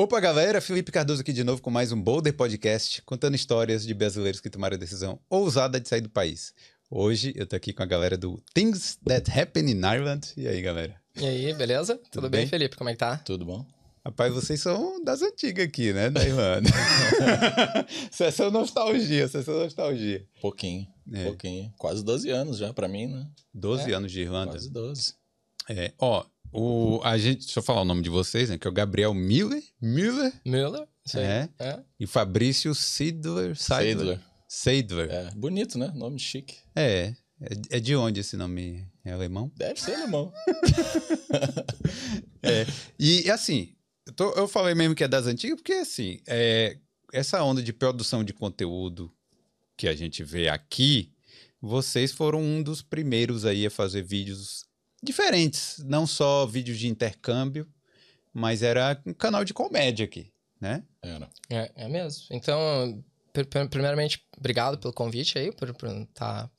Opa, galera! Felipe Cardoso aqui de novo com mais um Boulder Podcast, contando histórias de brasileiros que tomaram a decisão ousada de sair do país. Hoje eu tô aqui com a galera do Things That Happen in Ireland. E aí, galera? E aí, beleza? Tudo, Tudo bem, Felipe? Como é que tá? Tudo bom. Rapaz, vocês são das antigas aqui, né, da Irlanda. sessão nostalgia, sessão nostalgia. Pouquinho, é. pouquinho. Quase 12 anos já pra mim, né? 12 é. anos de Irlanda. Quase 12. É, ó, o, a gente, deixa eu falar o nome de vocês, né? Que é o Gabriel Miller. Miller. Miller, sim. É. é. E Fabrício Sidler. Seidler. Seidler. É, bonito, né? Nome chique. É. É, é de onde esse nome? É alemão? Deve ser alemão. é. E assim, eu, tô, eu falei mesmo que é das antigas, porque assim, é, essa onda de produção de conteúdo que a gente vê aqui, vocês foram um dos primeiros aí a fazer vídeos diferentes, não só vídeos de intercâmbio, mas era um canal de comédia aqui, né? Era. É, é mesmo. Então, primeiramente, obrigado pelo convite aí, por estar tá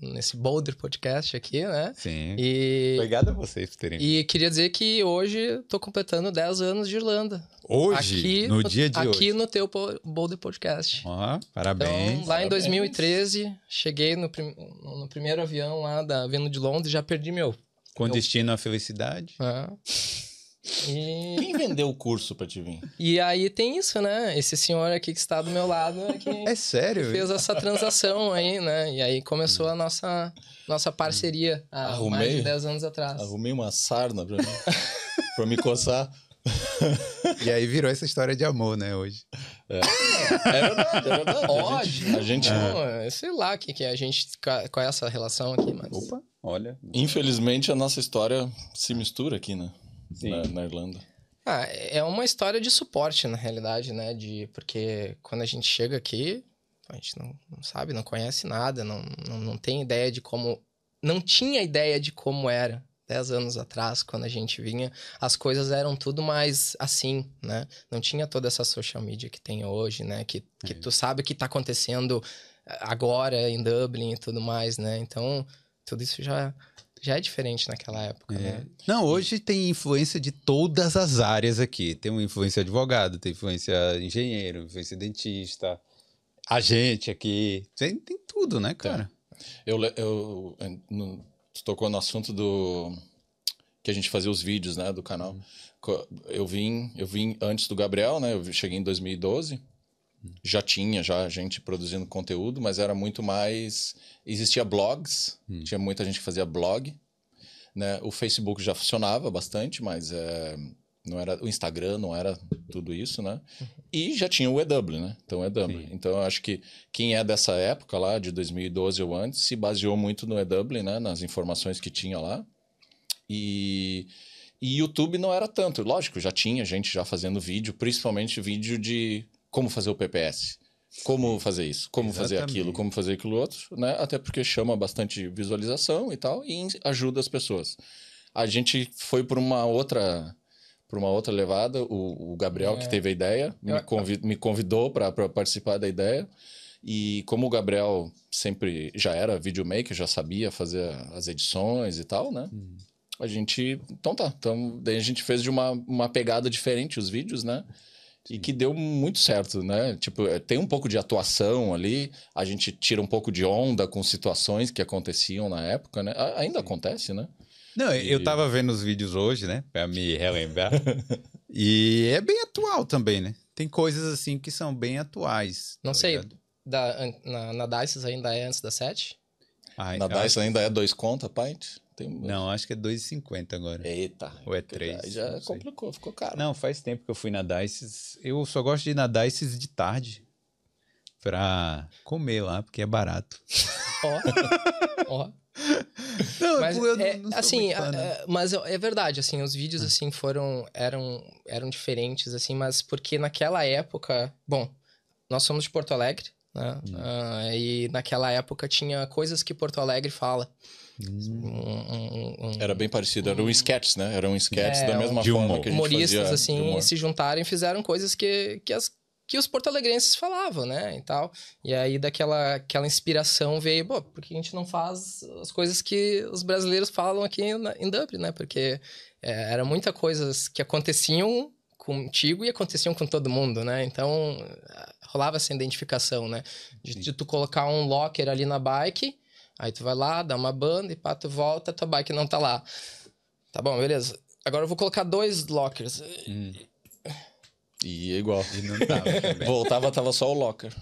nesse Boulder Podcast aqui, né? Sim. E... Obrigado a vocês por terem. E queria dizer que hoje estou completando 10 anos de Irlanda. Hoje? Aqui, no, no dia de aqui hoje? Aqui no teu Boulder Podcast. Ó, parabéns. Então, lá em 2013, cheguei no, prim... no primeiro avião lá da vindo de Londres e já perdi meu com eu... destino à felicidade. É. E... Quem vendeu o curso pra te vir? E aí tem isso, né? Esse senhor aqui que está do meu lado é que é sério? fez essa transação aí, né? E aí começou a nossa, nossa parceria há arrumei, mais de 10 anos atrás. Arrumei uma sarna pra mim, pra me coçar. e aí virou essa história de amor, né, hoje. É, é verdade, é verdade. Pode. A gente... Não, sei lá o que, que é a gente... Qual é essa relação aqui, mas... Opa, olha. Infelizmente, a nossa história se mistura aqui, né? Na, na, Irlanda. Ah, é uma história de suporte, na realidade, né? De, porque quando a gente chega aqui, a gente não, não sabe, não conhece nada, não, não, não tem ideia de como... Não tinha ideia de como era 10 anos atrás, quando a gente vinha, as coisas eram tudo mais assim, né? Não tinha toda essa social media que tem hoje, né? Que, que é. tu sabe o que tá acontecendo eh, agora em Dublin e tudo mais, né? Então, tudo isso já, já é diferente naquela época, é. né? Não, hoje tem influência de todas as áreas aqui. Tem uma influência advogado, tem influência engenheiro, influência dentista, agente aqui. Tem, tem tudo, né, cara? Eu, eu, eu tu tocou no assunto do que a gente fazia os vídeos, né, do canal. Uhum. Eu vim, eu vim antes do Gabriel, né? Eu cheguei em 2012. Uhum. Já tinha já gente produzindo conteúdo, mas era muito mais existia blogs, uhum. tinha muita gente que fazia blog, né? O Facebook já funcionava bastante, mas é, não era o Instagram, não era tudo isso, né? E já tinha o EW, né? Então o EW. Sim. Então eu acho que quem é dessa época lá, de 2012 ou antes, se baseou muito no EW, né? Nas informações que tinha lá. E, e YouTube não era tanto. Lógico, já tinha gente já fazendo vídeo, principalmente vídeo de como fazer o PPS. Como fazer isso, como Exatamente. fazer aquilo, como fazer aquilo outro, né? Até porque chama bastante visualização e tal, e ajuda as pessoas. A gente foi por uma outra para uma outra levada. O, o Gabriel, é. que teve a ideia, me, convid, me convidou para participar da ideia. E como o Gabriel sempre já era videomaker, já sabia fazer as edições e tal, né? Hum. A gente. Então tá. Então, daí a gente fez de uma, uma pegada diferente os vídeos, né? E que deu muito certo, né? Tipo, é, tem um pouco de atuação ali, a gente tira um pouco de onda com situações que aconteciam na época, né? Ainda Sim. acontece, né? Não, e... eu tava vendo os vídeos hoje, né? Pra me relembrar. e é bem atual também, né? Tem coisas assim que são bem atuais. Não tá sei, da, na, na Dice ainda é antes da 7? Ai, na Dice ainda é dois conta, pint? Tem... Não, acho que é 2,50 agora. Eita. Ou é 3. Aí já complicou, ficou caro. Não, faz tempo que eu fui na Dice. Eu só gosto de ir na Dice de tarde. Pra comer lá, porque é barato. Ó. Ó. Não, mas eu é, não assim, fã, né? É, mas é verdade, assim, os vídeos ah. assim foram eram eram diferentes assim, mas porque naquela época, bom, nós somos de Porto Alegre, né? Hum. Uh, e naquela época tinha coisas que Porto Alegre fala. Hum. Um, um, era bem parecido, era um sketch, né? Era um sketch é, da mesma forma que a gente humoristas fazia assim se juntaram e fizeram coisas que, que as que os porto-alegrenses falavam, né, e tal. E aí daquela aquela inspiração veio, pô, porque a gente não faz as coisas que os brasileiros falam aqui em Dublin, né? Porque é, era muita coisas que aconteciam contigo e aconteciam com todo mundo, né? Então, rolava essa identificação, né? De, de, tu colocar um locker ali na bike, aí tu vai lá, dá uma banda e pá, tu volta, tua bike não tá lá. Tá bom, beleza. Agora eu vou colocar dois lockers. Hum. E é igual. E não tava. Voltava, tava só o locker.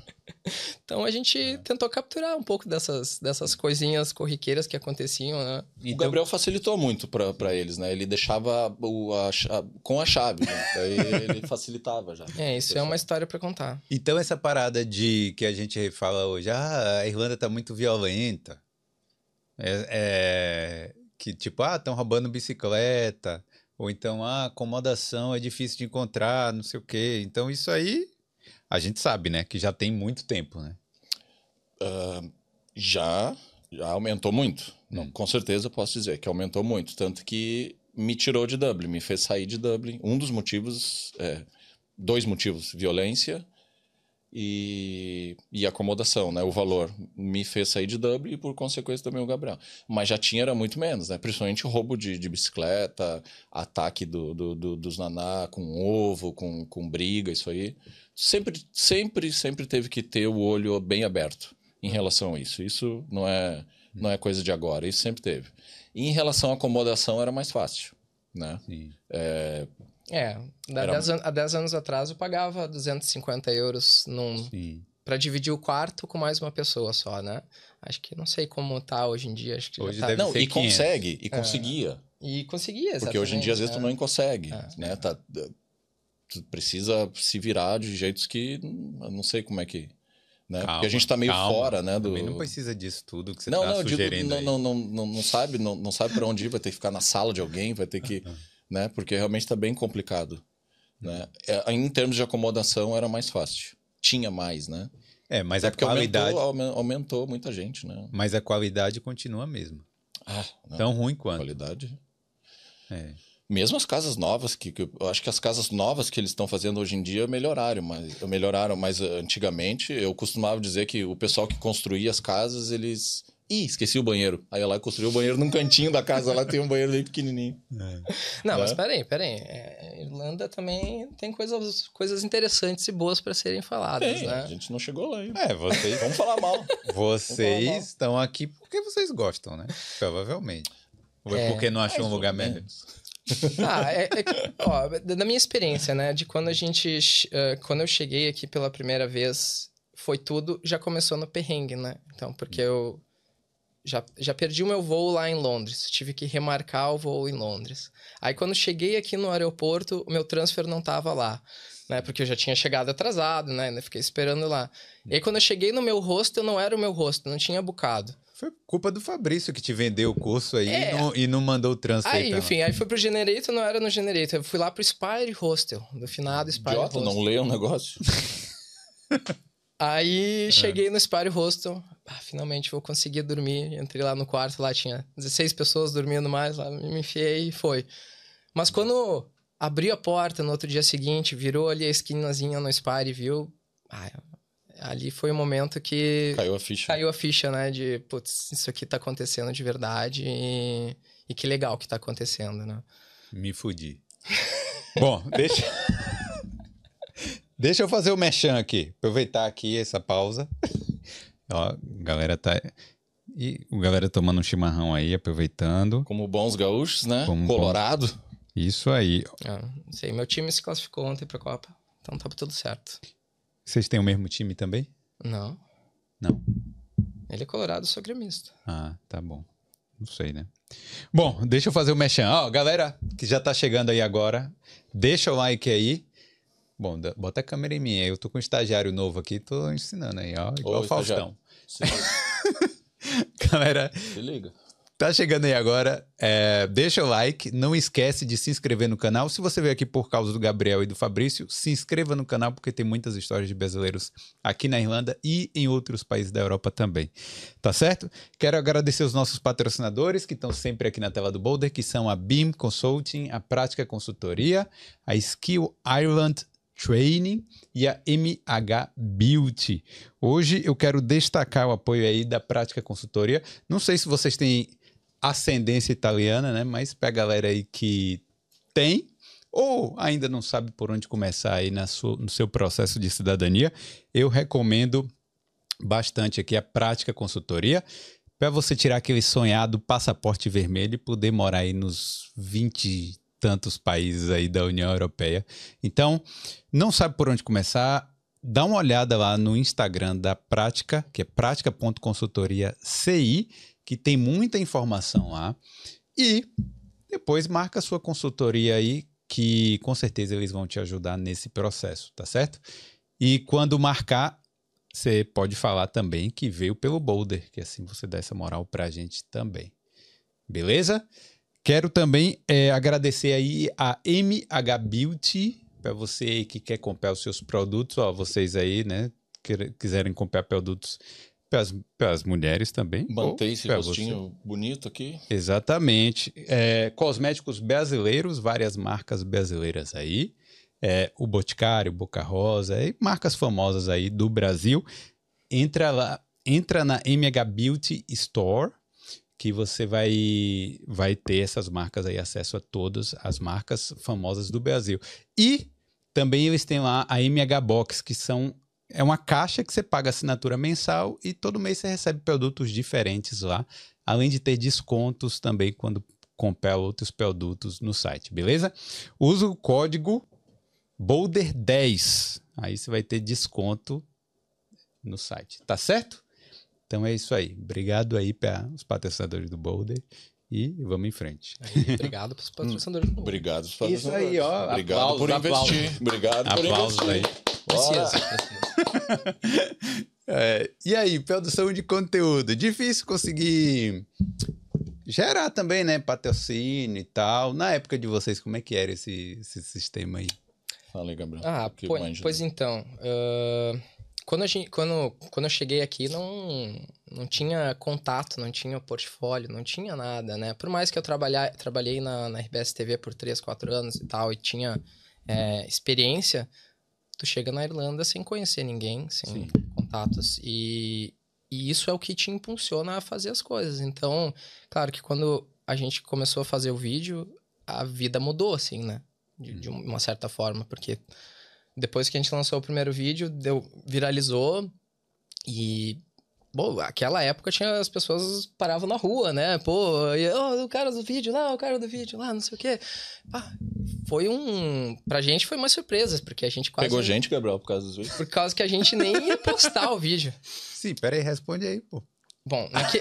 Então a gente é. tentou capturar um pouco dessas, dessas coisinhas corriqueiras que aconteciam, né? Então... O Gabriel facilitou muito para eles, né? Ele deixava o, a, a, com a chave, né? Daí ele facilitava já. É, isso é uma história para contar. Então essa parada de que a gente fala hoje, ah, a Irlanda tá muito violenta. É, é que tipo, ah, estão roubando bicicleta. Ou então, ah, acomodação é difícil de encontrar, não sei o quê. Então, isso aí a gente sabe, né? Que já tem muito tempo, né? Uh, já, já aumentou muito. Não, hum. com certeza posso dizer que aumentou muito. Tanto que me tirou de Dublin, me fez sair de Dublin. Um dos motivos, é, dois motivos, violência e, e acomodação, né? O valor me fez sair de Dublin e, por consequência, também o Gabriel. Mas já tinha, era muito menos, né? Principalmente roubo de, de bicicleta, ataque do, do, do, dos naná com ovo, com, com briga, isso aí. Sempre, sempre, sempre teve que ter o olho bem aberto em relação a isso. Isso não é, não é coisa de agora, isso sempre teve. E em relação à acomodação, era mais fácil, né? Sim. É, é, há 10 anos atrás eu pagava 250 euros num, para dividir o quarto com mais uma pessoa só, né? Acho que não sei como tá hoje em dia. Acho que hoje tá... deve não, ser e 500. consegue, e é. conseguia. E conseguia, Porque hoje em dia, às vezes, é. tu não consegue, é. né? Tá, tu precisa se virar de jeitos que eu não sei como é que... Né? Calma, Porque a gente tá meio calma. fora, né? Do... Também não precisa disso tudo que você não, tá não, sugerindo digo, não, não, não, não, sabe, não, não sabe para onde ir, vai ter que ficar na sala de alguém, vai ter que... né? Porque realmente está bem complicado. Né? É, em termos de acomodação era mais fácil. Tinha mais, né? É, mas é a qualidade aumentou, aumentou, muita gente, né? Mas a qualidade continua a mesma. Ah, não. Tão ruim quanto. Qualidade. É. Mesmo as casas novas, que, que, eu acho que as casas novas que eles estão fazendo hoje em dia melhoraram, mas melhoraram, mas antigamente eu costumava dizer que o pessoal que construía as casas, eles Ih, esqueci o banheiro. Aí ela construiu o banheiro num cantinho da casa, lá tem um banheiro bem pequenininho. É. Não, é. mas peraí, peraí. É, Irlanda também tem coisas, coisas interessantes e boas para serem faladas, tem, né? A gente não chegou lá ainda. É, vocês... Vamos falar mal. Vocês falar mal. estão aqui porque vocês gostam, né? Provavelmente. Ou é porque não achou um lugar melhor. ah, é, é, ó, da minha experiência, né? De quando a gente... Uh, quando eu cheguei aqui pela primeira vez, foi tudo... Já começou no perrengue, né? Então, porque eu já, já perdi o meu voo lá em Londres. Tive que remarcar o voo em Londres. Aí, quando cheguei aqui no aeroporto, o meu transfer não estava lá. Né? Porque eu já tinha chegado atrasado, né? Fiquei esperando lá. E aí, quando eu cheguei no meu hostel, não era o meu hostel, não tinha bocado. Foi culpa do Fabrício que te vendeu o curso aí é. e, não, e, não, mandou o transfer. Aí, enfim, aí fui pro Generator, não era no Generator. Eu fui lá pro Spire Hostel, do finado Spire Idiota, Hostel. não leia o negócio. Aí é. cheguei no Spire Hostel, ah, finalmente vou conseguir dormir. Entrei lá no quarto, lá tinha 16 pessoas dormindo mais, lá me enfiei e foi. Mas quando abriu a porta no outro dia seguinte, virou ali a esquinazinha no Spire e viu, ah, ali foi o momento que... Caiu a ficha. Caiu a ficha, né? De, putz, isso aqui tá acontecendo de verdade e, e que legal que tá acontecendo, né? Me fudi. Bom, deixa... Deixa eu fazer o mechan aqui. Aproveitar aqui essa pausa. Ó, galera tá. E o galera tomando um chimarrão aí, aproveitando. Como bons gaúchos, né? Como Colorado. Bom... Isso aí. Ah, não sei, meu time se classificou ontem pra Copa. Então tá tudo certo. Vocês têm o mesmo time também? Não. Não. Ele é colorado, eu sou gremista. Ah, tá bom. Não sei, né? Bom, deixa eu fazer o mechan. Ó, galera que já tá chegando aí agora, deixa o like aí. Bom, bota a câmera em mim. Eu tô com um estagiário novo aqui, tô ensinando aí, ó. Igual o Faustão. Se Galera. Se liga. Tá chegando aí agora. É, deixa o like. Não esquece de se inscrever no canal. Se você veio aqui por causa do Gabriel e do Fabrício, se inscreva no canal, porque tem muitas histórias de brasileiros aqui na Irlanda e em outros países da Europa também. Tá certo? Quero agradecer os nossos patrocinadores que estão sempre aqui na tela do Boulder, que são a BIM Consulting, a Prática Consultoria, a Skill Ireland Training e a MH Beauty. Hoje eu quero destacar o apoio aí da Prática Consultoria. Não sei se vocês têm ascendência italiana, né? Mas para a galera aí que tem, ou ainda não sabe por onde começar aí na sua, no seu processo de cidadania, eu recomendo bastante aqui a Prática Consultoria para você tirar aquele sonhado passaporte vermelho e poder morar aí nos 20 tantos países aí da União Europeia. Então, não sabe por onde começar? Dá uma olhada lá no Instagram da Prática, que é prática.consultoria.ci, que tem muita informação lá. E depois marca a sua consultoria aí, que com certeza eles vão te ajudar nesse processo, tá certo? E quando marcar, você pode falar também que veio pelo Boulder, que assim você dá essa moral pra gente também. Beleza? Quero também é, agradecer aí a MH Beauty, para você que quer comprar os seus produtos, ó, vocês aí, né, que, quiserem comprar produtos para as mulheres também. Mantém esse rostinho bonito aqui. Exatamente. É, cosméticos brasileiros, várias marcas brasileiras aí. É, o Boticário, Boca Rosa, e marcas famosas aí do Brasil. Entra lá, entra na MH Beauty Store que você vai, vai ter essas marcas aí, acesso a todas as marcas famosas do Brasil. E também eles têm lá a MH Box, que são é uma caixa que você paga assinatura mensal e todo mês você recebe produtos diferentes lá, além de ter descontos também quando comprar outros produtos no site, beleza? Usa o código Boulder10, aí você vai ter desconto no site, tá certo? Então é isso aí. Obrigado aí para os patrocinadores do Boulder e vamos em frente. Aí, obrigado para os patrocinadores do Boulder. Obrigado para os patrocinadores. Isso aí, ó. Obrigado aplausos, por investir. Aplausos. Obrigado aplausos por investir. aí. Precisa, precisa. é, e aí, produção de conteúdo. Difícil conseguir gerar também, né? Patrocínio e tal. Na época de vocês, como é que era esse, esse sistema aí? Fala aí, Gabriel. Ah, pois, pois então. Uh quando, a gente, quando, quando eu cheguei aqui, não, não tinha contato, não tinha portfólio, não tinha nada, né? Por mais que eu trabalhar, trabalhei na, na RBS TV por 3, 4 anos e tal, e tinha é, experiência, tu chega na Irlanda sem conhecer ninguém, sem Sim. contatos. E, e isso é o que te impulsiona a fazer as coisas. Então, claro que quando a gente começou a fazer o vídeo, a vida mudou, assim, né? De, de uma certa forma, porque depois que a gente lançou o primeiro vídeo, deu, viralizou e. Bom, aquela época tinha as pessoas paravam na rua, né? Pô, e, oh, o cara do vídeo lá, o cara do vídeo lá, não sei o quê. Pá, foi um. Pra gente foi uma surpresa, porque a gente quase. Pegou gente, Gabriel, por causa dos vídeos? Por causa que a gente nem ia postar o vídeo. Sim, peraí, responde aí, pô. Bom, naque...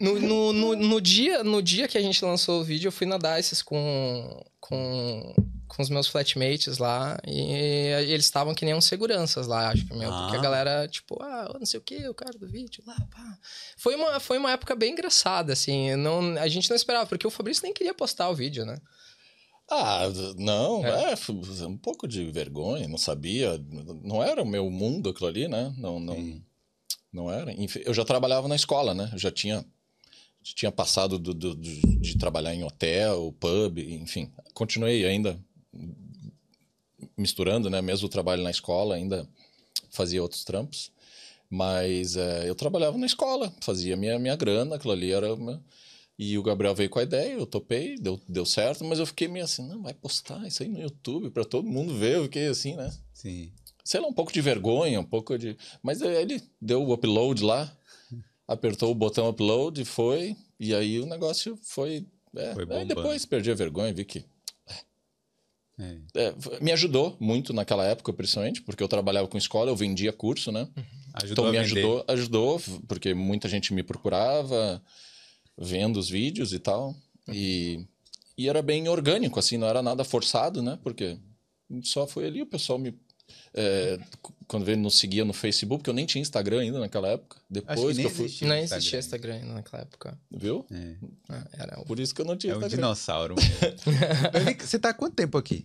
no, no, no, no, dia, no dia que a gente lançou o vídeo, eu fui nadar esses com, com com os meus flatmates lá e eles estavam que nem uns seguranças lá, acho que meu, ah. porque a ah. galera, tipo, ah, não sei o que, o cara do vídeo lá, pá. Foi uma, foi uma época bem engraçada, assim, não, a gente não esperava, porque o Fabrício nem queria postar o vídeo, né? Ah, não, é. é um pouco de vergonha, não sabia, não era o meu mundo aquilo ali, né? Não, não, não era. Eu já trabalhava na escola, né? Eu já tinha tinha passado do, do, de, de trabalhar em hotel, pub, enfim. Continuei ainda misturando, né? Mesmo o trabalho na escola, ainda fazia outros trampos. Mas é, eu trabalhava na escola, fazia minha, minha grana, aquilo ali era. Uma... E o Gabriel veio com a ideia, eu topei, deu, deu certo, mas eu fiquei meio assim, não, vai postar isso aí no YouTube para todo mundo ver, eu fiquei assim, né? Sim. Sei lá, um pouco de vergonha, um pouco de. Mas ele deu o upload lá, apertou o botão upload e foi, e aí o negócio foi. É, foi aí depois perdi a vergonha, vi que é. É, me ajudou muito naquela época, principalmente, porque eu trabalhava com escola, eu vendia curso, né? Uhum. Ajudou então me ajudou, ajudou, porque muita gente me procurava vendo os vídeos e tal. Uhum. E, e era bem orgânico, assim, não era nada forçado, né? Porque só foi ali, o pessoal me. É, quando veio nos seguia no Facebook, porque eu nem tinha Instagram ainda naquela época. Depois que, que eu fui. Não existia Instagram ainda naquela época. Viu? É. Ah, era o... Por isso que eu não tinha é Instagram. É um dinossauro. Você tá há quanto tempo aqui?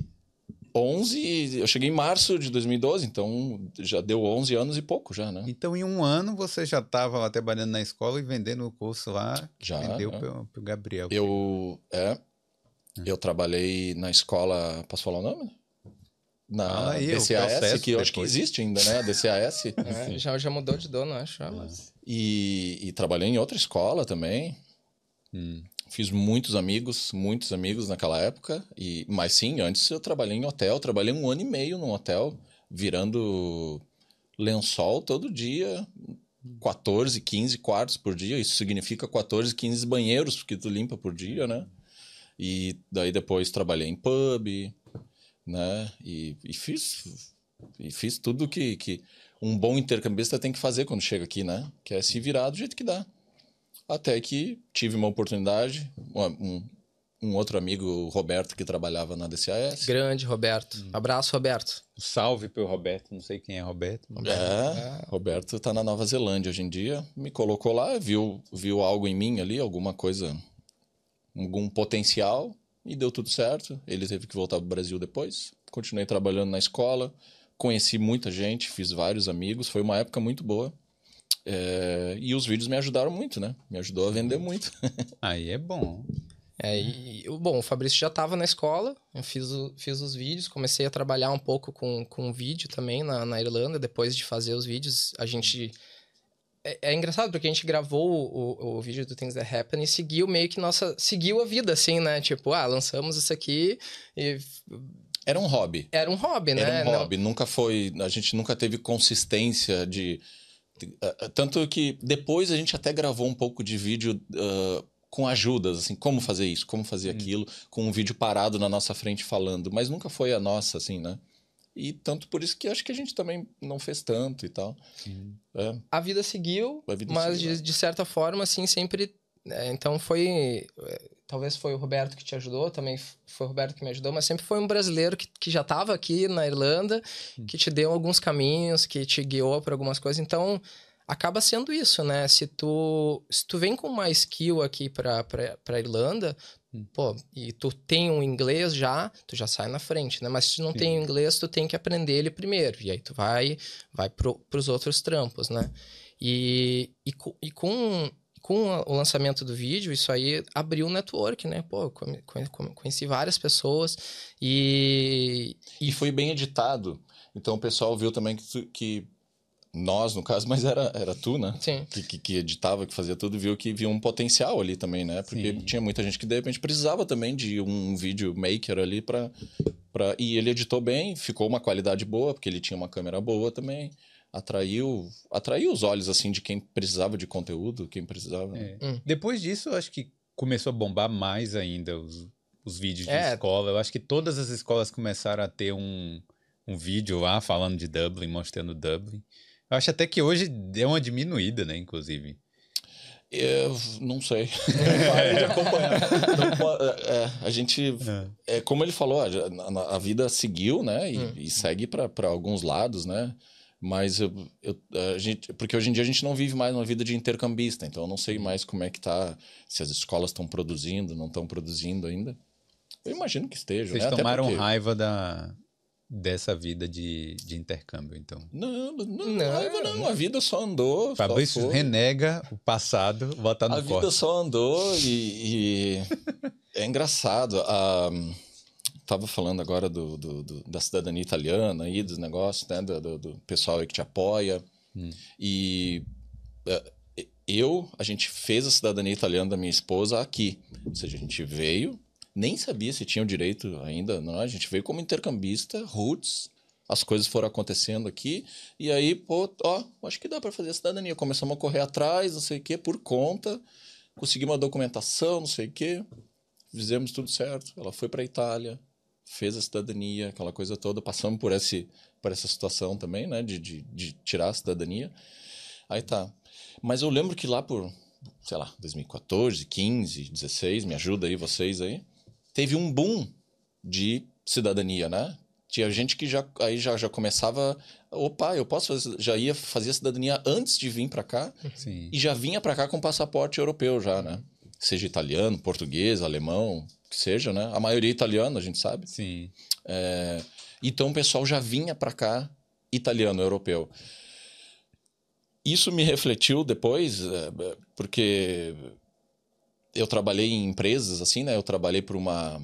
11, eu cheguei em março de 2012, então já deu 11 anos e pouco já, né? Então em um ano você já estava lá trabalhando na escola e vendendo o curso lá, já, vendeu é. pro, pro Gabriel. Eu, é, é, eu trabalhei na escola, posso falar o nome? Na aí, DCAS, que eu acho que existe ainda, né? A DCAS. é, já, já mudou de dono, acho. É. E, e, trabalhei em outra escola também. Hum. Fiz muitos amigos, muitos amigos naquela época. E, mas sim, antes eu trabalhei em hotel. Trabalhei um ano e meio num hotel, virando lençol todo dia. 14, 15 quartos por dia. Isso significa 14, 15 banheiros, porque tu limpa por dia, né? E daí depois trabalhei em pub, né? E, e fiz e fiz tudo que, que um bom intercambista tem que fazer quando chega aqui, né? Que é se virar do jeito que dá. Até que tive uma oportunidade, um, um outro amigo, o Roberto, que trabalhava na DCAS. Grande, Roberto. Hum. Abraço, Roberto. Salve pro Roberto, não sei quem é Roberto. É, é, Roberto tá na Nova Zelândia hoje em dia. Me colocou lá, viu, viu algo em mim ali, alguma coisa, algum potencial, e deu tudo certo. Ele teve que voltar pro Brasil depois. Continuei trabalhando na escola, conheci muita gente, fiz vários amigos, foi uma época muito boa. É, e os vídeos me ajudaram muito, né? Me ajudou a vender muito. Aí é bom. É, e, bom, o Fabrício já estava na escola, eu fiz, o, fiz os vídeos, comecei a trabalhar um pouco com, com vídeo também na, na Irlanda, depois de fazer os vídeos, a gente... É, é engraçado, porque a gente gravou o, o, vídeo do Things That Happen e seguiu meio que nossa... Seguiu a vida, assim, né? Tipo, ah, lançamos isso aqui e era um hobby. Era um hobby, né? Era um hobby. Não... Nunca foi. A gente nunca teve consistência de. Tanto que depois a gente até gravou um pouco de vídeo uh, com ajudas, assim, como fazer isso, como fazer hum. aquilo, com um vídeo parado na nossa frente falando, mas nunca foi a nossa, assim, né? E tanto por isso que acho que a gente também não fez tanto e tal. É. A vida seguiu, a vida mas seguiu, de, é. de, certa forma, assim, sempre. É, então foi talvez foi o Roberto que te ajudou, também foi o Roberto que me ajudou, mas sempre foi um brasileiro que, que já estava aqui na Irlanda, hum. que te deu alguns caminhos, que te guiou para algumas coisas. Então, acaba sendo isso, né? Se tu, se tu vem com mais skill aqui para para Irlanda. Pô, e tu tem um inglês já, tu já sai na frente, né? Mas se tu não Sim. tem inglês, tu tem que aprender ele primeiro. E aí tu vai vai pro, pros outros trampos, né? E, e, e com com o lançamento do vídeo, isso aí abriu um network, né? Pô, conheci várias pessoas e... E foi bem editado. Então o pessoal viu também que, que nós, no caso, mas era, era tu, né? Sim. Que, que, que, editava, que fazia tudo, viu que viu um potencial ali também, né? Porque Sim. tinha muita gente que de repente precisava também de um vídeo maker ali para. Pra... E ele editou bem, ficou uma qualidade boa, porque ele tinha uma câmera boa também atraiu atraiu os olhos assim de quem precisava de conteúdo, quem precisava. É. Hum. Depois disso, eu acho que começou a bombar mais ainda os, os vídeos de é. escola. Eu acho que todas as escolas começaram a ter um, um vídeo lá falando de Dublin, mostrando Dublin. Eu acho até que hoje deu uma diminuída, né, inclusive. Eu não sei. Acompanhar. É, é, a gente. É. é. como ele falou, a, a vida seguiu, né? E, hum. e segue para alguns lados, né? Mas eu, eu, a gente, porque hoje em dia a gente não vive mais uma vida de intercambista, então eu não sei mais como é que tá, se as escolas estão produzindo, não estão produzindo ainda. Eu imagino que estejam. Vocês né? tomaram porque... raiva da, dessa vida de, de intercâmbio, então? Não, não, não, raiva não. A vida só andou. Fabrício só renega o passado, bota no A corte. vida só andou e, e... é engraçado. A estava falando agora do, do, do, da cidadania italiana aí, dos negócios, né? Do, do pessoal aí que te apoia. Hum. E uh, eu, a gente fez a cidadania italiana da minha esposa aqui. Ou seja, a gente veio, nem sabia se tinha o direito ainda, não. A gente veio como intercambista, roots. As coisas foram acontecendo aqui. E aí, pô, ó, acho que dá para fazer a cidadania. Começamos a correr atrás, não sei o quê, por conta. Conseguimos uma documentação, não sei o quê. Fizemos tudo certo. Ela foi para Itália, fez a cidadania, aquela coisa toda. Passamos por, esse, por essa situação também, né? De, de, de tirar a cidadania. Aí tá. Mas eu lembro que lá por, sei lá, 2014, 15, 16, me ajuda aí vocês aí, teve um boom de cidadania, né? Tinha gente que já aí já, já começava, opa, eu posso fazer, já ia fazer a cidadania antes de vir para cá Sim. e já vinha para cá com passaporte europeu já, né? Seja italiano, português, alemão, que seja, né? A maioria é italiana, a gente sabe. Sim. É, então o pessoal já vinha para cá italiano, europeu. Isso me refletiu depois, é, porque eu trabalhei em empresas assim, né? Eu trabalhei para uma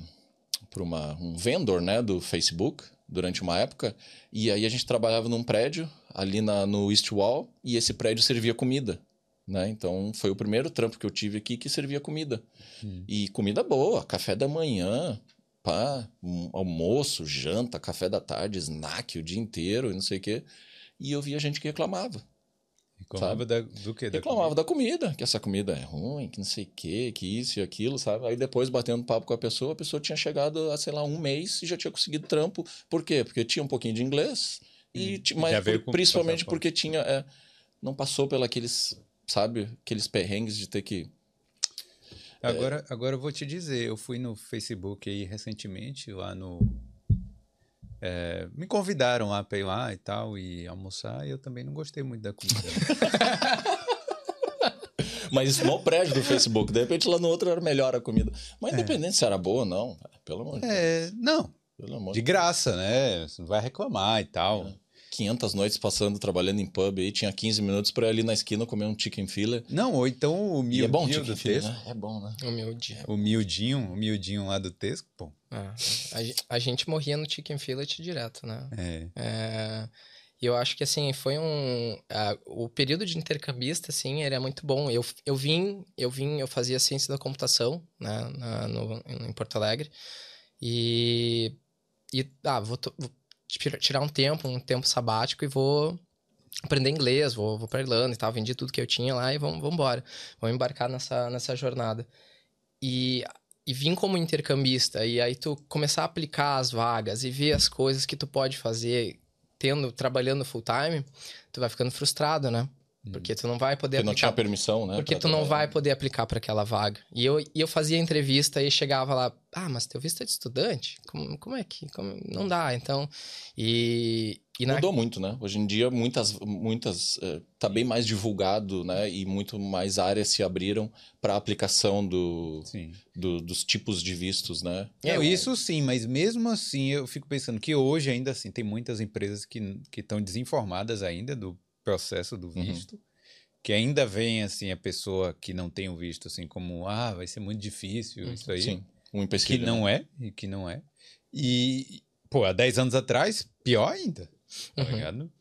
para uma um vendor, né, do Facebook durante uma época, e aí a gente trabalhava num prédio ali na, no East Wall e esse prédio servia comida Né? Então, foi o primeiro trampo que eu tive aqui que servia comida. Hum. E comida boa, café da manhã, pá, um almoço, janta, café da tarde, snack o dia inteiro e não sei o quê. E eu via gente que reclamava. Reclamava da, do quê? Da reclamava comida? da comida, que essa comida é ruim, que não sei o quê, que isso e aquilo, sabe? Aí depois, batendo papo com a pessoa, a pessoa tinha chegado a, sei lá, um mês e já tinha conseguido trampo. Por quê? Porque tinha um pouquinho de inglês, e, hum, mas por, principalmente porque tinha. É, não passou pelos sabe, aqueles perrengues de ter que. Agora, é... agora eu vou te dizer, eu fui no Facebook aí recentemente, lá no. É, me convidaram lá para ir lá e tal, e almoçar, e eu também não gostei muito da comida. Mas isso no prédio do Facebook. De repente lá no outro era melhor a comida. Mas é. independente é. se era boa ou não, pelo amor de é, Deus. Não. Pelo amor de graça, né? Você não vai reclamar e tal. É. 500 noites passando, trabalhando em pub aí, tinha 15 minutos para ir ali na esquina comer um chicken filler. Não, ou então o miudinho é bom, do filler, Né? É bom, né? O miudinho. O miudinho, o miudinho lá do Tesco, pô. Ah, a, a, gente morria no chicken fillet direto, né? É. é e eu acho que, assim, foi um... o período de intercambista, assim, era muito bom. Eu, eu vim, eu vim, eu fazia ciência da computação, né, na, no, em Porto Alegre. E... E, ah, vou, vou tirar um tempo, um tempo sabático e vou aprender inglês, vou, vou pra Irlanda e tal, vendi tudo que eu tinha lá e vamos, vamos embora. Vamos embarcar nessa, nessa jornada. E, e vim como intercambista, e aí tu começar a aplicar as vagas e ver as coisas que tu pode fazer tendo, trabalhando full time, tu vai ficando frustrado, né? Hum. Porque tu não vai poder Porque aplicar. não tinha permissão, né? Porque tu não vai poder aplicar para aquela vaga. E eu, e eu fazia entrevista e chegava lá, ah, mas teu visto é de estudante? Como, como é que. Como... Não dá, então. E. e na... Mudou muito, né? Hoje em dia, muitas. muitas é, tá bem mais divulgado, né? E muito mais áreas se abriram para aplicação do, do, dos tipos de vistos, né? É, isso sim, mas mesmo assim, eu fico pensando que hoje ainda assim tem muitas empresas que estão desinformadas ainda do processo do uhum. visto. Uhum. Que ainda vem, assim, a pessoa que não tem o visto, assim, como, ah, vai ser muito difícil uhum. isso aí. Sim, um Que não né? é, e que não é. E, pô, há 10 anos atrás, pior ainda. Tá uhum. ligado?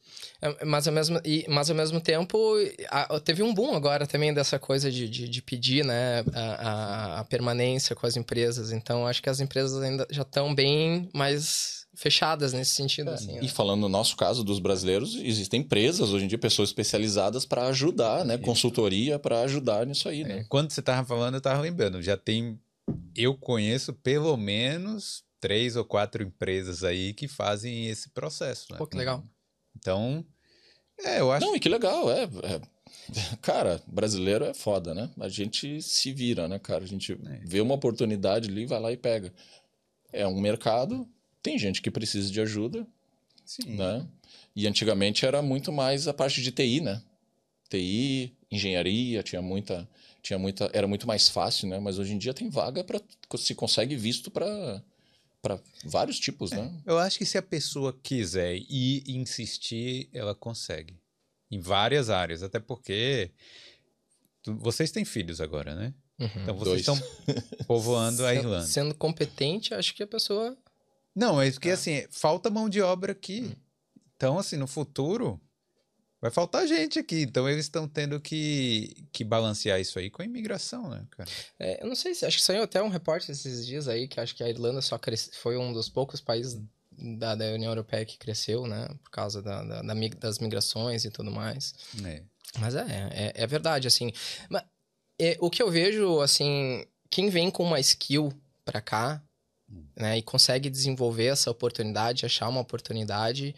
É, mas, ao mesmo, e, mas ao mesmo tempo, a, teve um boom agora também dessa coisa de, de, de pedir né, a, a, a, permanência com as empresas. Então, acho que as empresas ainda já estão bem mais fechadas nesse sentido. É, assim, e né? falando no nosso caso dos brasileiros, existem empresas hoje em dia, pessoas especializadas para ajudar, né? Consultoria para ajudar nisso aí, né? É, quando você estava falando, eu estava lembrando, já tem, eu conheço pelo menos três ou quatro empresas aí que fazem esse processo, né? Pô, que legal. Então, é, eu acho... Não, e que legal, é... é... Cara, brasileiro é foda, né? A gente se vira, né, cara? A gente é. vê uma oportunidade ali, vai lá e pega. É um mercado, tem gente que precisa de ajuda, Sim. né? E antigamente era muito mais a parte de TI, né? TI, engenharia, tinha muita, tinha muita, era muito mais fácil, né? Mas hoje em dia tem vaga para se consegue visto para para vários tipos, é, né? Eu acho que se a pessoa quiser e insistir, ela consegue. Em várias áreas, até porque vocês têm filhos agora, né? Uhum, então vocês dois. estão povoando a Irlanda. Sendo competente, acho que a pessoa não, é porque ah. assim, falta mão de obra aqui. Hum. Então, assim, no futuro vai faltar gente aqui. Então, eles estão tendo que, que balancear isso aí com a imigração, né, cara? É, eu não sei se. Acho que saiu até um repórter esses dias aí que acho que a Irlanda só cresce, foi um dos poucos países da, da União Europeia que cresceu, né? Por causa da, da, da das migrações e tudo mais. É. Mas é, é, é, verdade, assim. Mas, é, o que eu vejo, assim, quem vem com uma skill para cá né? E consegue desenvolver essa oportunidade, achar uma oportunidade.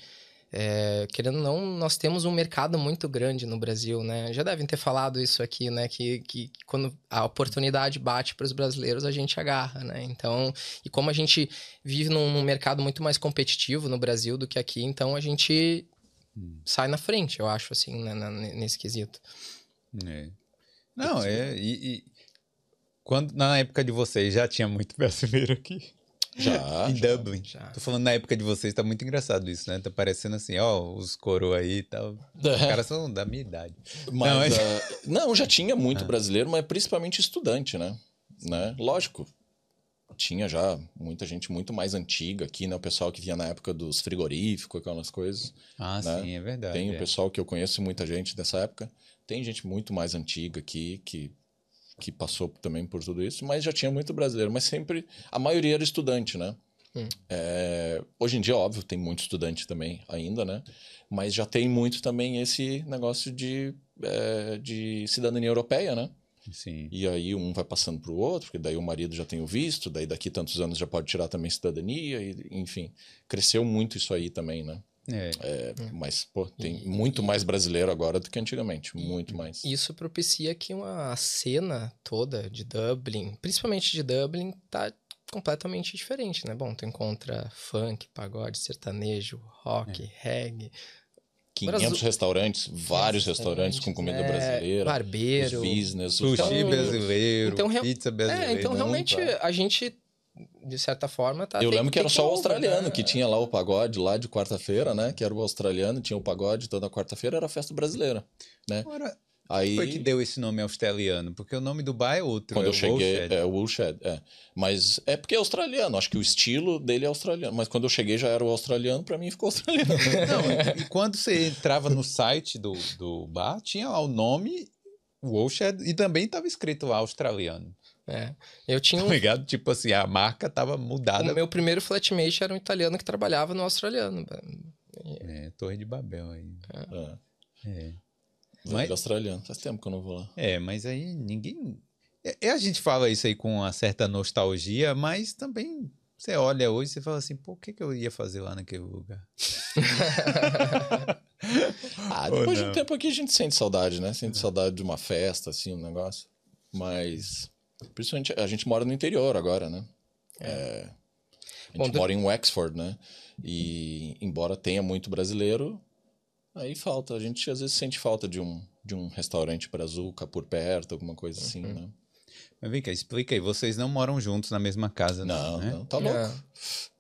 É, querendo ou não, nós temos um mercado muito grande no Brasil, né? Já devem ter falado isso aqui, né? Que, que, quando a oportunidade bate para os brasileiros, a gente agarra, né? Então, e como a gente vive num, num, mercado muito mais competitivo no Brasil do que aqui, então a gente hum. sai na frente, eu acho, assim, né, nesse quesito. É. Não, é. E, e, quando na época de vocês já tinha muito brasileiro aqui? Já. em já, Dublin. Já. Tô falando na época de vocês, tá muito engraçado isso, né? Tá parecendo assim, ó, os coroa aí e tal. É. Os caras são da minha idade. Mas, não, mas... Uh, não, já tinha muito ah. brasileiro, mas principalmente estudante, né? né? Lógico. tinha já muita gente muito mais antiga aqui, né? O pessoal que vinha na época dos frigoríficos, aquelas coisas. Ah, né? sim, é verdade. Tem o é. pessoal que eu conheço muita gente dessa época. Tem gente muito mais antiga aqui que, que passou também por tudo isso, mas já tinha muito brasileiro. Mas sempre, a maioria era estudante, né? Hum. É, hoje em dia, óbvio, tem muito estudante também ainda, né? Mas já tem muito também esse negócio de, é, de cidadania europeia, né? Sim. E aí um vai passando para o outro, porque daí o marido já tem o visto, daí daqui tantos anos já pode tirar também cidadania, e, enfim. Cresceu muito isso aí também, né? É. É, Mas, pô, tem muito mais brasileiro agora do que antigamente, muito mais. Isso propicia que uma cena toda de Dublin, principalmente de Dublin, tá completamente diferente, né? Bom, tu encontra funk, pagode, sertanejo, rock, É. reggae, 500 Brasil- restaurantes, vários restaurantes com comida é, brasileira, barbeiro. os business, Sushi Então- brasileiro, então, pizza brasileira. É, então realmente claro. a gente, de certa forma, tá. Eu tem- lembro que era só o over, australiano né? que tinha lá o pagode lá de quarta-feira, né? Que era o australiano, tinha o pagode toda quarta-feira, era a festa brasileira. Agora, Aí foi que deu esse nome australiano? Porque o nome do bar é outro. quando é eu cheguei, Woolshed. é o Woolshed, é. Mas é porque é australiano, acho que o estilo dele é australiano, mas quando eu cheguei já era o australiano, pra mim ficou australiano. Não, e quando você entrava no site do, do bar, tinha lá o nome Woolshed e também estava escrito lá australiano. É. Eu tinha Tá um. ligado? Tipo assim, a marca tava mudada. O meu primeiro flatmate era um italiano que trabalhava no australiano. É, Torre de Babel aí. é. É. Mas... Mas- australiano, faz tempo que eu não vou lá. É, mas aí ninguém. É, é, a gente fala isso aí com uma certa nostalgia, mas também você olha hoje e você fala assim, pô, o que, que eu ia fazer lá naquele lugar? Ah, depois de um tempo aqui a gente sente saudade, né? Sente saudade de uma festa, assim, um negócio. Mas, principalmente, a gente mora no interior agora, né? É, a Bom, gente do- mora em Wexford, né? E, embora tenha muito brasileiro, aí falta. A gente às vezes sente falta de um, de um restaurante brazuca por perto, alguma coisa assim, Uhum. né? Mas vem cá, explica aí, vocês não moram juntos na mesma casa, Não, né? não, tá louco. É.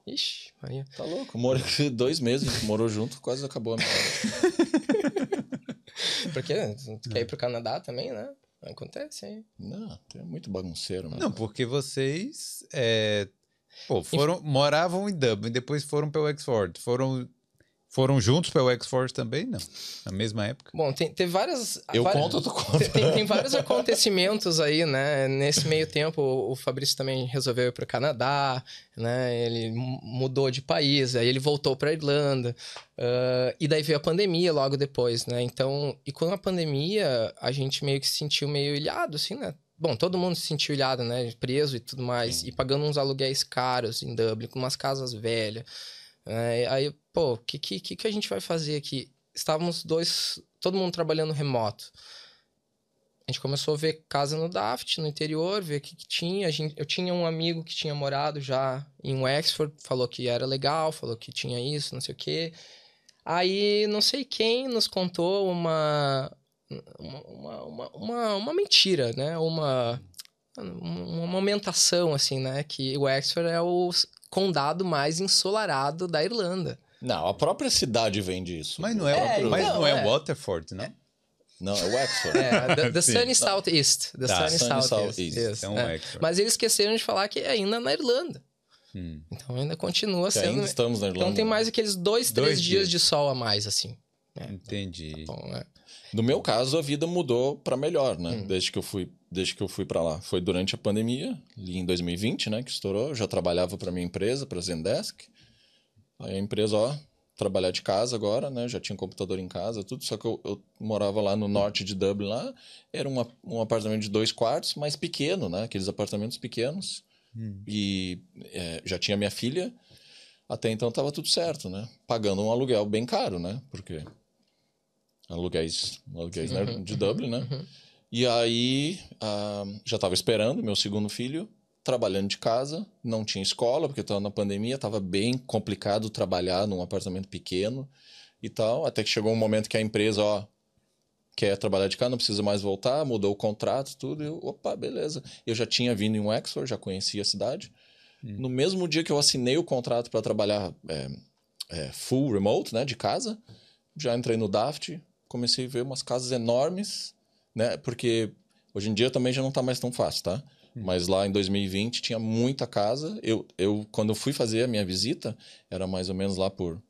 Ixi, Maria. Tá louco. Morei dois meses, a gente morou junto, quase acabou a amizade. Porque tu quer ir pro Canadá também, né? Acontece aí. Não, é muito bagunceiro, mano. Não, porque vocês é, pô, foram, moravam em Dublin, depois foram para o Wexford. Foram, foram juntos para o Wexford também? Não. Na mesma época? Bom, tem, tem várias. Eu várias- conto, tu conta. Tem, tem- vários acontecimentos aí, né? Nesse meio tempo, o Fabrício também resolveu ir para o Canadá, né? Ele mu- mudou de país, aí ele voltou para Irlanda. ah, e daí veio a pandemia logo depois, né? Então, e com a pandemia, a gente meio que se sentiu meio ilhado, assim, né? Bom, todo mundo se sentiu ilhado, né? Preso e tudo mais. Sim. E pagando uns aluguéis caros em Dublin, com umas casas velhas. É, aí, pô, o que, que, que a gente vai fazer aqui? Estávamos dois, todo mundo trabalhando remoto. A gente começou a ver casa no Daft, no interior, ver o que, que tinha. Gente, eu tinha um amigo que tinha morado já em Wexford, falou que era legal, falou que tinha isso, não sei o quê. Aí, não sei quem nos contou uma, uma, uma, uma, uma, mentira, né? Uma, uma aumentação, assim, né? Que Wexford é o condado mais ensolarado da Irlanda. Não, a própria cidade vende isso. Mas não é, É, mas então, não é, é. Waterford, não? Não, é Wexford. É, the, the. Sunny Southeast. The Tá, Sunny Sunny Southeast. Southeast. Então, é. Wexford. Mas eles esqueceram de falar que é ainda na Irlanda. Hum. Então ainda continua Que sendo. ainda estamos na Irlanda. Então tem mais aqueles dois, três Dois dias. dias. de sol a mais, assim. Entendi. Bom, né? No meu caso, a vida mudou para melhor, né? Hum. Desde que eu fui, desde que eu fui para lá. Foi durante a pandemia, ali em 2020, né, que estourou. Eu já trabalhava para minha empresa, para Zendesk. Aí a empresa, ó, trabalhar de casa agora, né? Já tinha um computador em casa, tudo. Só que eu, eu morava lá no norte de Dublin, lá. Era uma, um apartamento de dois quartos, mas pequeno, né? Aqueles apartamentos pequenos. Hum. E é, já tinha minha filha. Até então tava tudo certo, né? Pagando um aluguel bem caro, né? Porque aluguéis, aluguéis né, Uhum, de Dublin, né? uhum. E aí ah, já estava esperando meu segundo filho, trabalhando de casa, não tinha escola porque estava na pandemia, estava bem complicado trabalhar num apartamento pequeno e tal, até que chegou um momento que a empresa, ó, quer trabalhar de casa, não precisa mais voltar, mudou o contrato, tudo, e eu, opa, beleza. Eu já tinha vindo em Wexford, já conhecia a cidade. No mesmo dia que eu assinei o contrato para trabalhar é, é, full remote, né, de casa, já entrei no Daft, comecei a ver umas casas enormes, né, porque hoje em dia também já não tá mais tão fácil, tá? Mas lá em 2020 tinha muita casa. Eu, eu, quando eu fui fazer a minha visita, era mais ou menos lá por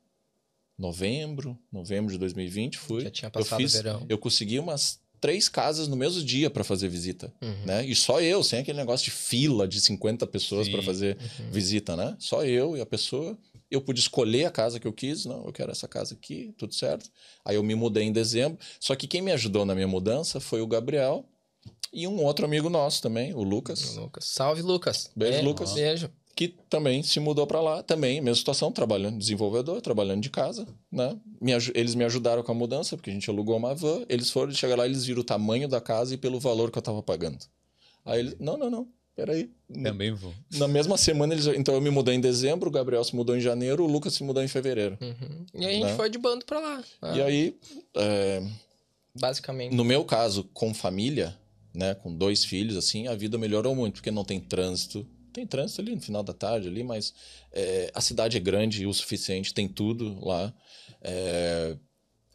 novembro, novembro de 2020, fui. Já tinha eu passado o fiz, verão. eu consegui umas três casas no mesmo dia para fazer visita, Uhum. né? E só eu, sem aquele negócio de fila de 50 pessoas para fazer Uhum. visita, né? Só eu e a pessoa. Eu pude escolher a casa que eu quis, não, eu quero essa casa aqui, tudo certo. Aí eu me mudei em dezembro. Só que quem me ajudou na minha mudança foi o Gabriel e um outro amigo nosso também, o Lucas, Lucas. Salve, Lucas. Beijo, É, Lucas. Beijo. que também se mudou para lá, também, mesma situação, trabalhando, desenvolvedor, trabalhando de casa, né? Me eles me ajudaram com a mudança, porque a gente alugou uma van, eles foram, chegar lá, eles viram o tamanho da casa e pelo valor que eu tava pagando. Aí eles, não, não, não, peraí. Também vou. Na mesma semana, eles, então eu me mudei em dezembro, o Gabriel se mudou em janeiro, o Lucas se mudou em fevereiro. Uhum. E aí a gente Né? foi de bando pra lá. Ah, E aí, é, Basicamente. no meu caso, com família, né, com dois filhos, assim, a vida melhorou muito, porque não tem trânsito. Tem trânsito ali no final da tarde, ali, mas é, a cidade é grande o suficiente, tem tudo lá. É,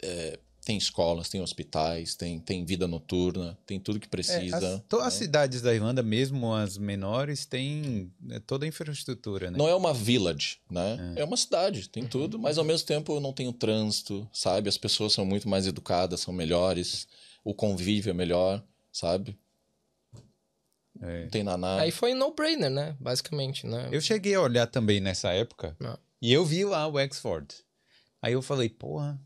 é, tem escolas, tem hospitais, tem, tem vida noturna, tem tudo que É, precisa. as, to- as né? cidades da Irlanda, mesmo as menores, têm né, toda a infraestrutura, né? Não é uma village, né? É, uma cidade, tem tudo, mas ao mesmo tempo não tem o trânsito, sabe? As pessoas são muito mais educadas, são melhores, o convívio é melhor, sabe? É. Não tem naná. Aí foi no-brainer, né? Basicamente, né? Eu cheguei a olhar também nessa época Não. e eu vi lá o Exford. Aí eu falei, porra.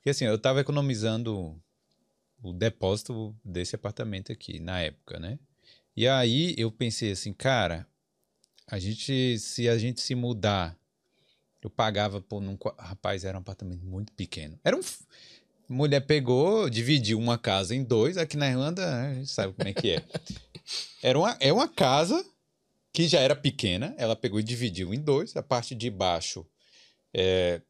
Porque assim, eu tava economizando o depósito desse apartamento aqui na época, né? E aí eu pensei assim, cara, a gente, se a gente se mudar, eu pagava por qua- rapaz, era um apartamento muito pequeno. Era um mulher pegou, dividiu uma casa em dois, aqui na Irlanda, né, a gente sabe como é que é. Era uma, é uma casa que já era pequena, ela pegou e dividiu em dois. A parte de baixo, é,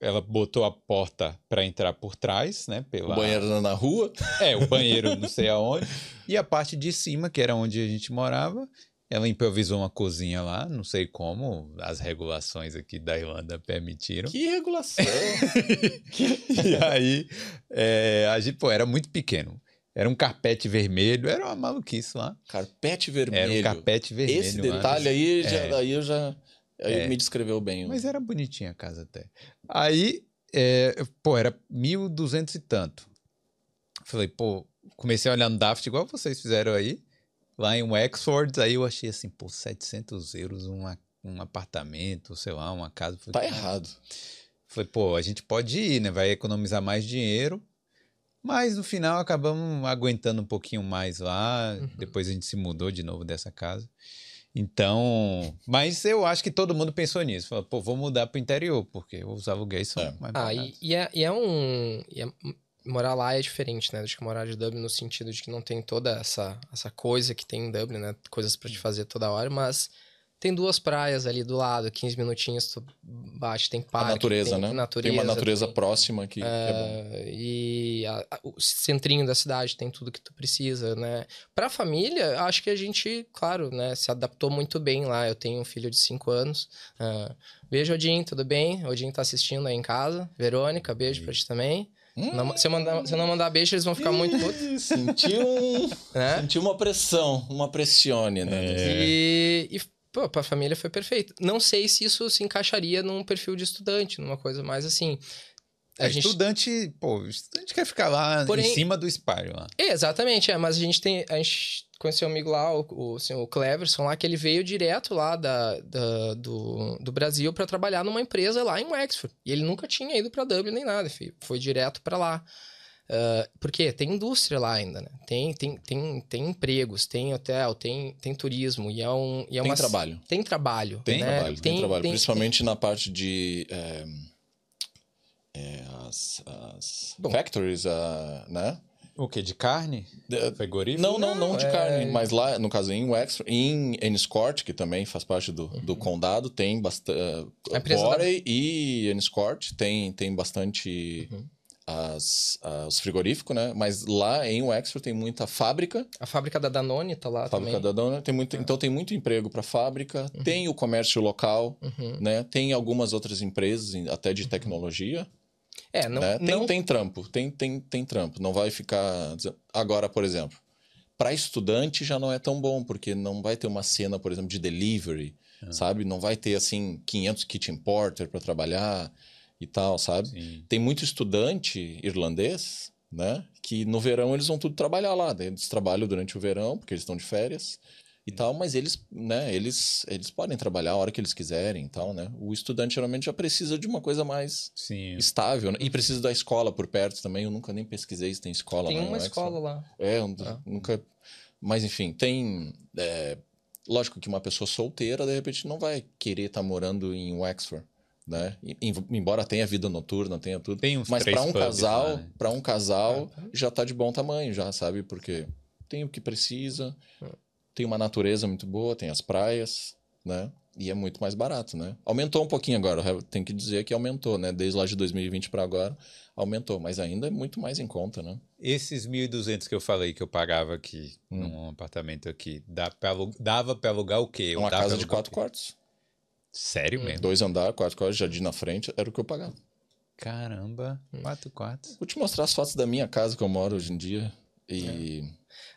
ela botou a porta para entrar por trás, né? Pela... O banheiro na rua. É, o banheiro não sei aonde. E a parte de cima, que era onde a gente morava, ela improvisou uma cozinha lá, não sei como, as regulações aqui da Irlanda permitiram. Que regulação. E aí, é, a gente, pô, era muito pequeno. Era um carpete vermelho, era uma maluquice lá. Carpete Era um vermelho. carpete vermelho. Esse detalhe aí, já, É. aí eu já. Aí É. me descreveu bem. Mas era bonitinha a casa até. Aí, é, pô, era 1.200 e tanto. Falei, pô, comecei a olhar no Daft igual vocês fizeram aí, lá em Wexford. Aí eu achei assim, pô, 700 euros uma, um apartamento, sei lá, uma casa. Falei, Tá errado. Falei, pô, a gente pode ir, né? Vai economizar mais dinheiro. Mas no final acabamos aguentando um pouquinho mais lá. Depois a gente se mudou de novo dessa casa. Então, mas eu acho que todo mundo pensou nisso. Falou, pô, vou mudar pro interior, porque os aluguéis são É. mais Ah, e, e é, e é um. e é- morar lá é diferente, né? Do que morar de Dublin, no sentido de que não tem toda essa, essa coisa que tem em Dublin, né? Coisas pra te fazer toda hora, mas tem duas praias ali do lado, 15 minutinhos, tu bate, tem A parque. natureza, tem né? Natureza, tem uma natureza tem- próxima que, que é bom. É, e a- a- o centrinho da cidade tem tudo que tu precisa, né? Pra família, acho que a gente, claro, né, se adaptou muito bem lá. Eu tenho um filho de 5 anos. Ah, beijo, Odin, tudo bem? Odin tá assistindo aí em casa. Verônica, beijo pra ti também. Hum. Não- se, eu mandar, se eu não mandar beijo, eles vão ficar muito putos, Ih, Senti, um, né? senti uma pressão, uma pressione, né? E, e, pô, pra família foi perfeito. Não sei se isso se encaixaria num perfil de estudante, numa coisa mais assim. É, estudante, pô, estudante quer ficar lá Porém- em cima do espalho lá. É, exatamente, é, mas a gente tem. A gente conheceu um amigo lá, o, o, assim, o Cleverson lá, que ele veio direto lá da, da- do, do Brasil para trabalhar numa empresa lá em Wexford. E ele nunca tinha ido para Dublin nem nada, foi, foi direto para lá. Ah, porque tem indústria lá ainda, né? Tem, tem, tem, tem empregos, tem hotel, tem, tem turismo, e é um. E é Tem uma, trabalho. Tem trabalho. Tem né? trabalho, tem, trabalho. tem- Principalmente na parte de. é, é, as, as Bom. factories, ah, né? O quê? De carne? De- Frigorífico? Não, não, não de é- carne, mas lá, no caso, em Wexford, em Enniscorth, que também faz parte do, do condado, tem bastante. A empresa da- e Enniscorth tem, tem bastante Uhum. As, ah, os frigoríficos, né? Mas lá em Wexford tem muita fábrica, A fábrica da Danone tá lá a fábrica também. da Dona, tem muito, então tem muito emprego para fábrica, tem o comércio local, Uhum. né? Tem algumas outras empresas, em- até de tecnologia, É, não, né? Tem, não tem trampo, tem, tem, tem trampo. Não vai ficar. Agora, por exemplo, para estudante já não é tão bom, porque não vai ter uma cena, por exemplo, de delivery, Ah. sabe? Não vai ter, assim, 500 kitchen porter para trabalhar e tal, sabe? Sim. Tem muito estudante irlandês, né? Que no verão eles vão tudo trabalhar lá. Eles trabalham durante o verão, porque eles estão de férias e tal, mas eles, né, eles, eles podem trabalhar a hora que eles quiserem e tal, né? O estudante geralmente já precisa de uma coisa mais Sim. estável, né? E precisa da escola por perto também. Eu nunca nem pesquisei se tem escola Tem lá. uma no Exeter. escola lá. É, eu Ah. nunca. Mas enfim, tem. é, Lógico que uma pessoa solteira, de repente, não vai querer estar morando em Wexford, né? Em- Embora tenha vida noturna, tenha tudo. Tem uns Mas três para um pubs casal, né? para um casal já tá de bom tamanho, já sabe? Porque tem o que precisa, Ah. tem uma natureza muito boa, tem as praias, né? E é muito mais barato, né? Aumentou um pouquinho agora, tem que dizer que aumentou, né? Desde lá de 2020 para agora, aumentou, mas ainda é muito mais em conta, né? Esses 1.200 que eu falei que eu pagava aqui, Hum. num apartamento aqui, dá pra dava pra alugar o quê? Uma casa de quatro quartos. Sério mesmo? Dois andares, quatro quartos, jardim na frente, era o que eu pagava. Caramba, Hum. quatro quartos. Vou te mostrar as fotos da minha casa que eu moro hoje em dia. E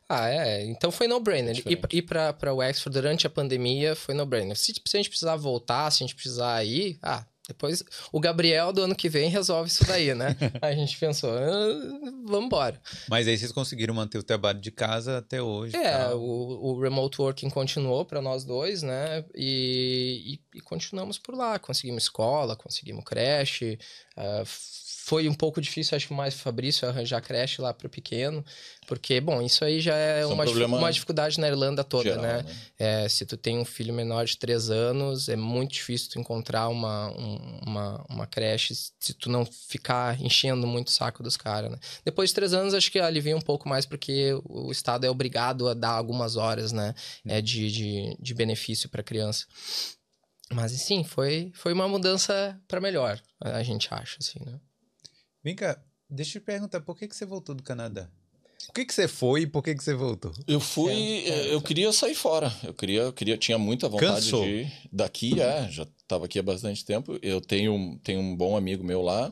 Ah, é. Então foi no-brainer. É ir ir pra, pra Wexford durante a pandemia foi no-brainer. Se, se a gente precisar voltar, se a gente precisar ir, ah, depois o Gabriel do ano que vem resolve isso daí, né? A gente pensou, ah, vamos embora. Mas aí vocês conseguiram manter o trabalho de casa até hoje. É, tal. o, o remote working continuou para nós dois, né? E, e- e continuamos por lá. Conseguimos escola, conseguimos creche. ah, foi um pouco difícil, acho que mais pro Fabrício arranjar creche lá pro pequeno, porque, bom, isso aí já é é um uma, problema uma dificuldade na Irlanda toda, geral, né? né? É, se tu tem um filho menor de três anos, é muito difícil tu encontrar uma, um- uma, uma creche se tu não ficar enchendo muito o saco dos caras, né? Depois de três anos, acho que alivia um pouco mais, porque o Estado é obrigado a dar algumas horas, né? É, de, de, de benefício para criança. Mas, sim, foi, foi uma mudança para melhor, a a gente acha, assim, né? Vem cá, deixa eu te perguntar, por que, que você voltou do Canadá? Por que, que você foi e por que, que você voltou? Eu fui, É, é, eu queria sair fora. Eu queria, eu queria, tinha muita vontade Cansou. de ir daqui, é, já estava aqui há bastante tempo. Eu tenho, um- tenho um bom amigo meu lá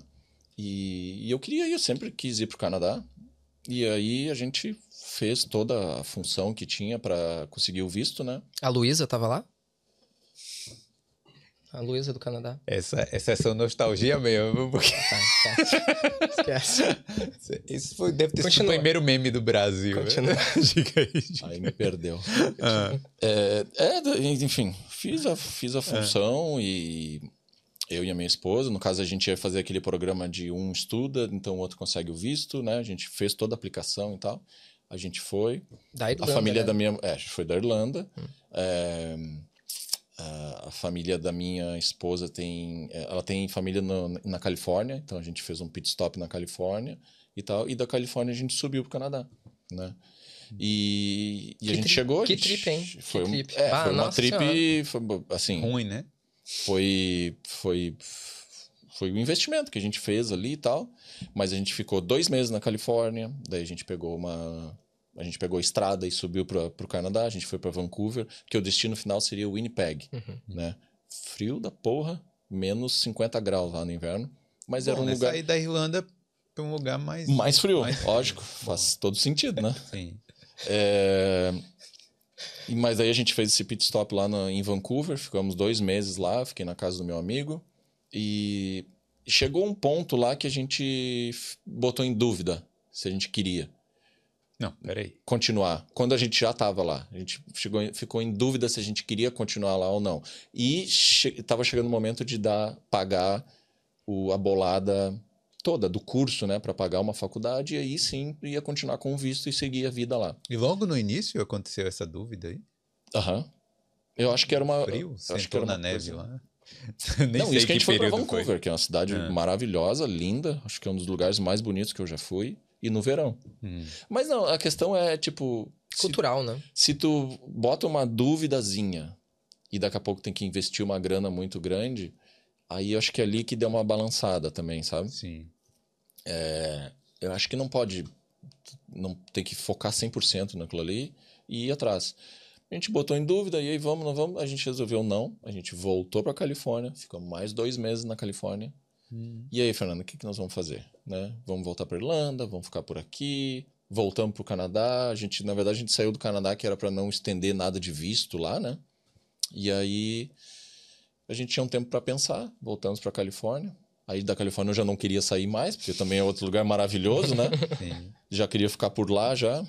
e, e eu queria ir, eu sempre quis ir para o Canadá. E aí a gente fez toda a função que tinha para conseguir o visto, né? A Luísa tava lá? A Luísa do Canadá. Essa, essa é sua nostalgia mesmo, porque Tá, esquece. esquece. isso foi, deve ter sido Continua. o primeiro meme do Brasil. né? Continua. Diga aí. diga. Aí me perdeu. Ah, É, é, enfim, fiz a, fiz a função e eu e a minha esposa, no caso a gente ia fazer aquele programa de um estuda, então o outro consegue o visto, né? A gente fez toda a aplicação e tal. A gente foi. Da A Irlanda, família né? da minha. É, a gente foi da Irlanda. É, a, a família da minha esposa tem. é, Ela tem família no- na Califórnia, então a gente fez um pit stop na Califórnia e tal. E da Califórnia a gente subiu pro Canadá, né? E, e a Que gente tri- chegou. a que gente- trip, hein? Que Foi, um- trip. É, Ah, foi uma trip. Foi, assim, ruim, né? foi, foi, foi um investimento que a gente fez ali e tal. Mas a gente ficou dois meses na Califórnia, daí a gente pegou uma. A gente pegou a estrada e subiu para o Canadá, a gente foi para Vancouver, que o destino final seria Winnipeg, Uhum. né? Frio da porra, menos 50 graus lá no inverno, mas era Bom, um né? lugar Sair da Irlanda pra um lugar mais... mais frio, mais- lógico, faz todo sentido, né? Sim. É, Mas aí a gente fez esse pit stop lá na- em Vancouver, ficamos dois meses lá, fiquei na casa do meu amigo. E chegou um ponto lá que a gente botou em dúvida se a gente queria Não, peraí. continuar. Quando a gente já estava lá, a gente chegou, ficou em dúvida se a gente queria continuar lá ou não. E estava chegando o momento de dar, pagar o, a bolada toda do curso, né, para pagar uma faculdade. E aí sim ia continuar com o visto e seguir a vida lá. E logo no início aconteceu essa dúvida aí? Aham. Eu acho que era uma. Frio? acho que era na neve coisa- lá? Nem Não, isso que a gente foi período Vancouver, que é uma cidade Ah. maravilhosa, linda. Acho que é um dos lugares mais bonitos que eu já fui. E no verão. Hum. Mas não, a questão é, tipo. Se, Cultural, né? se tu bota uma duvidazinha e daqui a pouco tem que investir uma grana muito grande, aí eu acho que é ali que deu uma balançada também, sabe? Sim. Eu acho que não pode. Não tem que focar 100% naquilo ali e ir atrás. A gente botou em dúvida, e aí vamos, não vamos? A gente resolveu não. A gente voltou para Califórnia, ficamos mais dois meses na Califórnia. Hum. E aí, Fernando, o que, que nós vamos fazer? Né? Vamos voltar para Irlanda, vamos ficar por aqui, voltamos pro Canadá. A gente, na verdade, a gente saiu do Canadá que era para não estender nada de visto lá, né? E aí a gente tinha um tempo para pensar. Voltamos para Califórnia. Aí da Califórnia eu já não queria sair mais, porque também é outro lugar maravilhoso, né? Sim. já queria ficar por lá já.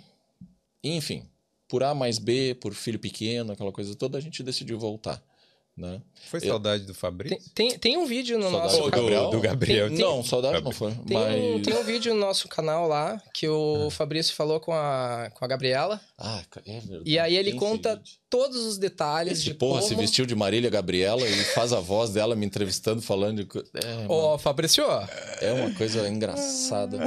Enfim, por A mais B, por filho pequeno, aquela coisa toda, a gente decidiu voltar. Né? Foi Eu- saudade do Fabrício? Tem, tem, tem um vídeo no Saudade nosso do canal. Gabriel? do Gabriel. Tem- Não, saudade não foi. Tem, um, mas... tem um vídeo no nosso canal lá que o Fabrício falou com a, com a Gabriela. Ah, é verdade. E aí ele conta vídeo. todos os detalhes Esse de porra como... se vestiu de Marília Gabriela e faz a voz dela me entrevistando, falando de. É, Ô, mano, Fabrício, é uma coisa engraçada.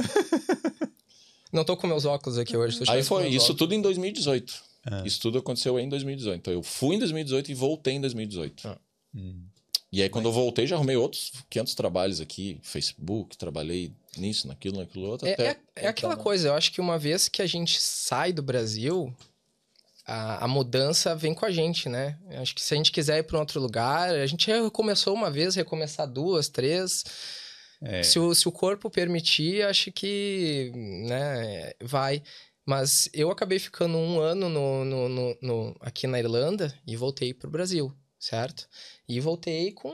não tô com meus óculos aqui hoje. tô Aí foi isso óculos. tudo em 2018. Ah. Isso tudo aconteceu em 2018. Então eu fui em 2018 e voltei em 2018. Ah. Hum. E aí quando eu voltei já arrumei outros 500 trabalhos aqui, Facebook, trabalhei nisso, naquilo, naquilo outro. É, até é, é aquela coisa, eu acho que uma vez que a gente sai do Brasil, a, a mudança vem com a gente, né? Eu acho que se a gente quiser ir para um outro lugar, a gente já recomeçou uma vez, recomeçar duas, três. É. Se, o, se o corpo permitir, acho que né, vai. Mas eu acabei ficando um ano no, no- no- no- aqui na Irlanda e voltei para o Brasil, certo? E voltei com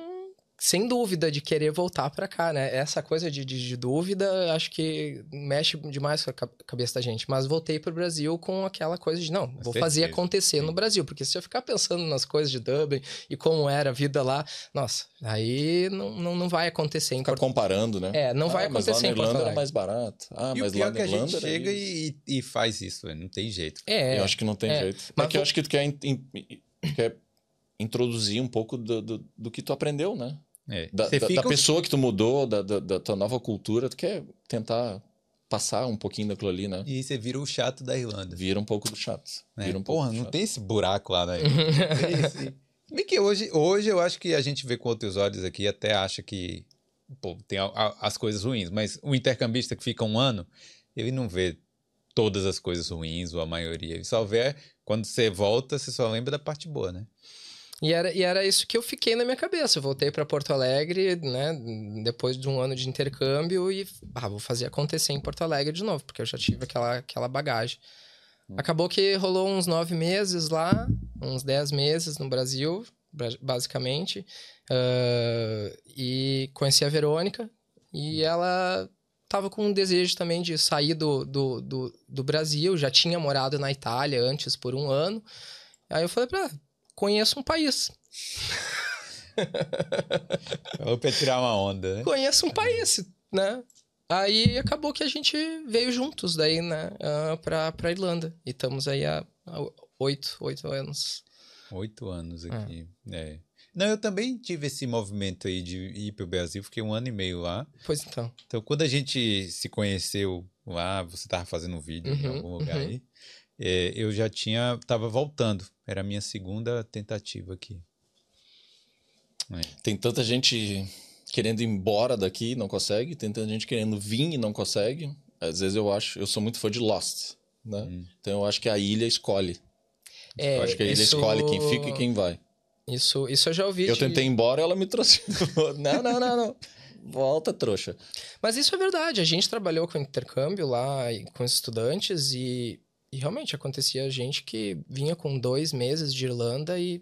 sem dúvida de querer voltar para cá, né? Essa coisa de, de, de dúvida, acho que mexe demais com a ca- cabeça da gente. Mas voltei para o Brasil com aquela coisa de não, vou fazer acontecer sim. no Brasil, porque se eu ficar pensando nas coisas de Dublin e como era a vida lá, nossa, aí não, não, não vai acontecer em Ficar Porto comparando, né? É, não vai ah, mas lá acontecer na Irlanda era mais barato. Ah, E mas o pior lá é que na a Irlanda gente chega e, e faz isso, não tem jeito. É, Eu acho que não tem é. jeito. Mas é que eu acho que tu quer, in- in- quer introduzir um pouco do, do, do que tu aprendeu, né? É. Da, da- fica da pessoa que tu mudou, da, da, da tua nova cultura, tu quer tentar passar um pouquinho daquilo ali, né? E você vira o chato da Irlanda. Vira um pouco do chato. né? Vira um pouco Porra, do não chato. tem esse buraco lá na Irlanda. Tem esse- Bem que hoje, hoje eu acho que a gente vê com outros olhos aqui e até acha que pô, tem a- a- as coisas ruins, mas o intercambista que fica um ano, ele não vê todas as coisas ruins, ou a maioria. Ele só vê quando você volta, você só lembra da parte boa, né? E era, e era isso que eu fiquei na minha cabeça. Eu voltei para Porto Alegre, né? Depois de um ano de intercâmbio e ah, vou fazer acontecer em Porto Alegre de novo, porque eu já tive aquela, aquela bagagem. Acabou que rolou uns nove meses lá, uns dez meses no Brasil, bra- basicamente. Ah, e conheci a Verônica e ela tava com um desejo também de sair do, do, do, do Brasil, já tinha morado na Itália antes por um ano. Aí eu falei pra ela, conheço um país. Ou pra tirar uma onda, né? Conheço um país, né? Aí acabou que a gente veio juntos daí, né, ah, pra, pra Irlanda. E estamos aí há, oito, oito anos. Oito anos Ah. aqui. É. Não, eu também tive esse movimento aí de ir pro Brasil, fiquei um ano e meio lá. Pois então. Então, quando a gente se conheceu lá, você tava fazando um vídeo em Uhum, algum lugar uhum. aí, é, eu já tinha, tava voltando. Era a minha segunda tentativa aqui. Tem tanta gente querendo ir embora daqui e não consegue, tem tanta gente querendo vir e não consegue. Às vezes eu acho, eu sou muito fã de Lost, né? Hum. Então eu acho que a ilha escolhe. É, eu acho que a ilha isso- escolhe quem fica e quem vai. Isso, isso eu já ouvi. Eu de- tentei ir embora ela me trouxe. não, não, não, não. Volta, trouxa. Mas isso é verdade. A gente trabalhou com intercâmbio lá e com os estudantes e, e realmente acontecia gente que vinha com dois meses de Irlanda e.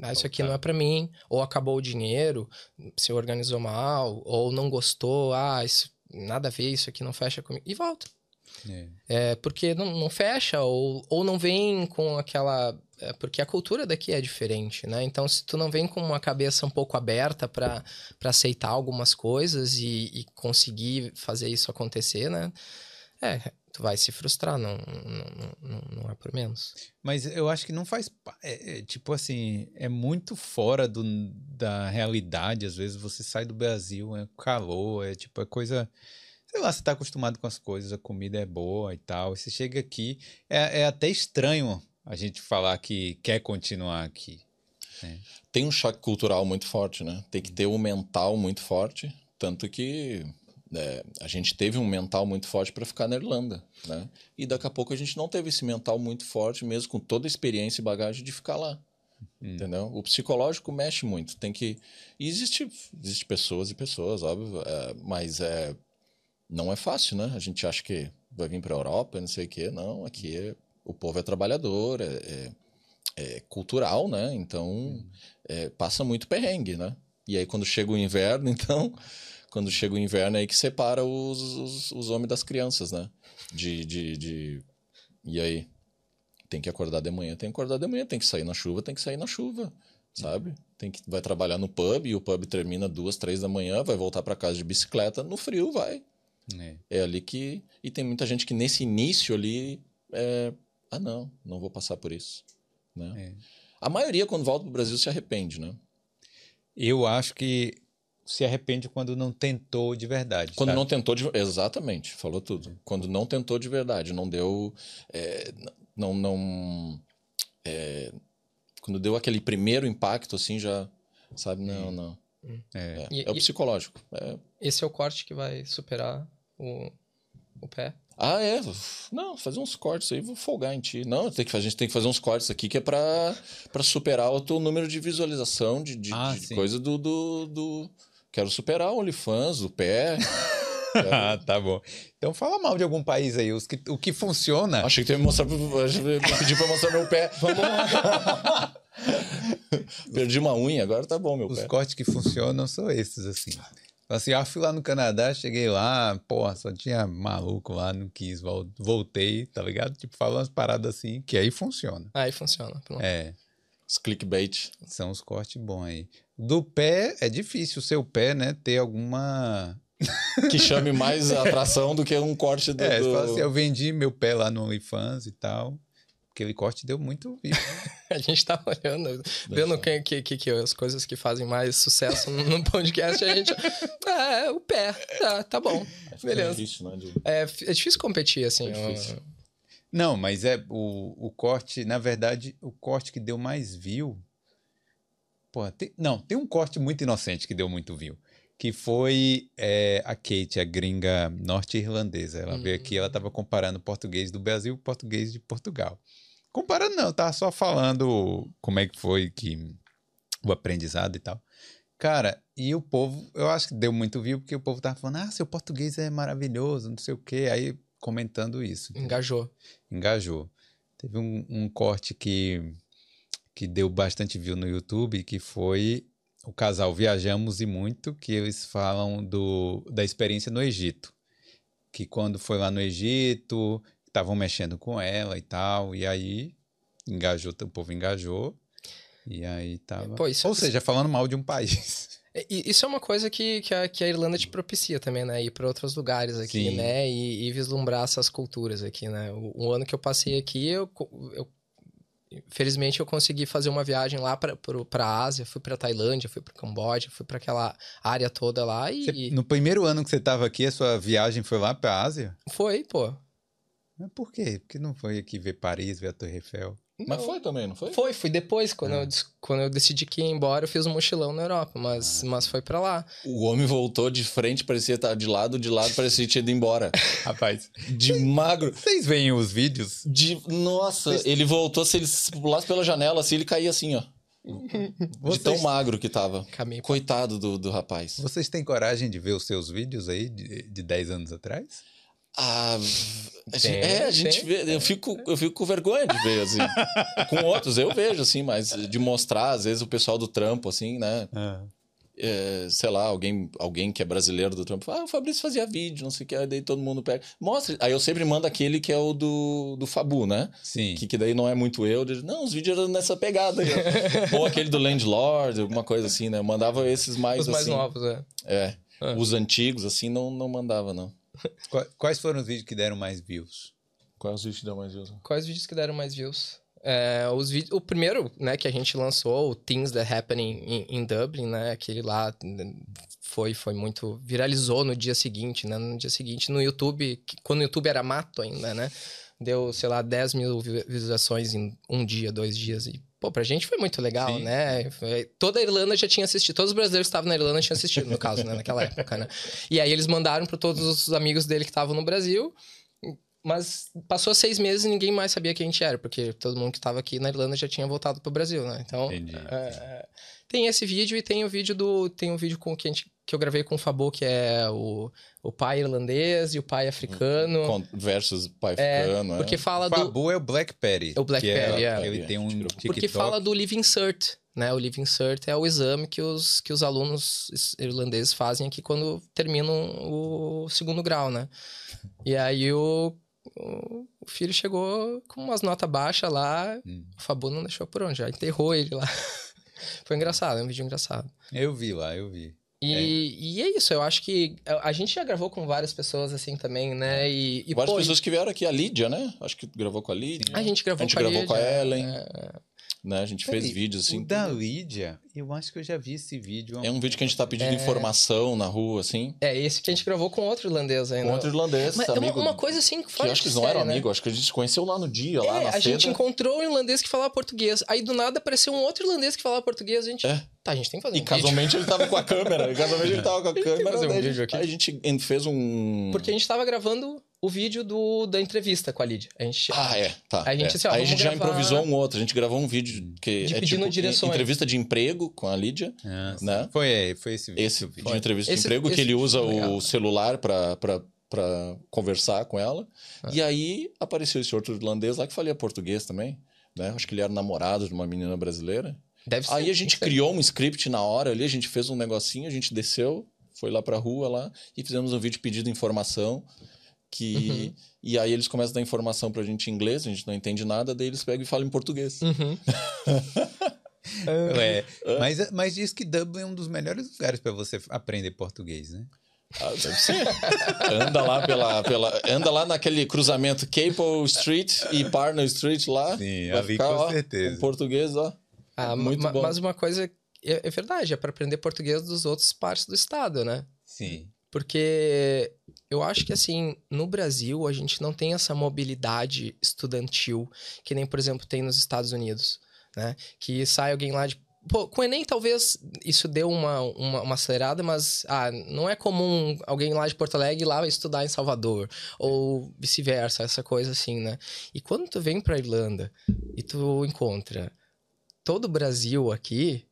Ah, isso aqui não é pra mim. Ou acabou o dinheiro, se organizou mal, ou não gostou. Ah, isso, nada a ver, isso aqui não fecha comigo. E volta. É. É porque não, não fecha, ou, ou não vem com aquela. é, porque a cultura daqui é diferente, né? Então, se tu não vem com uma cabeça um pouco aberta para aceitar algumas coisas e, e conseguir fazer isso acontecer, né? É, tu vai se frustrar, não, não, não, não é por menos. Mas eu acho que não faz. É, é, tipo assim, é muito fora do, da realidade. Às vezes você sai do Brasil, é calor, é tipo, é coisa. Sei lá, você tá acostumado com as coisas, a comida é boa e tal. E você chega aqui, é, é até estranho a gente falar que quer continuar aqui. Tem um choque cultural muito forte, né? Tem que ter um mental muito forte. Tanto que é, a gente teve um mental muito forte para ficar na Irlanda, né? E daqui a pouco a gente não teve esse mental muito forte, mesmo com toda a experiência e bagagem de ficar lá. Entendeu? O psicológico mexe muito. Tem que. E existe, existe pessoas e pessoas, óbvio, é, mas é, não é fácil, né? A gente acha que vai vir para a Europa, não sei o quê. Não, aqui é, o povo é trabalhador, é, é, é cultural, né? Então hum. é, passa muito perrengue, né? E aí quando chega o inverno, então, quando chega o inverno é aí que separa os, os, os homens das crianças, né? De, de, de... E aí? Tem que acordar de manhã, tem que acordar de manhã, tem que sair na chuva, tem que sair na chuva, sabe? Tem que vai trabalhar no pub e o pub termina duas, três da manhã, vai voltar para casa de bicicleta, no frio vai. É. é. ali que e tem muita gente que nesse início ali é... ah não, não vou passar por isso, né? É. A maioria quando volta pro Brasil se arrepende, né? Eu acho que se arrepende quando não tentou de verdade. Quando sabe? não tentou de exatamente, falou tudo. Quando não tentou de verdade, não deu, é, não, não, é, quando deu aquele primeiro impacto assim já, sabe, não, não. É, e, é o psicológico. É. Esse é o corte que vai superar o, o pé. Ah, é? Não, fazer uns cortes aí, vou folgar em ti. Não, tem que, a gente tem que fazer uns cortes aqui que é pra, pra superar o teu número de visualização, de, de, ah, de coisa do, do, do, Quero superar o OnlyFans, o pé. ah, tá bom. Então fala mal de algum país aí, os que, o que funciona. Achei que tu ia mostrar, pedir pra mostrar meu pé. Vamos lá. Perdi uma unha, agora tá bom meu os pé. Os cortes que funcionam são esses, assim. Assim, ah, fui lá no Canadá, cheguei lá, porra, só tinha maluco lá, não quis, voltei, tá ligado? Tipo, falando umas paradas assim, que aí funciona. Aí funciona. Pronto. É. Os clickbait. São os cortes bons aí. Do pé, é difícil o seu pé, né, ter alguma... que chame mais atração do que um corte do... É, do... Assim, eu vendi meu pé lá no OnlyFans e tal. Aquele corte deu muito vivo. a gente tá olhando, vendo quem, que, que, que, as coisas que fazem mais sucesso no podcast, a gente. É, o pé. Ah, tá bom. É Beleza. Difícil, né, de... é, é difícil competir, assim. É difícil. Eu... Não, mas é o, o corte, na verdade, o corte que deu mais view. Porra, tem, não, tem um corte muito inocente que deu muito view. Que foi é, a Kate, a gringa norte-irlandesa. Ela hum. veio aqui, ela estava comparando o português do Brasil com o português de Portugal. Comparando não, tava só falando como é que foi que o aprendizado e tal. Cara, e o povo, eu acho que deu muito view porque o povo tava falando: "Ah, seu português é maravilhoso, não sei o quê". Aí comentando isso. Engajou. Engajou. Teve um, um corte que que deu bastante view no YouTube, que foi o casal Viajamos e Muito, que eles falam do, da experiência no Egito. Que quando foi lá no Egito, estavam mexendo com ela e tal, e aí engajou, o povo engajou, e aí tava. Pô, isso, Ou seja, falando mal de um país. Isso é uma coisa que, que, a, que a Irlanda te propicia também, né? Ir para outros lugares aqui, Sim. né? E, e, vislumbrar essas culturas aqui, né? O, o, ano que eu passei aqui, eu, eu felizmente eu consegui fazer uma viagem lá para a Ásia, fui para Tailândia, fui para Camboja, fui para aquela área toda lá e você, no primeiro ano que você estava aqui, a sua viagem foi lá para a Ásia? Foi, pô. Mas por quê? Porque não foi aqui ver Paris, ver a Torre Eiffel? Mas foi também, não foi? Foi, fui depois. Quando, ah. eu, quando eu decidi que ia embora, eu fiz um mochilão na Europa, mas, ah. mas foi para lá. O homem voltou de frente, parecia estar de lado, de lado, parecia tinha ido embora. Rapaz. De magro. Vocês veem os vídeos? De. Nossa, Vocês... ele voltou, se ele pulasse pela janela, assim, ele caía assim, ó. Vocês... De tão magro que tava. Caminho. Coitado do, do rapaz. Vocês têm coragem de ver os seus vídeos aí de, de 10 anos atrás? Ah, a gente, é, a gente vê, eu fico, eu fico com vergonha de ver, assim. com outros eu vejo, assim, mas de mostrar, às vezes, o pessoal do trampo, assim, né? É. É, sei lá, alguém, alguém que é brasileiro do trampo, ah, o Fabrício fazia vídeo, não sei o que, aí daí todo mundo pega. Mostra. Aí eu sempre mando aquele que é o do, do Fabu, né? Sim. Que, que daí não é muito eu. Não, os vídeos eram nessa pegada. Ou aquele do Landlord, alguma coisa assim, né? Eu mandava esses mais. Os mais assim. novos, é. É. Ah. Os antigos, assim, não, não mandava, não. Quais foram os vídeos que deram mais views? Quais os vídeos que deram mais views? Quais vídeos que deram mais views? É, os vídeos, o primeiro, né, que a gente lançou, o Things That Happening in, in, Dublin, né, aquele lá foi, foi muito viralizou no dia seguinte, né, no dia seguinte no YouTube, quando o YouTube era mato ainda, né, deu, sei lá, 10 mil visualizações em um dia, dois dias e Pô, pra gente foi muito legal, Sim. né? Foi... Toda a Irlanda já tinha assistido, todos os brasileiros que estavam na Irlanda tinham assistido, no caso, né? Naquela época, né? E aí eles mandaram para todos os amigos dele que estavam no Brasil, mas passou seis meses e ninguém mais sabia quem a gente era, porque todo mundo que estava aqui na Irlanda já tinha voltado pro Brasil, né? Então, é, é, tem esse vídeo e tem o vídeo do. Tem um vídeo com que a gente que eu gravei com o Fabo, que é o, o pai irlandês e o pai africano. Con- Versus pai É, africano, porque é. fala O do. Fabu é o Black Perry. É o Black que Perry, é. Ele tem um TikTok. Porque fala do Living Cert, né? O Living Cert é o exame que os, que os alunos irlandeses fazem aqui quando terminam o segundo grau, né? E aí o, o o filho chegou com umas notas baixas lá, Hum. o Fabu não deixou por onde, já enterrou ele lá. Foi engraçado, é um vídeo engraçado. Eu vi lá, eu vi. E e é isso, eu acho que a gente já gravou com várias pessoas assim também, né? E, e Várias pô, pessoas que vieram aqui, a Lídia, né? Acho que gravou com a Lídia. a gente gravou A gente com a gravou com a Lídia, Ellen. é, Né? A gente fez Peraí, vídeos assim. O da Lídia, eu acho que eu já vi esse vídeo. É um vídeo que a gente tá pedindo É. informação na rua, assim. É, esse que a gente gravou com outro irlandês ainda. Com outro irlandês, Mas é uma, amigo. uma coisa assim, que acho que eles não eram né? amigos, acho que a gente se conheceu lá no dia, lá É, na a gente seda. encontrou um irlandês que falava português. Aí do nada apareceu um outro irlandês que falava português. A gente. É. Tá, a gente tem que fazer E um vídeo. casualmente ele tava com a câmera. E casualmente ele tava com a câmera. um a vídeo gente- aqui. Aí a gente fez um. Porque a gente tava gravando o vídeo do, da entrevista com a Lídia. A gente. Ah, é, tá. A gente, é. assim, ó, Aí a gente já improvisou um outro. A gente gravou um vídeo que De é pedindo tipo direções. entrevista de emprego com a Lídia, sim. né? Foi, foi esse vídeo. Esse vi. de entrevista Esse- de emprego esse que ele vídeo usa foi legal. o celular pra, pra, pra conversar com ela. Ah. E aí apareceu esse outro irlandês lá que falia português também, né? Acho que ele era namorado de uma menina brasileira. Deve ser. Aí a gente criou um script na hora ali, a gente fez um negocinho, a gente desceu, foi lá pra rua lá e fizemos um vídeo pedindo informação. Que... Uhum. E aí eles começam a dar informação pra gente em inglês, a gente não entende nada, daí eles pegam e falam em português. Uhum. É, mas, mas diz que Dublin é um dos melhores lugares para você aprender português, né? Ah, deve ser. anda lá pela, pela. Anda lá naquele cruzamento Capel Street e Parnell Street lá. Sim, vai ali ficar, com ó, certeza. português, ó. Ah, Muito ma- bom. Mas uma coisa é, é verdade, é para aprender português dos outros partes do estado, né? Sim. Porque eu acho que, assim, no Brasil, a gente não tem essa mobilidade estudantil que nem, por exemplo, tem nos Estados Unidos, né? Que sai alguém lá de. Pô, com o Enem talvez isso deu uma, uma, uma acelerada, mas ah, não é comum alguém lá de Porto Alegre ir lá estudar em Salvador, ou vice-versa, essa coisa assim, né? E quando tu vem pra Irlanda e tu encontra todo o Brasil aqui,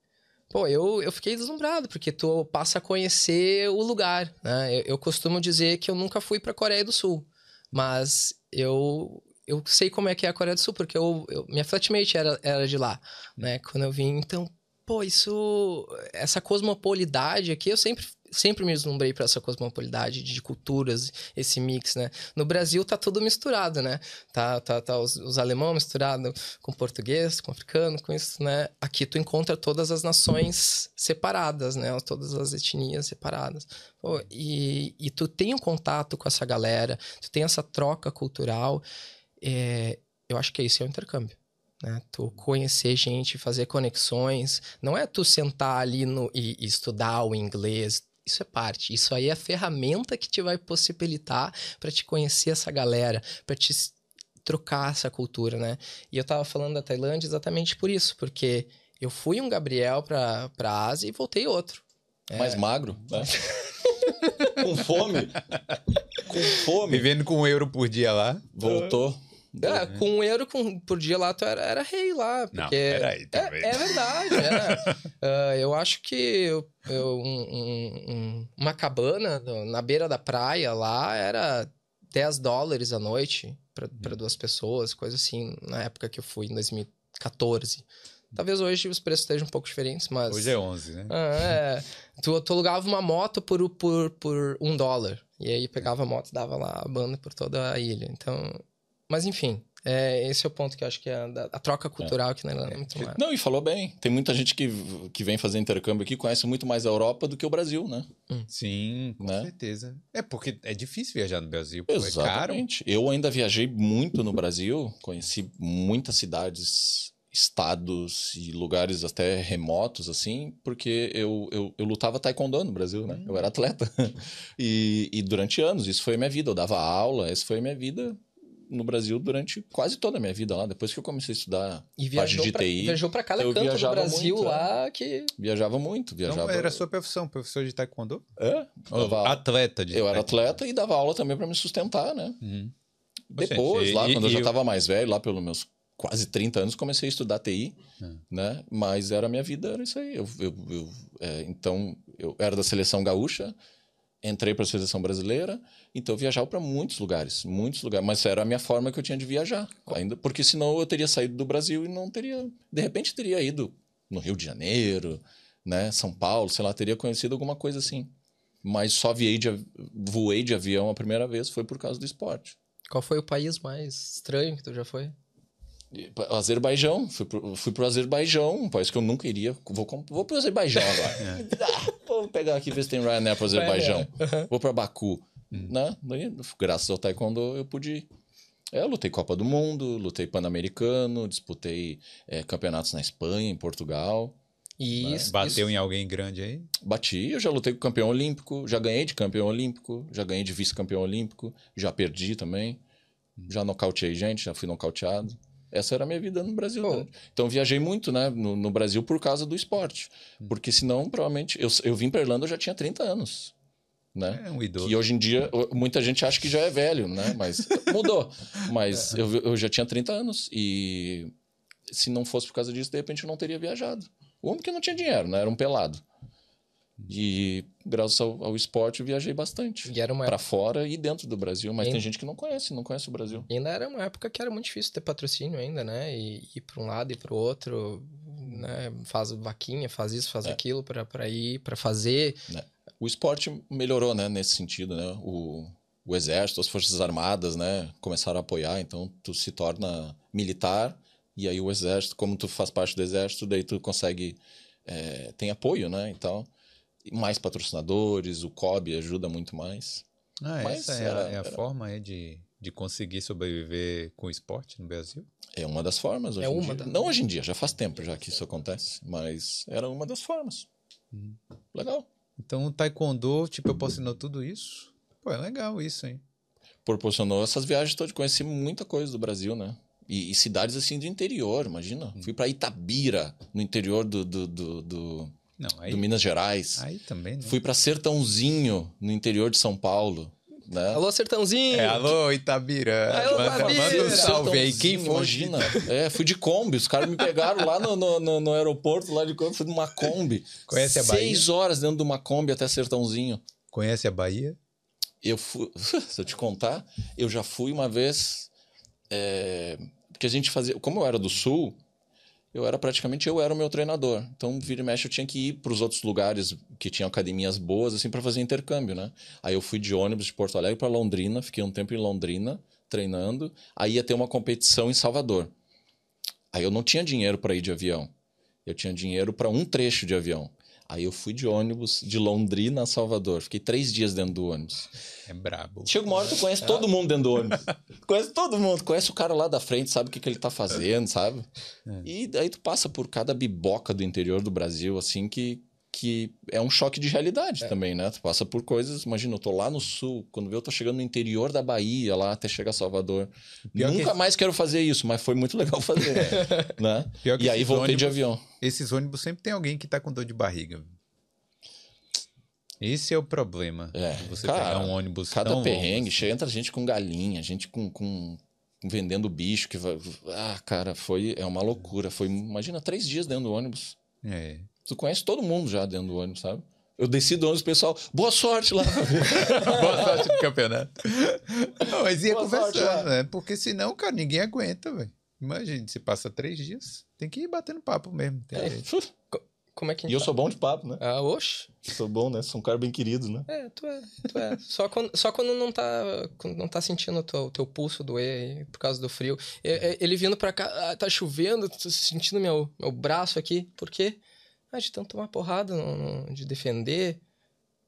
Pô, eu, eu fiquei deslumbrado, porque tu passa a conhecer o lugar, né? Eu, eu costumo dizer que eu nunca fui pra Coreia do Sul, mas eu, eu sei como é que é a Coreia do Sul, porque eu, eu- minha flatmate era, era de lá, né? Quando eu vim, então, pô, isso... Essa cosmopolidade aqui, eu sempre, sempre me deslumbrei pra essa cosmopolidade de culturas, esse mix, né? No Brasil tá tudo misturado, né? Tá, tá, tá os, os alemão misturado com português, com africano, com isso, né? Aqui tu encontra todas as nações separadas, né? Todas as etnias separadas. Pô, e, e tu tem um contato com essa galera, tu tem essa troca cultural. é, eu acho que esse é o intercâmbio. Né? Tu conhecer gente, fazer conexões. Não é tu sentar ali no, e, e estudar o inglês. Isso é parte. Isso aí é a ferramenta que te vai possibilitar para te conhecer essa galera, para te trocar essa cultura, né? E eu tava falando da Tailândia exatamente por isso, porque eu fui um Gabriel pra, pra Ásia e voltei outro. É. Mais magro, né? com fome. Com fome. Vivendo com um euro por dia lá. Voltou. É, com um euro com- por dia lá, tu era, era rei lá. Porque Não, peraí, é, também. é verdade, era. Ah, eu acho que eu, eu- um- um- um- uma cabana na beira da praia lá era 10 dólares a noite para duas pessoas, coisa assim, na época que eu fui, em 2014. Talvez hoje os preços estejam um pouco diferentes, mas. Hoje é 11, né? Ah, é. Tu, tu alugava uma moto por, por, por um dólar. E aí pegava a moto e dava lá a banda por toda a ilha. Então. Mas enfim, é, esse é o ponto que eu acho que é a, da- a troca cultural aqui na Irlanda é muito mais. Não, e falou bem. Tem muita gente que, que vem fazer intercâmbio aqui conhece muito mais a Europa do que o Brasil, né? Sim, com Né? certeza. É porque é difícil viajar no Brasil. pô, É caro. Exatamente. Eu ainda viajei muito no Brasil, conheci muitas cidades, estados e lugares até remotos, assim, porque eu, eu, eu lutava taekwondo no Brasil, né? Eu era atleta. E, e durante anos, isso foi a minha vida. Eu dava aula, essa foi a minha vida no Brasil durante quase toda a minha vida lá. Depois que eu comecei a estudar E parte viajou de pra, TI, viajou pra cada eu canto do viajava Brasil muito, é. lá que. viajava muito, viajava... Então era a sua profissão, professor de taekwondo? É, dava- atleta de Eu era atleta e dava aula também para me sustentar, né? Uhum. Depois, Gente, lá, e- quando eu e já eu- estava mais velho, lá pelos meus quase 30 anos comecei a estudar TI, né? Mas era a minha vida, era isso aí. Eu, eu, eu, é, então, eu era da seleção gaúcha, entrei para a seleção brasileira, então eu viajava para muitos lugares, muitos lugares, mas era a minha forma que eu tinha de viajar, ainda porque senão eu teria saído do Brasil e não teria, de repente teria ido no Rio de Janeiro, né, São Paulo, sei lá, teria conhecido alguma coisa assim. Mas só voei de, voei de avião a primeira vez foi por causa do esporte. Qual foi o país mais estranho que tu já foi? O Azerbaijão, fui pro, fui pro Azerbaijão, um país que eu nunca iria. Vou, vou pro Azerbaijão agora. é. ah, vou pegar aqui ver se tem Ryanair pro Azerbaijão. Uhum. Vou pra Baku. Hum. Né? Graças ao Taekwondo eu pude ir. É, eu lutei Copa do Mundo, lutei Pan-Americano, disputei é, campeonatos na Espanha, em Portugal. E isso, Bateu isso. em alguém grande aí? Bati, eu já lutei com campeão olímpico, já ganhei de campeão olímpico, já ganhei de vice-campeão olímpico, já perdi também, já nocauteei gente, já fui nocauteado. Essa era a minha vida no Brasil. Né? Então viajei muito né, no, no, Brasil por causa do esporte. Hum. Porque senão, provavelmente. Eu, eu vim para Irlanda, eu já tinha 30 anos. Né? É um idoso. E hoje em dia, muita gente acha que já é velho, né? Mas mudou. Mas é. eu, eu já tinha 30 anos. E se não fosse por causa disso, de repente eu não teria viajado. O homem que não tinha dinheiro, né? Era um pelado. E graças ao, ao esporte eu viajei bastante. E era uma para fora e dentro do Brasil, mas tem gente que não conhece, não conhece o Brasil. E ainda era uma época que era muito difícil ter patrocínio ainda, né? E ir para um lado e para o outro, né? Faz vaquinha, faz isso, faz é. aquilo para ir, para fazer. É. O esporte melhorou, né, nesse sentido, né? O, o exército, as forças armadas, né, começaram a apoiar, então tu se torna militar e aí o exército, como tu faz parte do exército, daí tu consegue é, tem apoio, né? Então mais patrocinadores, o COB ajuda muito mais. Ah, Mas essa é, era, a, é a era... forma é, de, de conseguir sobreviver com o esporte no Brasil? É uma das formas hoje é uma da... Não hoje em dia, já faz tempo já que isso acontece, mas era uma das formas. Hum. Legal. Então o taekwondo te proporcionou tudo isso? Pô, é legal isso, hein? Proporcionou essas viagens todas, conheci muita coisa do Brasil, né? E, e cidades assim do interior, imagina. Hum. Fui para Itabira, no interior do, do, do, do não, aí, do Minas Gerais. Aí também. Né? Fui para Sertãozinho, no interior de São Paulo. Né? Alô, Sertãozinho! É, alô, Itabira! Alô, manda, manda um salve aí. Quem foi? Imagina. é, fui de Kombi. Os caras me pegaram lá no, no, no, no, aeroporto, lá de Kombi. Fui numa Kombi. Conhece a Bahia? Seis horas dentro de uma Kombi até Sertãozinho. Conhece a Bahia? Eu fui... Se eu te contar, eu já fui uma vez... É, porque a gente fazia... Como eu era do Sul eu era praticamente eu era o meu treinador. Então, vira e mexe, eu tinha que ir para os outros lugares que tinham academias boas, assim, para fazer intercâmbio, né? Aí eu fui de ônibus de Porto Alegre para Londrina, fiquei um tempo em Londrina treinando. Aí ia ter uma competição em Salvador. Aí eu não tinha dinheiro para ir de avião. Eu tinha dinheiro para um trecho de avião. Aí eu fui de ônibus de Londrina a Salvador. Fiquei três dias dentro do ônibus. É brabo. Chega uma hora que tu conhece todo mundo dentro do ônibus. conhece todo mundo. Conhece o cara lá da frente, sabe o que, que ele tá fazendo, sabe? É. E daí tu passa por cada biboca do interior do Brasil, assim, que, que é um choque de realidade é. também, né? Tu passa por coisas... Imagina, eu tô lá no sul. Quando eu tô chegando no interior da Bahia, lá até chegar a Salvador. Pior Nunca que... mais quero fazer isso, mas foi muito legal fazer. né? e aí voltei ônibus, de avião. Esses ônibus sempre tem alguém que tá com dor de barriga. Esse é o problema. É, você cara, pegar um ônibus cada tão perrengue, longo, assim. entra gente com galinha, gente com, com, vendendo bicho que vai, ah, cara, foi é uma loucura. Foi, imagina três dias dentro do ônibus. É. Tu conhece todo mundo já dentro do ônibus, sabe? Eu desci do ônibus, pessoal, boa sorte lá. boa sorte no campeonato. Não, mas ia boa conversando, né? Porque senão, cara, ninguém aguenta, velho. Imagina, se passa três dias, tem que ir batendo papo mesmo. É. Como é que E eu sou bom de papo, né? Ah, oxe. Sou bom, né? Sou um cara bem querido, né? É, tu é, tu é. só, quando, só quando não tá, quando não tá sentindo o teu, teu pulso doer por causa do frio. Ele vindo pra cá, ah, tá chovendo, tô sentindo meu, meu braço aqui. Por quê? Ah, de tanto tomar porrada, no, no, de defender.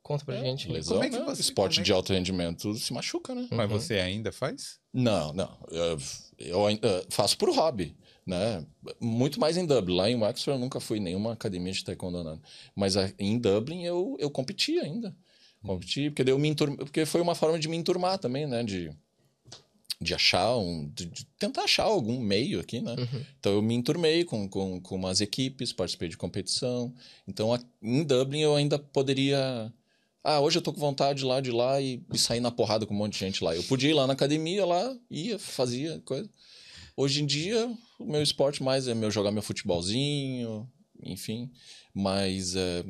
Conta pra é, gente. Lesão, como é que né? você, Esporte é de alto rendimento se machuca, né? Mas uhum. você ainda faz? Não, não. Eu, eu, eu faço por hobby né? Muito mais em Dublin. Lá em Wexford eu nunca fui em nenhuma academia de taekwondo nada. Mas em Dublin eu, eu competi ainda. Competi, porque, eu me enturma, porque foi uma forma de me enturmar também, né? De, de achar um. De, de tentar achar algum meio aqui, né? Uhum. Então eu me enturmei com, com, com umas equipes, participei de competição. Então em Dublin eu ainda poderia. Ah, hoje eu tô com vontade de ir lá, de lá e, e sair na porrada com um monte de gente lá. Eu podia ir lá na academia, lá, ia, fazia coisa. Hoje em dia, o meu esporte mais é meu jogar meu futebolzinho, enfim. Mas, é,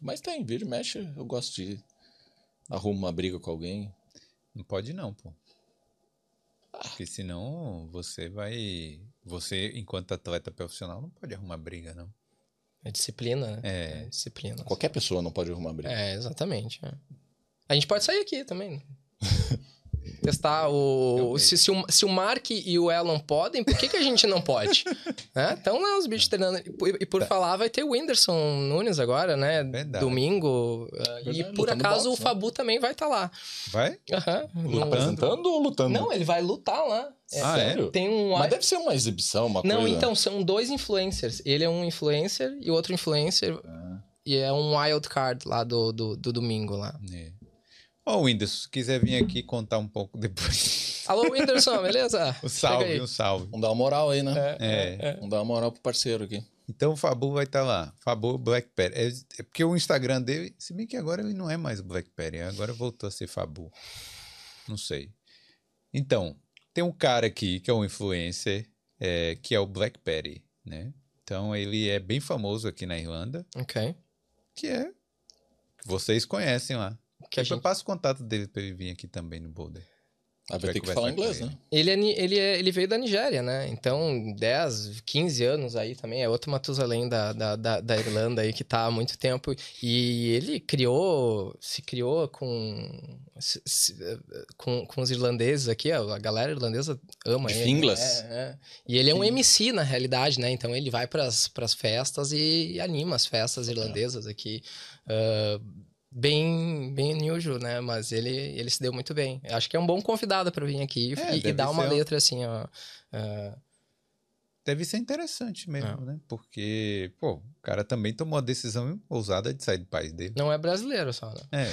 mas tem, vira e mexe, eu gosto de arrumar uma briga com alguém. Não pode não, pô. Porque senão você vai. Você, enquanto atleta profissional, não pode arrumar briga, não. É disciplina, né? É. disciplina. Qualquer pessoa não pode arrumar briga. É, exatamente. é. A gente pode sair aqui também. Testar o. Se, se, o. se o Mark e o Elon podem, por que, que a gente não pode? né? Então lá os bichos treinando. E, por- e por falar, vai ter o Whindersson Nunes agora, né? Verdade. Domingo. e Verdade, por lutando acaso boxe, o né? Fabu também vai estar lá. Vai? Aham. Não- Apresentando ou lutando? Não, ele vai lutar lá. É, Ah, é? Sério? Tem um. Mas deve ser uma exibição, uma Não, coisa. então, são dois influencers. Ele é um influencer e o outro influencer. E é um wild card lá do, do, do domingo lá. É. Ó, Whindersson, se quiser vir aqui contar um pouco depois. Alô, Whindersson, beleza? O Chega salve, um salve. Vamos dar uma moral aí, né? É. Vamos dar uma moral pro parceiro aqui. Então o Fabu vai estar lá. Fabu Blackberry. É, é porque o Instagram dele, se bem que agora ele não é mais o Blackberry, agora voltou a ser Fabu. Não sei. Então, tem um cara aqui que é um influencer, é, que é o Blackberry, né? Então ele é bem famoso aqui na Irlanda, Ok. que é que vocês conhecem lá. Que a Depois eu gente... passo o contato dele para ele vir aqui também no Boulder. Ah, vai ter que falar inglês, ele. né? ele, é, ele, é- ele veio da Nigéria, né? Então, 10, 15 anos aí também. É outro Matusalém da, da, da, da Irlanda aí que tá há muito tempo. E ele criou, se criou com, se- se- com, com os irlandeses aqui. ó, A galera irlandesa ama De ele. Finglas. É, é. E ele é um MC, na realidade, né? Então ele vai pras, pras festas e anima as festas irlandesas aqui. Ah, bem bem unusual, né? Mas ele, ele se deu muito bem. Acho que é um bom convidado para vir aqui É, e- e, dar uma um- letra assim, ó. ah, Deve ser interessante mesmo, É. né? Porque, pô, o cara também tomou a decisão ousada de sair do país dele. não é brasileiro só, né? É.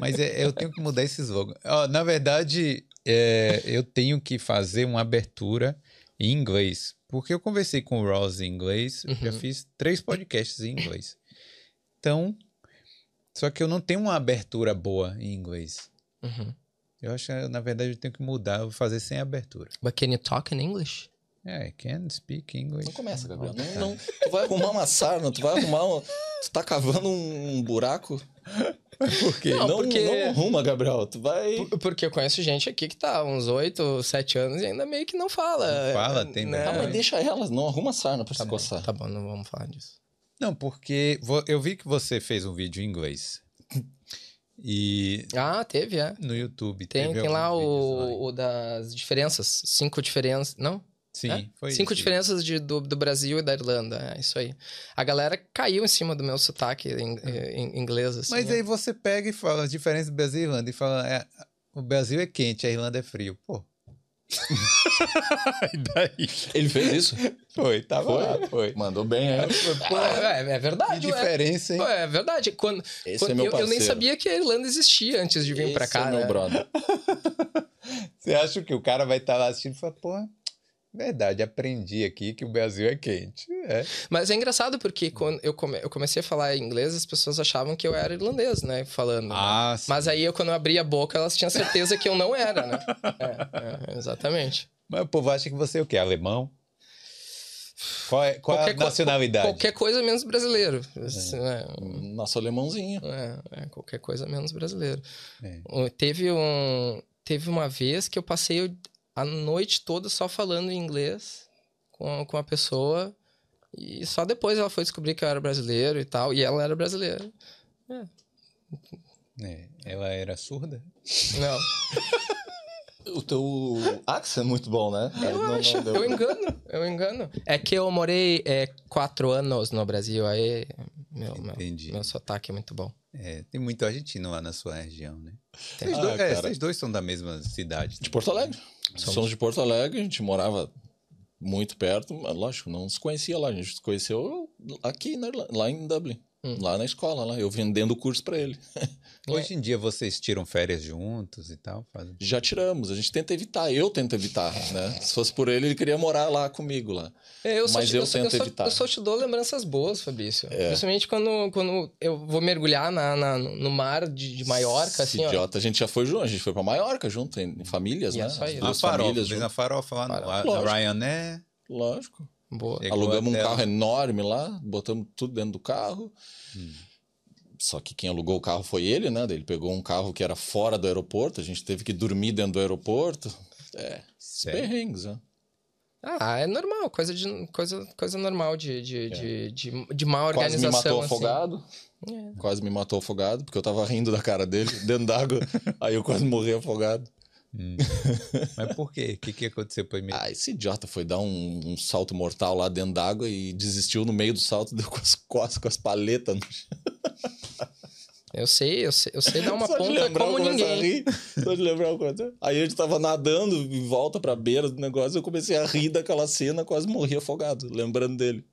Mas é- eu tenho que mudar esse slogan. Ó, na verdade, é, eu tenho que fazer uma abertura em inglês. Porque eu conversei com o Ross em inglês, eu já Uhum. fiz três podcasts em inglês. Então, só que eu não tenho uma abertura boa em inglês. Uhum. Eu acho que, na verdade, eu tenho que mudar, eu vou fazer sem abertura. But can you talk in English? É, I can speak English. Não começa, Gabriel. Não, não, tu vai arrumar uma sarna, tu vai arrumar um... Tu tá cavando um buraco. Por quê? Não, Não, porque- não arruma, Gabriel. Tu vai... Por- Porque eu conheço gente aqui que tá uns 8, 7 anos e ainda meio que não fala. Não fala, né? tem Ah, vergonha. mas deixa elas, não arruma sarna pra Tá se bom, coçar. tá bom, não vamos falar disso. Não, porque eu vi que você fez um vídeo em inglês. E Ah, teve, é. no YouTube. Tem, tem lá o, o das diferenças. Cinco diferenças. Não? Sim, É? foi Cinco isso. diferenças de, do, do Brasil e da Irlanda. É isso aí. A galera caiu em cima do meu sotaque em, em inglês. Assim, Mas né? aí você pega e fala as diferenças do Brasil e Irlanda e fala: é, o Brasil é quente, a Irlanda é frio. Pô. e daí? Ele fez isso? Foi, tava Foi? lá, foi. Mandou bem, é. É, é que verdade, ué. diferença, hein? É verdade. Quando, Esse quando- é meu eu, eu nem sabia que a Irlanda existia antes de vir pra Esse cá, é meu né? brother. Você acha que o cara vai estar lá assistindo e fala, pô, verdade, aprendi aqui que o Brasil é quente. É. Mas é engraçado porque quando eu, come- eu comecei a falar inglês, as pessoas achavam que eu era irlandês, né? Falando. né? Ah, sim. Mas aí, eu, quando eu abri a boca, elas tinham certeza que eu não era, né? É, é, exatamente. Mas o povo acha que você é o quê? Alemão? Qual é, qual é a Qualquer co- nacionalidade? Qualquer coisa menos brasileiro. Assim, né? Nosso alemãozinho. É, é, qualquer coisa menos brasileiro. É. Teve, um, teve uma vez que eu passei a noite toda só falando inglês com, com a pessoa. E só depois ela foi descobrir que eu era brasileiro e tal. E ela era brasileira. É, ela era surda? Não. O teu accent é muito bom, né? Eu Não, não acho, deu- eu engano, eu engano. É que eu morei é, quatro anos no Brasil, aí meu, meu, Entendi. meu sotaque é muito bom. É, tem muito argentino lá na sua região, né? Vocês, Ah, dois, é, vocês dois são da mesma cidade. De Porto Alegre. Somos. de Porto Alegre, a gente morava muito perto, mas lógico, não se conhecia lá. A gente se conheceu aqui na Irlanda, lá em Dublin. Hum. Lá na escola, lá, eu vendendo o curso pra ele. Hoje em dia vocês tiram férias juntos e tal? Fazem... Já tiramos, a gente tenta evitar, eu tento evitar, né? Se fosse por ele, ele queria morar lá comigo lá. É, eu só Mas te, eu só- tento só, evitar. Eu só te dou lembranças boas, Fabrício. É. Principalmente quando, quando eu vou mergulhar na, na- no mar de, de Maiorca, assim, ó. idiota, a gente já foi junto, a gente foi pra Maiorca junto, em, em famílias, E né? é As duas farofa, famílias fez na farofa lá no Lógico. Ryanair. Lógico. Boa. Chegou Alugamos um carro enorme lá, botamos tudo dentro do carro. Hum. Só que quem alugou o carro foi ele, né? Ele pegou um carro que era fora do aeroporto, a gente teve que dormir dentro do aeroporto. É, perrengues, né? Ah, é normal, coisa, de, coisa, coisa normal de, de, de, de, de má É. Quase me organização. matou afogado. Assim. É. Quase me matou afogado, porque eu tava rindo da cara dele, dentro d'água. aí eu quase morri afogado. Mas por quê? O que, que aconteceu primeiro? Ah, esse idiota foi dar um, um salto mortal lá dentro d'água e desistiu no meio do salto, deu com as costas, com as paletas no chão. Eu sei, eu sei, eu sei dar uma Só ponta lembrar, como começo a ninguém. rir. Só de lembrar o aconteceu. Aí a gente tava nadando em volta pra beira do negócio, eu comecei a rir daquela cena, quase morri afogado, lembrando dele.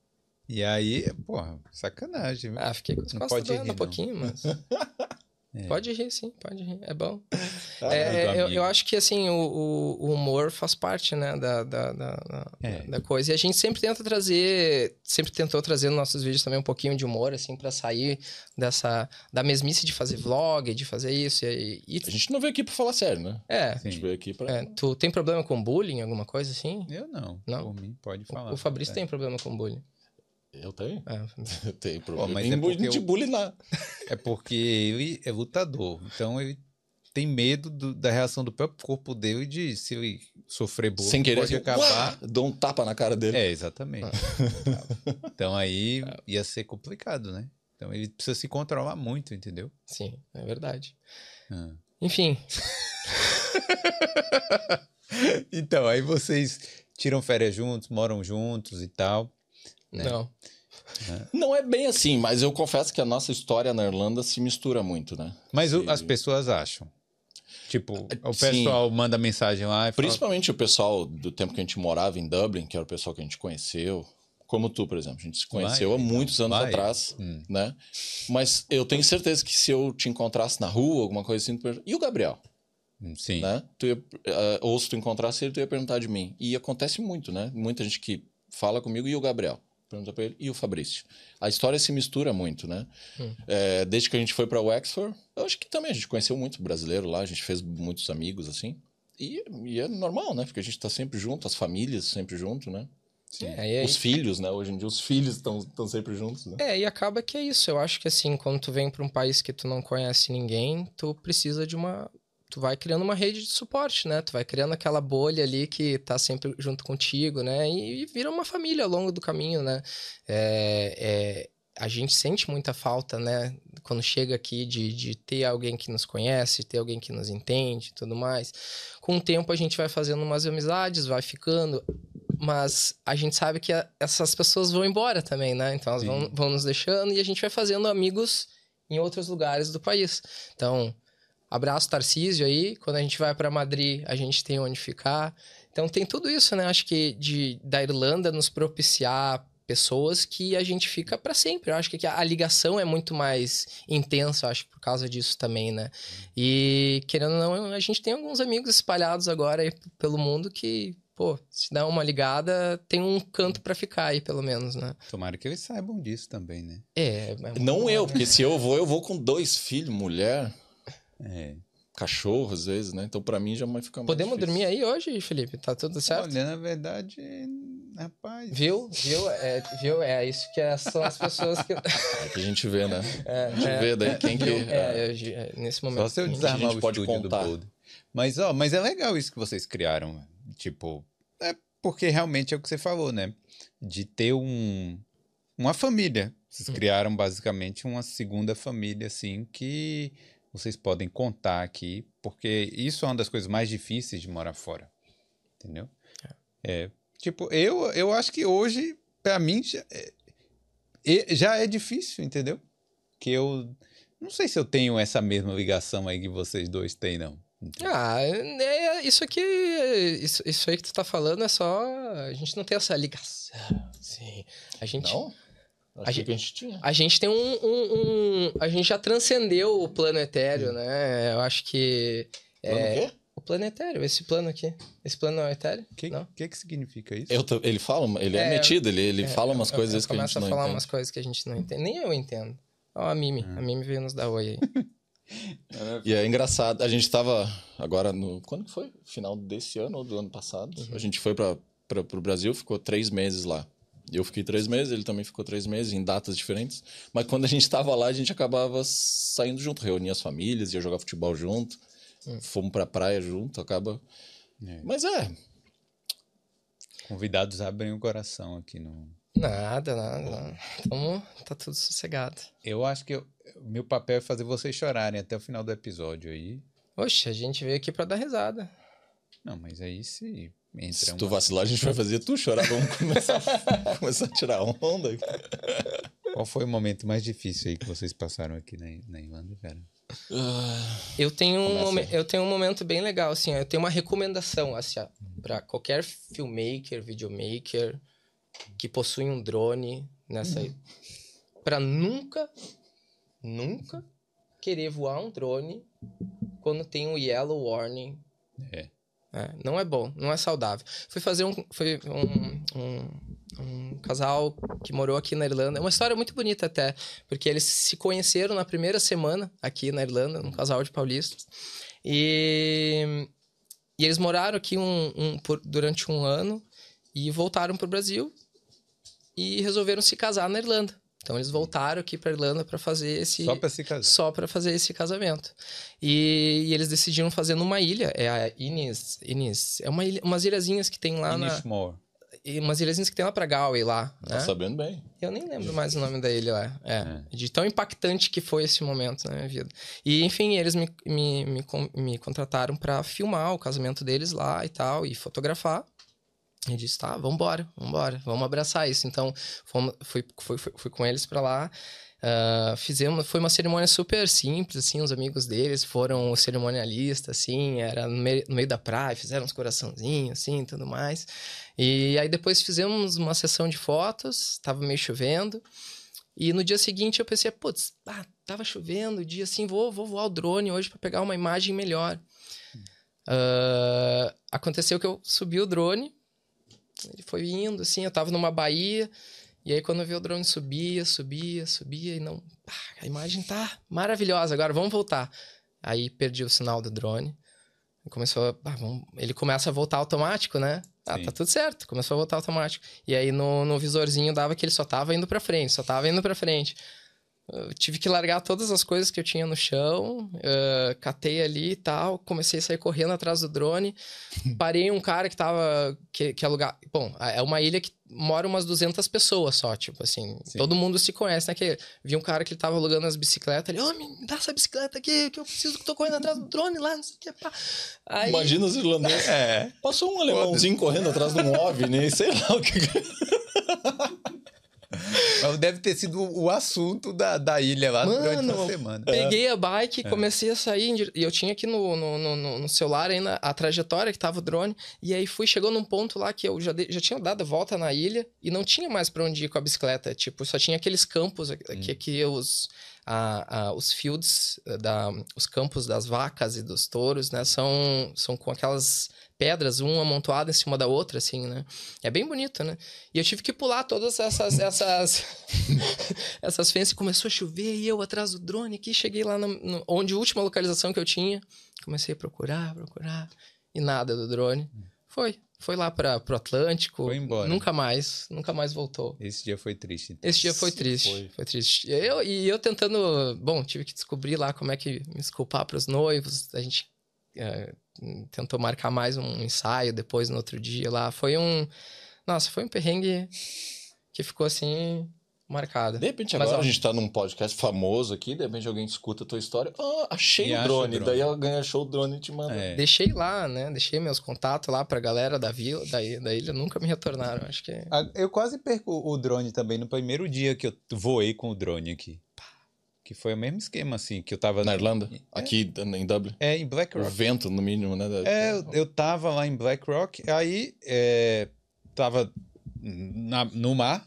E aí, porra, sacanagem. Ah, fiquei com as costas pode doendo rir, um pouquinho, mas. Pode rir, sim, pode rir. É bom. Ah, É, é, eu, eu acho que assim, o, o- o humor faz parte, né, da, da, da, da- É. da coisa. E a gente sempre tenta trazer, sempre tentou trazer nos nossos vídeos também um pouquinho de humor, assim, pra sair dessa, da mesmice de fazer vlog, de fazer isso. E, e- A gente não veio aqui pra falar sério, né? é, A gente Sim. veio aqui pra. é, tu tem problema com bullying, alguma coisa assim? Eu não. Não? Por mim, pode falar. O Fabrício É. tem problema com bullying. Eu tenho. É, Eu tenho problema. mas em é porque de eu- lá. É porque ele é lutador. Então ele tem medo do- da reação do próprio corpo dele de se ele sofrer bullying, Sem querer, pode assim, acabar. "Uá!" dou um tapa na cara dele. É, exatamente. então aí ia ser complicado, né? Então ele precisa se controlar muito, entendeu? sim, é verdade. Ah. Enfim, Então, aí vocês tiram férias juntos, moram juntos e tal. Né? não. Não é bem assim, mas eu confesso que a nossa história na Irlanda se mistura muito, né? Mas o- Sim. as pessoas acham. Tipo, o Sim. pessoal manda mensagem lá e fala, Principalmente o pessoal do tempo que a gente morava em Dublin, que era o pessoal que a gente conheceu. Como tu, por exemplo. A gente se conheceu Vai, há muitos anos vai. atrás, Hum. né? Mas eu tenho certeza que se eu te encontrasse na rua, alguma coisa assim... E o Gabriel, "Hum, sim, né? Tu ia, ah, ou se tu encontrasse ele, tu ia perguntar de mim. E acontece muito, né? Muita gente que fala comigo, e o Gabriel? Pergunta pra ele, e o Fabrício? A história se mistura muito, né? Hum. É, desde que a gente foi pra Wexford, eu acho que também a gente conheceu muito brasileiro lá, a gente fez muitos amigos, assim. E, e é normal, né? Porque a gente tá sempre junto, as famílias sempre junto, né? sim. É, aí- Os filhos, né? Hoje em dia os filhos estão sempre juntos, né? É, e acaba que é isso. Eu acho que assim, quando tu vem pra um país que tu não conhece ninguém, tu precisa de uma. Tu vai criando uma rede de suporte, né? Tu vai criando aquela bolha ali que tá sempre junto contigo, né? E, e vira uma família ao longo do caminho, né? É, é, a gente sente muita falta, né? Quando chega aqui de, de ter alguém que nos conhece, ter alguém que nos entende e tudo mais. Com o tempo a gente vai fazendo umas amizades, vai ficando mas a gente sabe que a- essas pessoas vão embora também, né? Então elas vão, vão nos deixando e a gente vai fazendo amigos em outros lugares do país. Então, abraço Tarcísio aí. Quando a gente vai para Madrid, a gente tem onde ficar. Então tem tudo isso, né? Acho que de, da Irlanda nos propiciar pessoas que a gente fica para sempre. Eu acho que a, ligação é muito mais intensa, eu acho, por causa disso também, né? E querendo ou não, a gente tem alguns amigos espalhados agora pelo mundo que, pô, se dá uma ligada, tem um canto para ficar aí, pelo menos, né? Tomara que eles saibam disso também, né? É. é Não bom, eu, né? porque se eu vou, eu vou com dois filhos, mulher, É. cachorro, às vezes, né? Então pra mim já vai ficar mais Podemos difícil. dormir aí hoje, Felipe? Tá tudo certo? Olha, na verdade, rapaz. Viu? Viu? É, viu? É isso que é- são as pessoas que. É que a gente vê, né? É, A gente é, vê daí quem que... É, eu- é, nesse momento. Só se eu a gente- desarmar o pode contar. do Bold. Mas, ó, mas é legal isso que vocês criaram. Tipo, é porque realmente é o que você falou, né? De ter um, uma família. Vocês Hum. criaram basicamente uma segunda família, assim, que vocês podem contar aqui, porque isso é uma das coisas mais difíceis de morar fora. Entendeu? É. tipo, eu, eu acho que hoje, pra mim, já é, já é difícil, entendeu? Que eu não sei se eu tenho essa mesma ligação aí que vocês dois têm, não. Ah, é, isso aqui. Isso, isso aí que tu tá falando é só. A gente não tem essa ligação. Sim. A gente. Não? A que gente- a gente tinha. A gente tem um, um- um- A gente já transcendeu o plano etéreo, né? Eu acho que. Plano é, o quê? O plano etéreo, esse plano aqui. Esse plano não é etéreo? O que, Não? que que significa isso? Eu tô- ele fala, ele é, É, metido, ele, ele fala umas Eu- coisas eu que a gente não a falar entende. umas coisas que a gente não entende. Nem eu entendo. Ó, a Mimi. A Mimi veio nos dar oi aí. E é engraçado, a gente tava agora no. Quando que foi? Final desse ano ou do ano passado? Uhum. A gente foi para o Brasil, ficou três meses lá. Eu fiquei três meses, ele também ficou três meses, em datas diferentes. Mas quando a gente tava lá, a gente acabava saindo junto, reunia as famílias, ia jogar futebol junto, Hum. fomos pra praia junto, acaba. É. Mas é, Convidados abrem o coração aqui no. Nada, nada. nada. Tamo, tá tudo sossegado. Eu acho que eu- meu papel é fazer vocês chorarem até o final do episódio aí. Oxe, a gente veio aqui pra dar risada. Não, mas aí se se uma- tu vacilar, a gente vai fazer tu chorar, vamos começar, começar a tirar onda. Qual foi o momento mais difícil aí que vocês passaram aqui na, na Irlanda, cara? Ah, Eu tenho, um eu tenho um momento bem legal, assim, ó, eu tenho uma recomendação, assim, ó, pra qualquer filmmaker, videomaker que possui um drone nessa aí, pra nunca, nunca querer voar um drone quando tem um yellow warning. É. É, não é bom, não é saudável. Fui fazer um, foi um, um, um casal que morou aqui na Irlanda. É uma história muito bonita até, porque eles se conheceram na primeira semana aqui na Irlanda, um casal de paulistas. E, e eles moraram aqui um, um- por- durante um ano e voltaram para o Brasil e resolveram se casar na Irlanda. Então eles voltaram aqui para Irlanda para fazer esse Só se casar. só para fazer esse casamento. E, e eles decidiram fazer numa ilha, é a Inis, Inis é uma ilha, umas ilhazinhas que tem lá na, Inishmore. e umas ilhazinhas que tem lá para Galway lá, tá né? sabendo bem. Eu nem lembro mais o nome da ilha lá. É, de tão impactante que foi esse momento na minha vida. E enfim, eles me, me, me, me contrataram para filmar o casamento deles lá e tal e fotografar. E disse, tá, vambora, vambora, vamos abraçar isso. Então, fomos, fui, fui, fui, fui com eles pra lá. ah, fizemos, foi uma cerimônia super simples, assim, os amigos deles foram os cerimonialistas, assim, era no meio, no meio da praia, fizeram uns coraçãozinhos, assim, tudo mais. E aí depois fizemos uma sessão de fotos, tava meio chovendo, e no dia seguinte eu pensei, putz, ah, tava chovendo, o dia assim, vou, vou voar o drone hoje pra pegar uma imagem melhor. Ah, aconteceu que eu subi o drone, ele foi indo, assim, eu tava numa baía, e aí quando eu vi o drone subia, subia, subia, e não. pá, a imagem tá maravilhosa, agora vamos voltar. Aí perdi o sinal do drone. Começou. a- ah, vamos- ele começa a voltar automático, né? Ah, Sim. tá tudo certo. Começou a voltar automático. E aí no, no visorzinho dava que ele só tava indo pra frente, só tava indo pra frente. Eu tive que largar todas as coisas que eu tinha no chão, eh, catei ali e tal, comecei a sair correndo atrás do drone, parei um cara que tava, que, que alugar, bom, é uma ilha que mora umas 200 pessoas só, tipo assim, Sim. todo mundo se conhece, né, que vi um cara que tava alugando as bicicletas, ele, ô, me dá essa bicicleta aqui, que eu preciso, que tô correndo atrás do drone lá, não sei o que, pá. Aí, Imagina os irlandeses. É. Passou um alemãozinho correndo atrás de um OVNI, sei lá o que. Mas deve ter sido o assunto da, da ilha lá durante Mano, a semana. Peguei a bike e comecei a sair. E eu tinha aqui no, no, no- no- celular ainda a trajetória que tava o drone. E aí fui, chegou num ponto lá que eu já, dei- já tinha dado a volta na ilha e não tinha mais pra onde ir com a bicicleta. Tipo, só tinha aqueles campos aqui, aqui os, a, a- os fields, eh, da, os campos das vacas e dos touros, né? São, são com aquelas pedras, uma amontoada em cima da outra, assim, né? É bem bonito, né? E eu tive que pular todas essas essas essas fences. Começou a chover e eu atrás do drone aqui, cheguei lá no, no- onde a última localização que eu tinha. Comecei a procurar, procurar e nada do drone. Foi, foi lá para pro Atlântico. Foi embora. Nunca mais, nunca mais voltou. Esse dia foi triste. então. Esse dia foi triste, foi. foi, triste. Eu, e eu tentando, bom, tive que descobrir lá como é que me desculpar para os noivos. A gente é, tentou marcar mais um ensaio depois no outro dia lá. Foi um, nossa, foi um perrengue que ficou assim marcado. De repente, Mas, agora ó, a gente tá num podcast famoso aqui, de repente alguém escuta a tua história. Ah, achei o drone. o drone. Daí alguém achou o drone e te manda. É. Deixei lá, né? Deixei meus contatos lá pra galera da vila, da, da ilha, nunca me retornaram. Acho que Eu quase perco o drone também no primeiro dia que eu voei com o drone aqui. Que foi o mesmo esquema, assim, que eu tava... Na Irlanda? É. Aqui em Dublin? É, em Black O vento, no mínimo, né? É, eu, eu tava lá em Black Rock, aí é, tava na- no mar,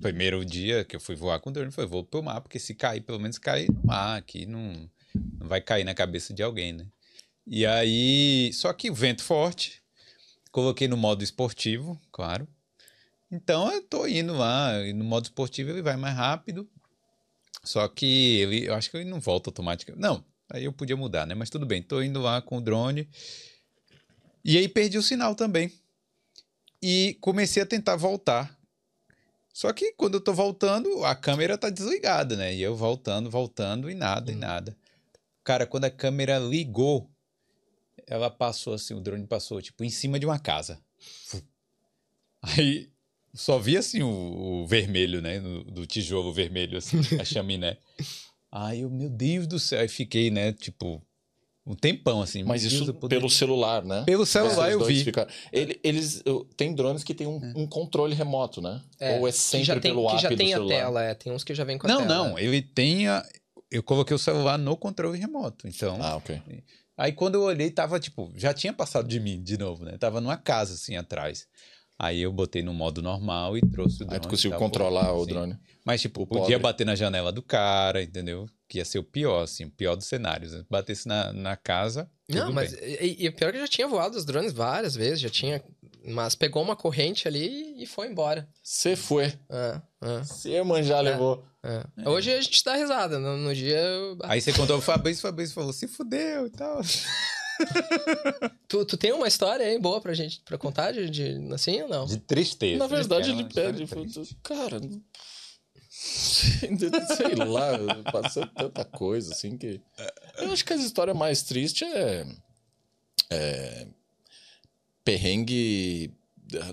primeiro dia que eu fui voar com o drone, foi vou pro mar, porque se cair, pelo menos cair no mar, aqui não, não vai cair na cabeça de alguém, né? E aí, só que o vento forte, coloquei no modo esportivo, claro. Então eu tô indo lá, no modo esportivo ele vai mais rápido. Só que ele, eu acho que ele não volta automaticamente. Não, aí eu podia mudar, né? Mas tudo bem, tô indo lá com o drone. E aí perdi o sinal também. E comecei a tentar voltar. Só que quando eu tô voltando, a câmera tá desligada, né? E eu voltando, voltando e nada, e nada. Cara, quando a câmera ligou, ela passou assim, o drone passou, tipo, em cima de uma casa. Aí só vi assim o, o vermelho, né? no- do tijolo vermelho, assim, a chaminé. Aí eu, meu Deus do céu, aí fiquei, né? Tipo, um tempão assim. Mas isso eu poderia- pelo celular, né? Pelo celular Esses eu vi. ficaram- Ele- eles tem drones que tem um, um controle remoto, né? Ou é sempre já tem, pelo que app já tem a celular. tela, é. Tem uns que já vem com a Não, tela. não, ele tem a... Eu coloquei o celular no controle remoto, então... Ah, ok. Aí quando eu olhei, tava tipo, já tinha passado de mim de novo, né? Tava numa casa assim atrás. Aí eu botei no modo normal e trouxe o drone. Aí tu conseguiu tá, controlar pô, o drone. Mas, tipo, O podia pobre. bater na janela do cara, entendeu? Que ia ser o pior, assim, o pior dos cenários. Batesse na, na casa. Não, tudo mas bem. e, e o pior é que eu já tinha voado os drones várias vezes, já tinha. Mas pegou uma corrente ali e foi embora. Você foi. É, é, Você manjar levou. é. Hoje a gente dá risada. No, no dia. eu- Aí você contou o Fabrício, o Fabrício falou, se fudeu e tal. Tu, tu tem uma história aí boa pra gente pra contar de, de- assim ou não? De tristeza. Na verdade, É uma ele pede. Cara. Sei lá, passou tanta coisa assim que. Eu acho que a história mais triste é. é perrengue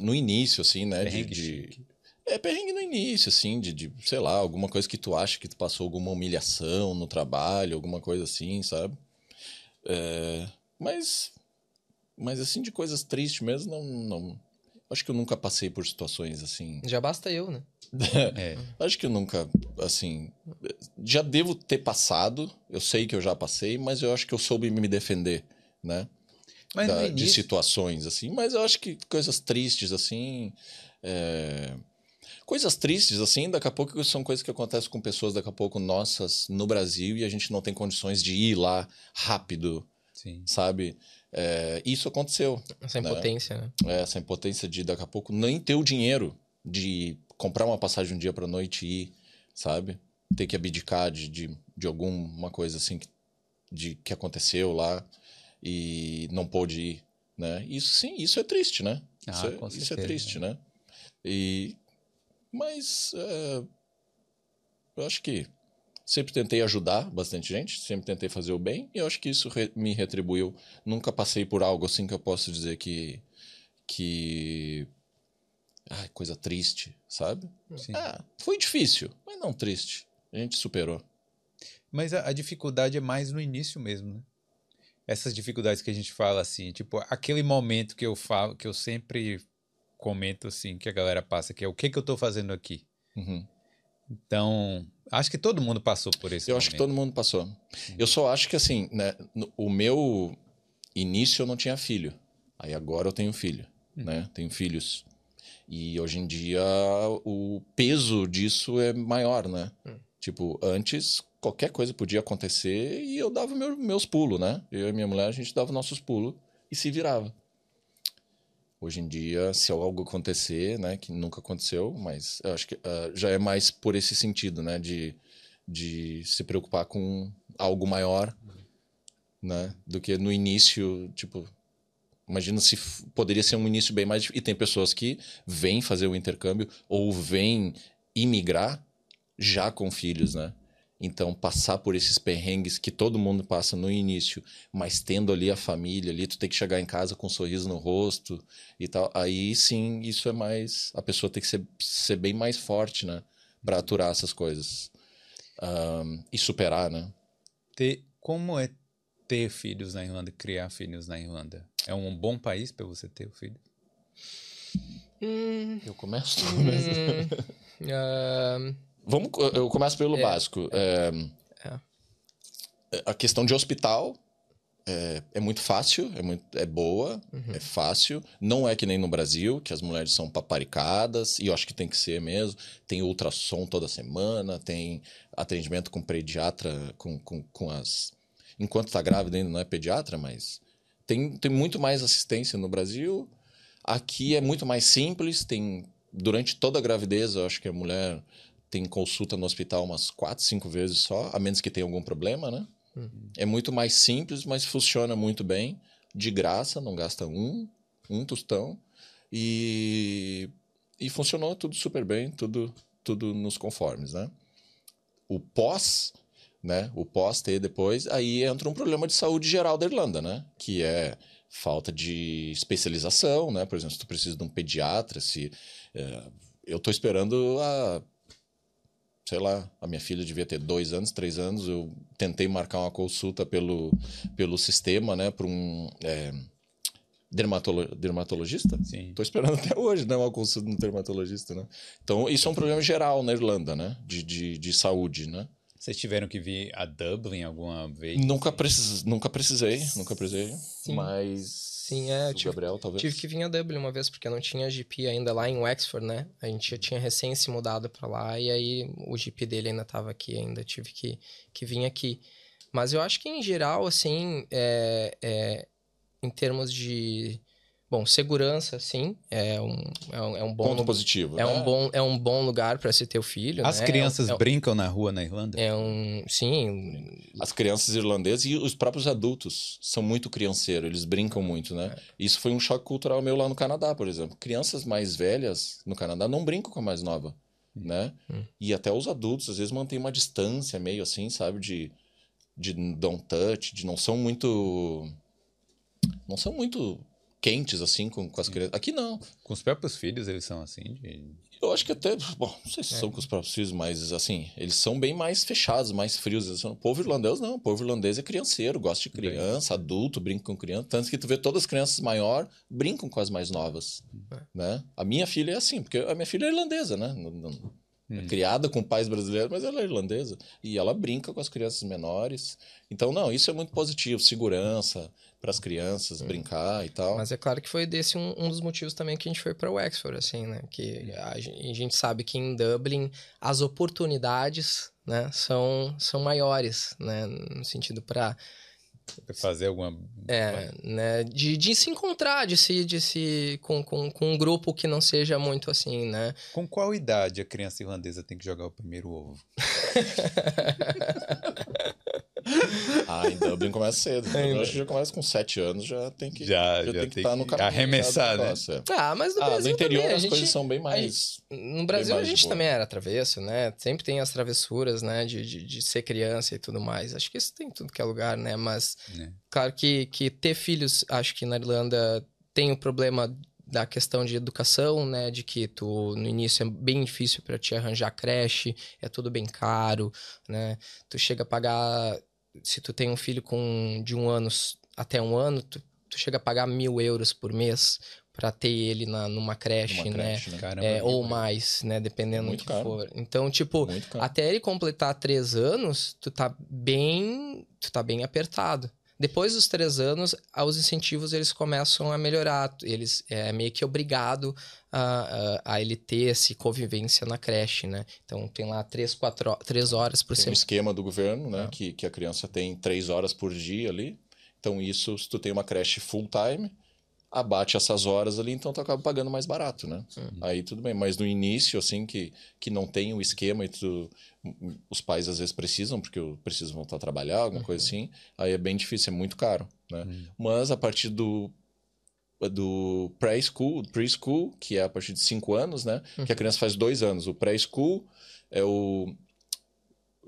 no início, assim, né? de- Perrengue de, chique. É perrengue no início, assim, de, de, sei lá, alguma coisa que tu acha que tu passou alguma humilhação no trabalho, alguma coisa assim, sabe? É, mas. Mas assim, de coisas tristes mesmo, não. não acho que eu nunca passei por situações assim. Já basta eu, né? É. Acho que eu nunca, assim. Já devo ter passado, eu sei que eu já passei, mas eu acho que eu soube me defender, né? Mas da- de situações, assim. Mas eu acho que coisas tristes, assim. é, Coisas tristes, assim, daqui a pouco são coisas que acontecem com pessoas, daqui a pouco nossas, no Brasil, e a gente não tem condições de ir lá rápido, sim. sabe? É, Isso aconteceu. Essa Né? impotência, né? É, Essa impotência de, daqui a pouco, nem ter o dinheiro de comprar uma passagem um dia pra noite e ir, sabe? Ter que abdicar de, de, de alguma coisa assim que, de, que aconteceu lá e não pôde ir, né? Isso sim, isso é triste, né? Ah, isso, é, com isso é certeza, triste, né? E, mas é, eu acho que sempre tentei ajudar bastante gente, sempre tentei fazer o bem e eu acho que isso re- me retribuiu. Nunca passei por algo assim que eu posso dizer que que ai, coisa triste, sabe? sim. Ah, foi difícil, mas não triste. A gente superou. Mas a, a dificuldade é mais no início mesmo, né? Essas dificuldades que a gente fala assim, tipo, aquele momento que eu falo, que eu sempre comento assim, que a galera passa, que é o que que eu tô fazendo aqui? Uhum. Então, acho que todo mundo passou por esse Eu acho que momento. todo mundo passou. Eu só acho que assim, né, no- o meu início eu não tinha filho. Aí agora eu tenho filho, né? Tenho filhos. E hoje em dia o peso disso é maior, né? Tipo, antes qualquer coisa podia acontecer e eu dava meu- meus pulos, né? Eu e minha mulher, a gente dava nossos pulos e se virava. Hoje em dia, se algo acontecer, né, que nunca aconteceu, mas eu acho que ah, já é mais por esse sentido, né, de, de se preocupar com algo maior, né, do que no início, tipo, imagina se poderia ser um início bem mais dif- e tem pessoas que vêm fazer o intercâmbio ou vêm imigrar já com filhos, né? Então, passar por esses perrengues que todo mundo passa no início, mas tendo ali a família, ali tu tem que chegar em casa com um sorriso no rosto e tal, aí sim, isso é mais. A pessoa tem que ser, ser bem mais forte, né? Pra aturar essas coisas. Ahn, e superar, né? Ter, como é ter filhos na Irlanda, criar filhos na Irlanda? É um bom país para você ter o filho? Hum, Eu começo. hum, ah, Vamos, eu começo pelo É. básico. É, A questão de hospital é, é muito fácil, é, muito, é boa, é fácil. Não é que nem no Brasil, que as mulheres são paparicadas, e eu acho que tem que ser mesmo. Tem ultrassom toda semana, tem atendimento com pediatra, com, com, com as. Enquanto tá grávida ainda não é pediatra, mas tem, tem muito mais assistência no Brasil. Aqui é muito mais simples, tem. Durante toda a gravidez, eu acho que a mulher tem consulta no hospital umas quatro, cinco vezes só, a menos que tenha algum problema, né? É muito mais simples, mas funciona muito bem. De graça, não gasta um, um tostão. E, e funcionou tudo super bem, tudo, tudo nos conformes, né? O pós, né? O pós ter depois, aí entra um problema de saúde geral da Irlanda, né? Que é falta de especialização, né? Por exemplo, se tu precisa de um pediatra, se... é, eu tô esperando a sei lá, a minha filha devia ter dois anos, três anos. Eu tentei marcar uma consulta pelo, pelo sistema, né, para um é, dermatolo, dermatologista. Sim. Estou esperando até hoje, né, uma consulta no dermatologista, né. Então, isso é um problema geral na Irlanda, né, de, de, de saúde, né. Vocês tiveram que vir a Dublin alguma vez? Nunca, precis, nunca precisei, nunca precisei, mas... Sim, é, o tive- Gabriel, talvez. Tive que vir a Dublin uma vez, porque não tinha GP ainda lá em Wexford, né? A gente já tinha recém se mudado pra lá, e aí o GP dele ainda tava aqui ainda, tive que, que vir aqui. Mas eu acho que, em geral, assim, é, é, em termos de... Bom, segurança, sim, é um, é um, é um bom... Ponto lu- positivo. É né? um bom, é um bom lugar para se ter o filho, As né? crianças é, um- brincam na rua na Irlanda? é um... Sim, As crianças irlandesas e os próprios adultos são muito crianceiros, eles brincam muito, né? Isso foi um choque cultural meu lá no Canadá, por exemplo. Crianças mais velhas no Canadá não brincam com a mais nova, né? E até os adultos às vezes mantêm uma distância meio assim, sabe, de de don't touch, de não são muito não são muito quentes assim com, com as crianças. Aqui não. Com os próprios filhos eles são assim? de- Eu acho que até, bom, não sei se são com os próprios filhos, mas assim, eles são bem mais fechados, mais frios. São- O povo irlandês não, o povo irlandês é crianceiro, gosta de criança, adulto, brinca com criança. Tanto que tu vê todas as crianças maior brincam com as mais novas, né? A minha filha é assim, porque a minha filha é irlandesa, né? Não- não- é criada com pais brasileiros, mas ela é irlandesa. E ela brinca com as crianças menores. Então, não, isso é muito positivo. Segurança para as crianças, brincar e tal. Mas é claro que foi desse um, um dos motivos também que a gente foi para Wexford, assim, né? Que a, gen- a gente sabe que em Dublin as oportunidades, né, são, são maiores, né? No sentido para fazer alguma. é, né, de, de se encontrar, de se, de se com, com, com um grupo que não seja muito assim, né? Com qual idade a criança irlandesa tem que jogar o primeiro ovo? Ah, em Dublin começa cedo. Ainda. Eu acho que já começa com 7 anos, já tem que Já- já tem que estar que no caminho. arremessar, já né? é. Ah, mas no Ah, no Brasil interior também, a as gente, coisas são bem a mais. No Brasil a mais de gente boa. também era travesso, né? Sempre tem as travessuras, né? De, de, de ser criança e tudo mais. Acho que isso tem em tudo que é lugar, né? Mas, né? claro que, que ter filhos, acho que na Irlanda tem o problema da questão de educação, né? De que tu, no início, é bem difícil para te arranjar creche, é tudo bem caro, né? Tu chega a pagar... Se tu tem um filho com de um ano até um ano, tu, tu chega a pagar mil euros por mês para ter ele na, numa creche, né? creche, né? Caramba. É, ou mais, né? Dependendo do que caro. for. Então, tipo, até ele completar três anos, tu tá bem. Tu tá bem apertado. Depois dos três anos, os incentivos eles começam a melhorar. Eles é meio que obrigado a, a, a ele ter essa convivência na creche, né? Então tem lá três, quatro, três horas por Tem um semana. esquema do governo, É. né? Que, que a criança tem três horas por dia ali. Então, isso, se tu tem uma creche full time, abate essas horas ali, então tu acaba pagando mais barato, né? Uhum. Aí tudo bem. Mas no início, assim, que, que não tem o esquema e tu, os pais às vezes precisam, porque precisam voltar a trabalhar, alguma coisa Uhum. assim, aí é bem difícil, é muito caro, né? Mas a partir do do pré-school, preschool, que é a partir de 5 anos, né? Que a criança faz dois anos. O pré-school é o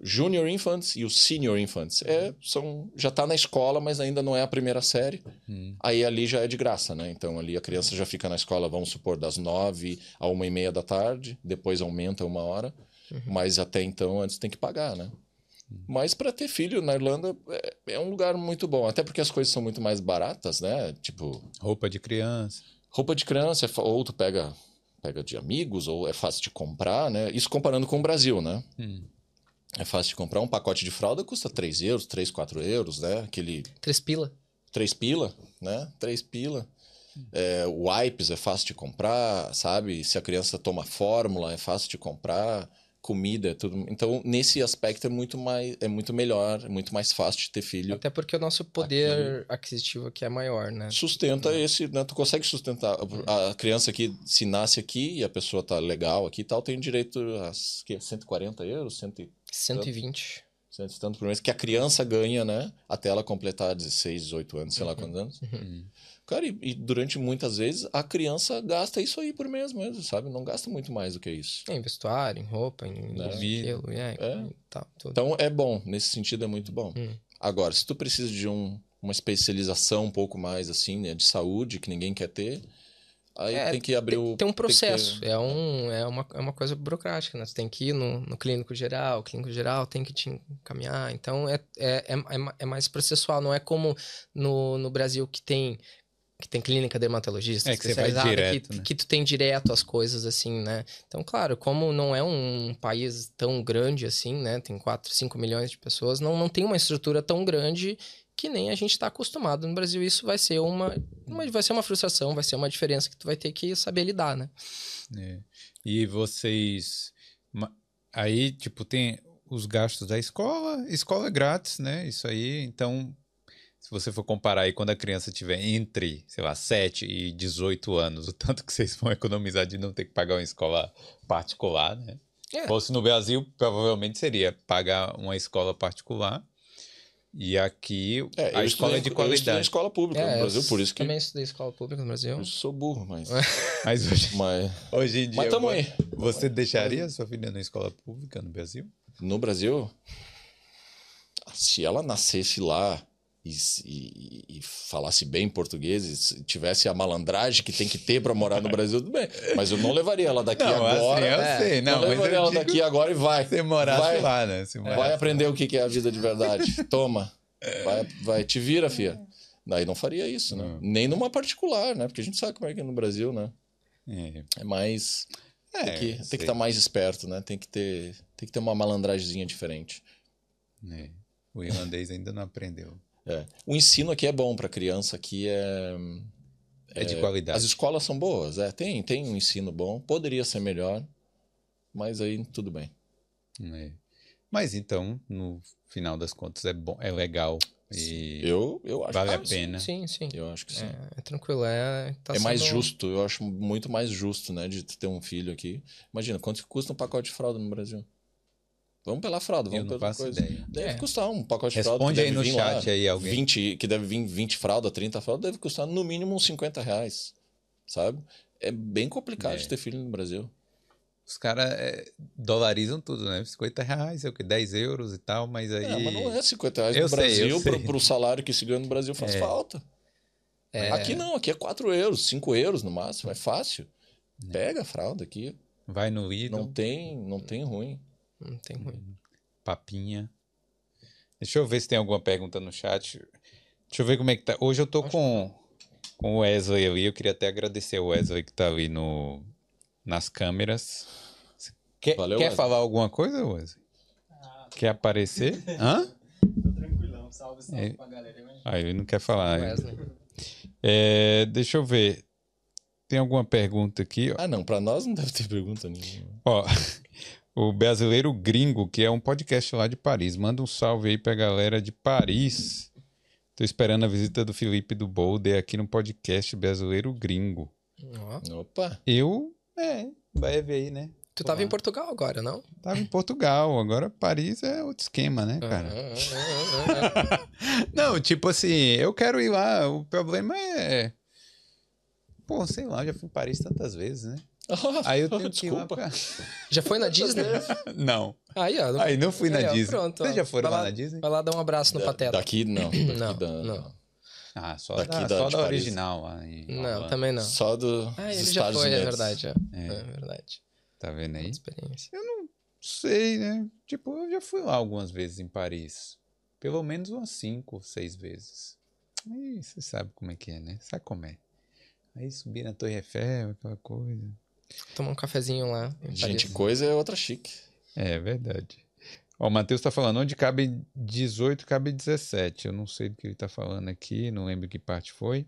junior infants e o senior infants. É, são, já tá na escola, mas ainda não é a primeira série. Hum. Aí ali já é de graça, né? Então ali a criança já fica na escola, vamos supor, das nove a uma e meia da tarde, depois aumenta uma hora, mas até então antes tem que pagar, né? Mas para ter filho na Irlanda é, é um lugar muito bom, até porque as coisas são muito mais baratas, né? Tipo, Roupa de criança. roupa de criança, é ou tu pega, pega de amigos, ou é fácil de comprar, né? Isso comparando com o Brasil, né? Hum. É fácil de comprar. Um pacote de fralda custa 3 euros, 3, 4 euros, né? Aquele Três pila. três pila, né? Três pila. É, wipes é fácil de comprar, sabe? Se a criança toma fórmula, é fácil de comprar. Comida, é tudo. Então, nesse aspecto é muito mais, é muito melhor, é muito mais fácil de ter filho. Até porque o nosso poder aquisitivo aqui é maior, né? Sustenta esse, né? Tu consegue sustentar. A criança que se nasce aqui e a pessoa tá legal aqui e tal, tem direito a que, 140 euros, 100, 120. 100 e tanto por mês, que a criança ganha, né? Até ela completar 16, 18 anos, sei lá quantos anos. Cara, e, e durante muitas vezes a criança gasta isso aí por mês mesmo, sabe? Não gasta muito mais do que isso. Em vestuário, em roupa, em Né? cabelo, é, É. tal. Então é bom, nesse sentido é muito bom. Hum. Agora, se tu precisa de um, uma especialização um pouco mais assim, né, de saúde, que ninguém quer ter, aí É, tem que abrir tem, o. tem um que ter- processo, é, um, é, uma, é uma coisa burocrática, né? Você tem que ir no, no clínico geral, o clínico geral tem que te encaminhar, então é, é, é, é é mais processual, não é como no, no Brasil que tem que tem clínica dermatologista É, que você vai especializada, direto, que, né? que tu tem direto as coisas assim, né? Então, claro, como não é um país tão grande assim, né? Tem 4, 5 milhões de pessoas, não, não tem uma estrutura tão grande que nem a gente está acostumado no Brasil. Isso vai ser uma, uma- vai ser uma frustração, vai ser uma diferença que tu vai ter que saber lidar, né? É. E vocês. Aí, tipo, tem os gastos da escola. Escola é grátis, né? Isso aí. Então, se você for comparar aí quando a criança tiver entre, sei lá, 7 e 18 anos, o tanto que vocês vão economizar de não ter que pagar uma escola particular, né? É. Fosse no Brasil, provavelmente seria pagar uma escola particular. E aqui É, a eu escola é estudei- de Eu estudei em qualidade. escola pública no eu Brasil, por isso que também estudei escola pública no Brasil. eu sou burro, mas. Mas hoje, mas, hoje em dia. mas tamo aí. Você deixaria sua filha na escola pública no Brasil? No Brasil, se ela nascesse lá e, e- e falasse bem português, e se tivesse a malandragem que tem que ter para morar no Brasil, tudo bem. Mas eu não levaria ela daqui Não, agora. assim, eu é, sei, não, não, levaria eu ela daqui agora e vai. você morasse vai, lá, né? Morasse vai lá. aprender o que é a vida de verdade. Toma. Vai, vai, te vira, filha. Daí não faria isso, né? Hum. Nem numa particular, né? Porque a gente sabe como é que é no Brasil, né? É, É mais. é, Tem que tem sei. que estar mais esperto, né? Tem que ter, tem que ter uma malandragemzinha diferente. É, O irlandês ainda não aprendeu. É. O ensino aqui é bom para criança, aqui é É, de qualidade. as escolas são boas, é, tem tem um ensino bom, poderia ser melhor, mas aí tudo bem. É. Mas então, no final das contas, é bom, é legal. E Eu eu acho vale que a sim. pena. Sim, sim. Eu acho que sim. É, é tranquilo, é. Tá é mais sendo- justo, eu acho muito mais justo, né, de ter um filho aqui. Imagina quanto que custa um pacote de fralda no Brasil? Vamos pela fralda, Eu vamos não pela faço coisa. ideia. Deve É. custar um pacote de fralda. que Responde aí deve no vir chat lá aí alguém. 20, que deve vir 20 fraldas, 30 fraldas, deve custar no mínimo uns 50 reais, sabe? É bem complicado É. de ter filho no Brasil. Os caras é, dolarizam tudo, né? 50 reais, é o quê? 10 euros e tal, mas aí. É, mas não é 50 reais Eu no sei, eu Brasil, pro, pro salário que se ganha no Brasil faz É. falta. É. Aqui não, aqui é 4 euros, 5 euros no máximo, é fácil. É. Pega a fralda aqui, Vai no Lidl, não tem, não tem ruim. Não tem ruim. papinha. Deixa eu ver se tem alguma pergunta no chat. Deixa eu ver como é que tá. Hoje eu tô com, com o Wesley ali. Eu queria até agradecer o Wesley que tá ali no, nas câmeras. Quer, Valeu, quer Wesley. falar alguma coisa, Wesley? Quer aparecer? Hã? Tô tranquilão. Salve, salve É. pra galera. Mas... Ah, ele não quer falar. Wesley. É, deixa eu ver. Tem alguma pergunta aqui? Ah, não, pra nós não deve ter pergunta nenhuma. Ó, o Brasileiro Gringo, que é um podcast lá de Paris. Manda um salve aí pra galera de Paris. Tô esperando a visita do Felipe do Boulder aqui no podcast Brasileiro Gringo. Opa, Eu, é, vai ver aí, né? Tu tava Olá. em Portugal agora, não? Tava em Portugal, agora Paris é outro esquema, né, cara? Ah, ah, ah. Não, tipo assim, eu quero ir lá, o problema é. Pô, sei lá, já fui em Paris tantas vezes, né? Aí eu tenho que ir lá Desculpa. pra... Já foi na Disney? Não, Aí, ó. aí não fui na Aí, ó, Disney. pronto, Vocês ó. já foram lá lá- na Disney? Vai lá dar um abraço no Da- Pateta. Daqui não. Daqui Não, da- não. Ah, só Daqui da, da- só da original lá em Não, também não. Só do, Ah, dos ele já Estados foi, é Unidos. verdade. É, É. é verdade. Tá vendo aí? Experiência. Sei, né? Tipo, eu já fui lá algumas vezes em Paris. Pelo menos umas cinco, seis vezes. Aí você sabe como é que é, né? Sabe como é. Aí subir na Torre Eiffel, aquela coisa. Tomar um cafezinho lá. Gente, Paris. coisa é outra chique. É verdade. Ó, o Matheus tá falando, onde cabe 18, cabe 17. Eu não sei do que ele tá falando aqui, não lembro que parte foi.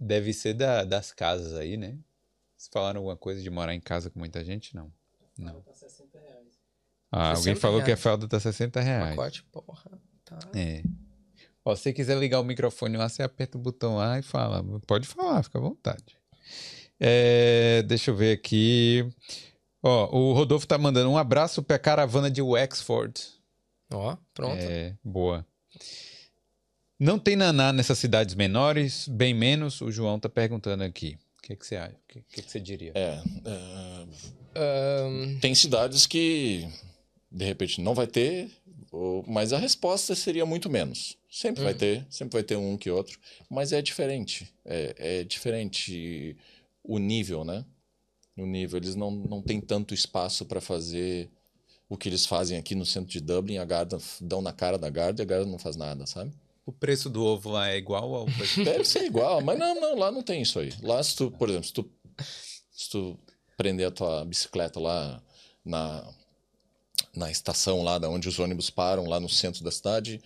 Deve ser da, das casas aí, né? Vocês falaram alguma coisa de morar em casa com muita gente? Não. Não. Tá 60 reais. Ah, alguém 60 falou que a reais. fralda tá 60 reais. Pacote, porra. Tá. É. Ó, se você quiser ligar o microfone lá, você aperta o botão lá e fala. Pode falar, fica à vontade. É, deixa eu ver aqui. Ó, o Rodolfo tá mandando um abraço pra caravana de Wexford. Ó, pronto. É, boa. Não tem naná nessas cidades menores, bem menos. O João tá perguntando aqui. O que, que você acha? O que, que, que você diria? É, é, Ahn, tem cidades que de repente não vai ter, mas a resposta seria muito menos. Sempre vai ter, sempre vai ter um que outro, mas é diferente. É, é diferente o nível, né? O nível. Eles não, não têm tanto espaço para fazer o que eles fazem aqui no centro de Dublin. A Garda dão na cara da Garda e a Garda não faz nada, sabe? O preço do ovo lá é igual ao. Deve ser igual, mas não, não, lá não tem isso aí. Lá, se tu, por exemplo, se tu, se tu prender a tua bicicleta lá na, na estação lá da onde os ônibus param, lá no centro da cidade,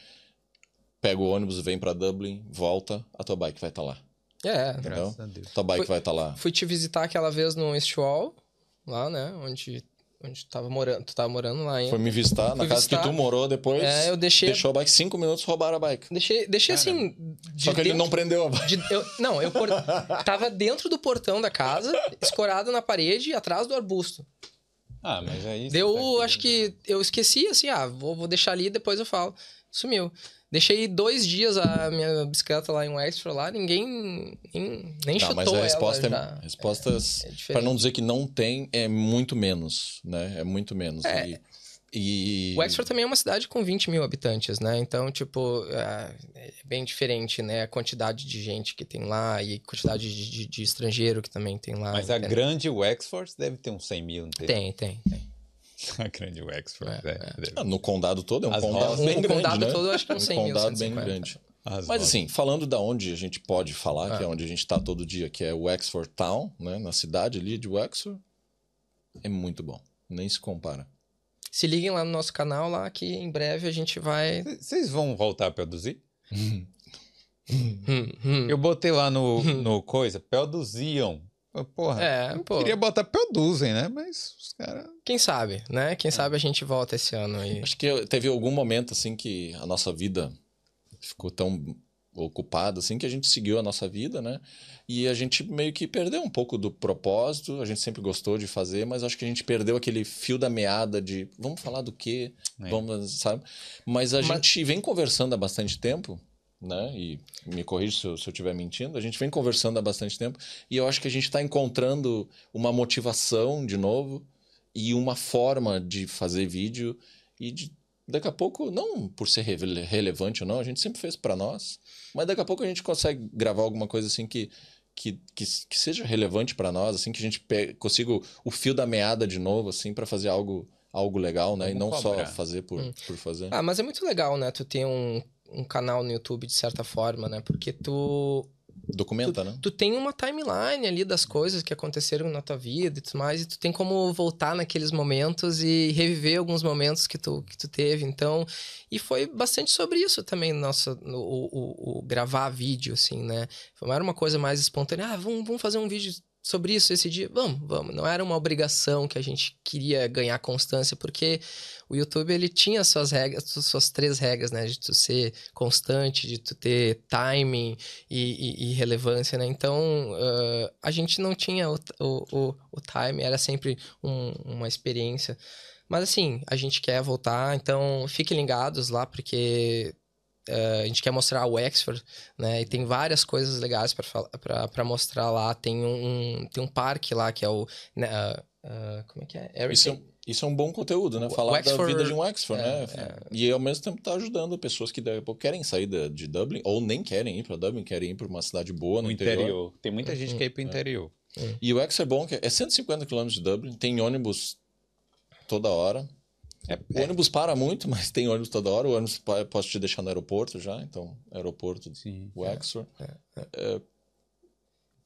pega o ônibus, vem pra Dublin, volta, a tua bike vai estar lá. É, Entendeu? Graças a Deus. Tua bike Foi- vai estar lá. Fui te visitar aquela vez no Eastwall, lá, né? Onde, onde tu tava morando. Tu tava morando lá ainda. Foi me visitar na Fui casa visitar. que tu morou depois. É, eu deixei. Deixou a bike cinco minutos, roubaram a bike. Deixei, deixei assim. de Só que ele dentro- não prendeu a bike. de- eu- não, eu por- tava dentro do portão da casa, escorado na parede, atrás do arbusto. Ah, mas aí. Deu, tá acho que eu esqueci, assim, ah, vou, vou deixar ali, depois eu falo. Sumiu. Deixei dois dias a minha bicicleta lá em Wexford, lá, ninguém nem, nem Não, chutou mas a ela resposta, já. é, respostas É Para diferente. não dizer que não tem, é muito menos, né? É muito menos. É. E, e- Wexford também é uma cidade com 20 mil habitantes, né? Então, tipo, é é bem diferente, né? A quantidade de gente que tem lá e a quantidade de, de- de estrangeiro que também tem lá. Mas a entendeu? grande Wexford deve ter uns 100 mil, não tem? Tem, tem. tem. A grande Wexford, É, é. deve. Ah, no condado todo é um As condado bem grande, condado né? todo, eu acho que é uns 100 um condado bem 150. grande. As Mas assim, falando da onde a gente pode falar, Ah. que é onde a gente está todo dia, que é Wexford Town, né? Na cidade ali de Wexford, é muito bom. Nem se compara. Se liguem lá no nosso canal, lá que em breve a gente vai. Vocês vão voltar a produzir? Hum, hum. Eu botei lá no, no coisa, produziam. Porra, É, eu pô. queria botar produzem, né? Mas os caras. Quem sabe, né? É. Quem sabe a gente volta esse ano aí. Acho que teve algum momento assim que a nossa vida ficou tão ocupada assim que a gente seguiu a nossa vida, né? E a gente meio que perdeu um pouco do propósito. A gente sempre gostou de fazer, mas acho que a gente perdeu aquele fio da meada de vamos falar do quê? É. Vamos, sabe? Mas a Mas- gente vem conversando há bastante tempo, né? E me corrija se eu, estiver mentindo. A gente vem conversando há bastante tempo e eu acho que a gente está encontrando uma motivação de novo e uma forma de fazer vídeo e de daqui a pouco, não por ser rele- relevante ou não, a gente sempre fez para nós, mas daqui a pouco a gente consegue gravar alguma coisa assim que que, que, que seja relevante para nós, assim que a gente consiga o, fio da meada de novo assim para fazer algo algo legal, né? e Vamos não cobrar. só fazer por, por fazer. Ah, mas é muito legal, né? Tu ter um, um canal no YouTube de certa forma, né? Porque tu, Documenta, né? tu tem uma timeline ali das coisas que aconteceram na tua vida e tudo mais, e tu tem como voltar naqueles momentos e reviver alguns momentos que tu, que tu teve. Então, e foi bastante sobre isso também, nossa, no- o, o- o gravar vídeo, assim, né? Não era uma coisa mais espontânea, ah, vamos, vamos fazer um vídeo sobre isso esse dia. Vamos, vamos. Não era uma obrigação que a gente queria ganhar constância, porque o YouTube ele tinha suas regras, su- suas três regras, né? De tu ser constante, de tu ter timing e, e- e relevância, né? Então ah, a gente não tinha o, o, o, o time, era sempre um- uma experiência. Mas assim, a gente quer voltar, então fiquem ligados lá, porque ah, a gente quer mostrar o Wexford, né? E tem várias coisas legais para mostrar lá. Tem um, tem um parque lá que é o. né, ah, como é que é? Isso é, Heritage- isso é um bom conteúdo, né? O Falar Wexford- da vida de um Wexford, é, né? E ao mesmo tempo tá ajudando pessoas que daqui a pouco querem sair da- de Dublin ou nem querem ir para Dublin, querem ir para uma cidade boa no, No interior. interior. Tem muita gente que quer ir pro interior. E o Wexford é bom, que é 150 km de Dublin, tem ônibus toda hora. É, O ônibus para muito, mas tem ônibus toda hora. O ônibus posso te deixar no aeroporto já, então aeroporto de. Wexford.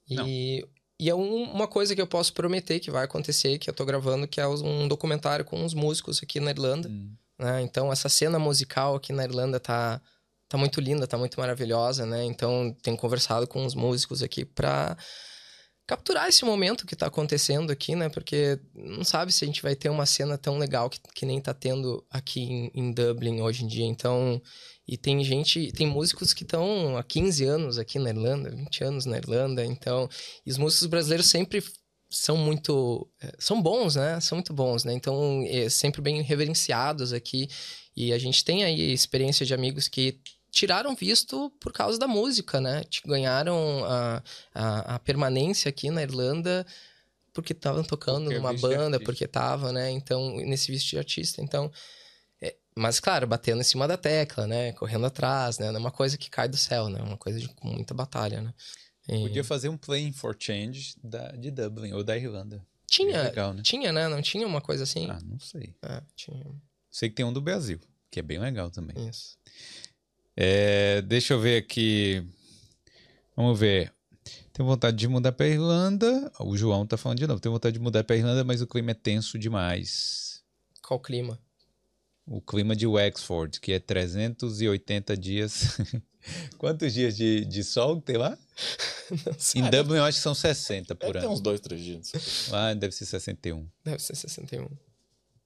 E, e é um- uma coisa que eu posso prometer que vai acontecer, que eu tô gravando, que é um documentário com uns músicos aqui na Irlanda, Hum. né? Então, essa cena musical aqui na Irlanda tá, tá muito linda, tá muito maravilhosa, né? Então, tenho conversado com os músicos aqui para capturar esse momento que tá acontecendo aqui, né? Porque não sabe se a gente vai ter uma cena tão legal que, que nem tá tendo aqui em, em Dublin hoje em dia. Então, e tem gente, tem músicos que estão há 15 anos aqui na Irlanda, 20 anos na Irlanda, então, e os músicos brasileiros sempre são muito eh, são bons né são muito bons né então é sempre bem reverenciados aqui e a gente tem aí experiência de amigos que tiraram visto por causa da música né ganharam a, a, a permanência aqui na Irlanda porque estavam tocando porque numa banda porque tava né então nesse visto de artista então é, mas claro batendo em cima da tecla né correndo atrás né não é uma coisa que cai do céu né é uma coisa de com muita batalha né Podia fazer um Playing for Change da, de Dublin ou da Irlanda. Tinha, legal, né? tinha, né? Não tinha uma coisa assim? Ah, não sei. É, tinha. Sei que tem um do Brasil, que é bem legal também. Isso. É, deixa eu ver aqui. Vamos ver. Tenho vontade de mudar para Irlanda. O João tá falando de novo. Tenho vontade de mudar para Irlanda, mas o clima é tenso demais. Qual clima? O clima de Wexford, que é 380 dias. Quantos dias de, de sol tem lá? em Dublin eu acho que são 60 por ano. Tem uns dois, três dias. Lá deve ser 61. Deve ser 61.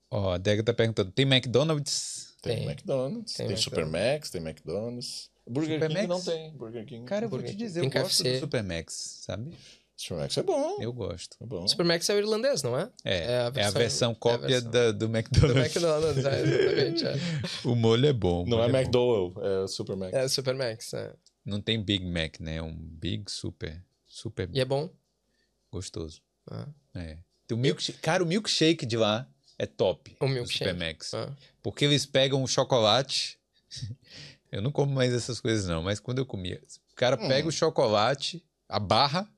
Ó, a Dega tá perguntando: tem McDonald's? Tem, tem McDonald's, tem, tem Supermax, tem McDonald's. Burger Super King Max? não tem. Burger King. Cara, eu Burger vou te dizer, eu gosto do Supermax, sabe? Supermax é bom. Eu gosto. É bom. Supermax é o irlandês, não é? É, é a versão, é a versão cópia é a versão. Da, do McDonald's. Do McDonald's, é, exatamente. É. o molho é bom. Não é, é McDowell, é Supermax. É Supermax, é. Não tem Big Mac, né? É um Big Super. Super. E é bom? Gostoso. Ah. É. O milkshake, cara, o milkshake de lá é top. O milkshake. Supermax. Ah. Porque eles pegam o chocolate. eu não como mais essas coisas, não, mas quando eu comia. O cara pega hum. o chocolate, a barra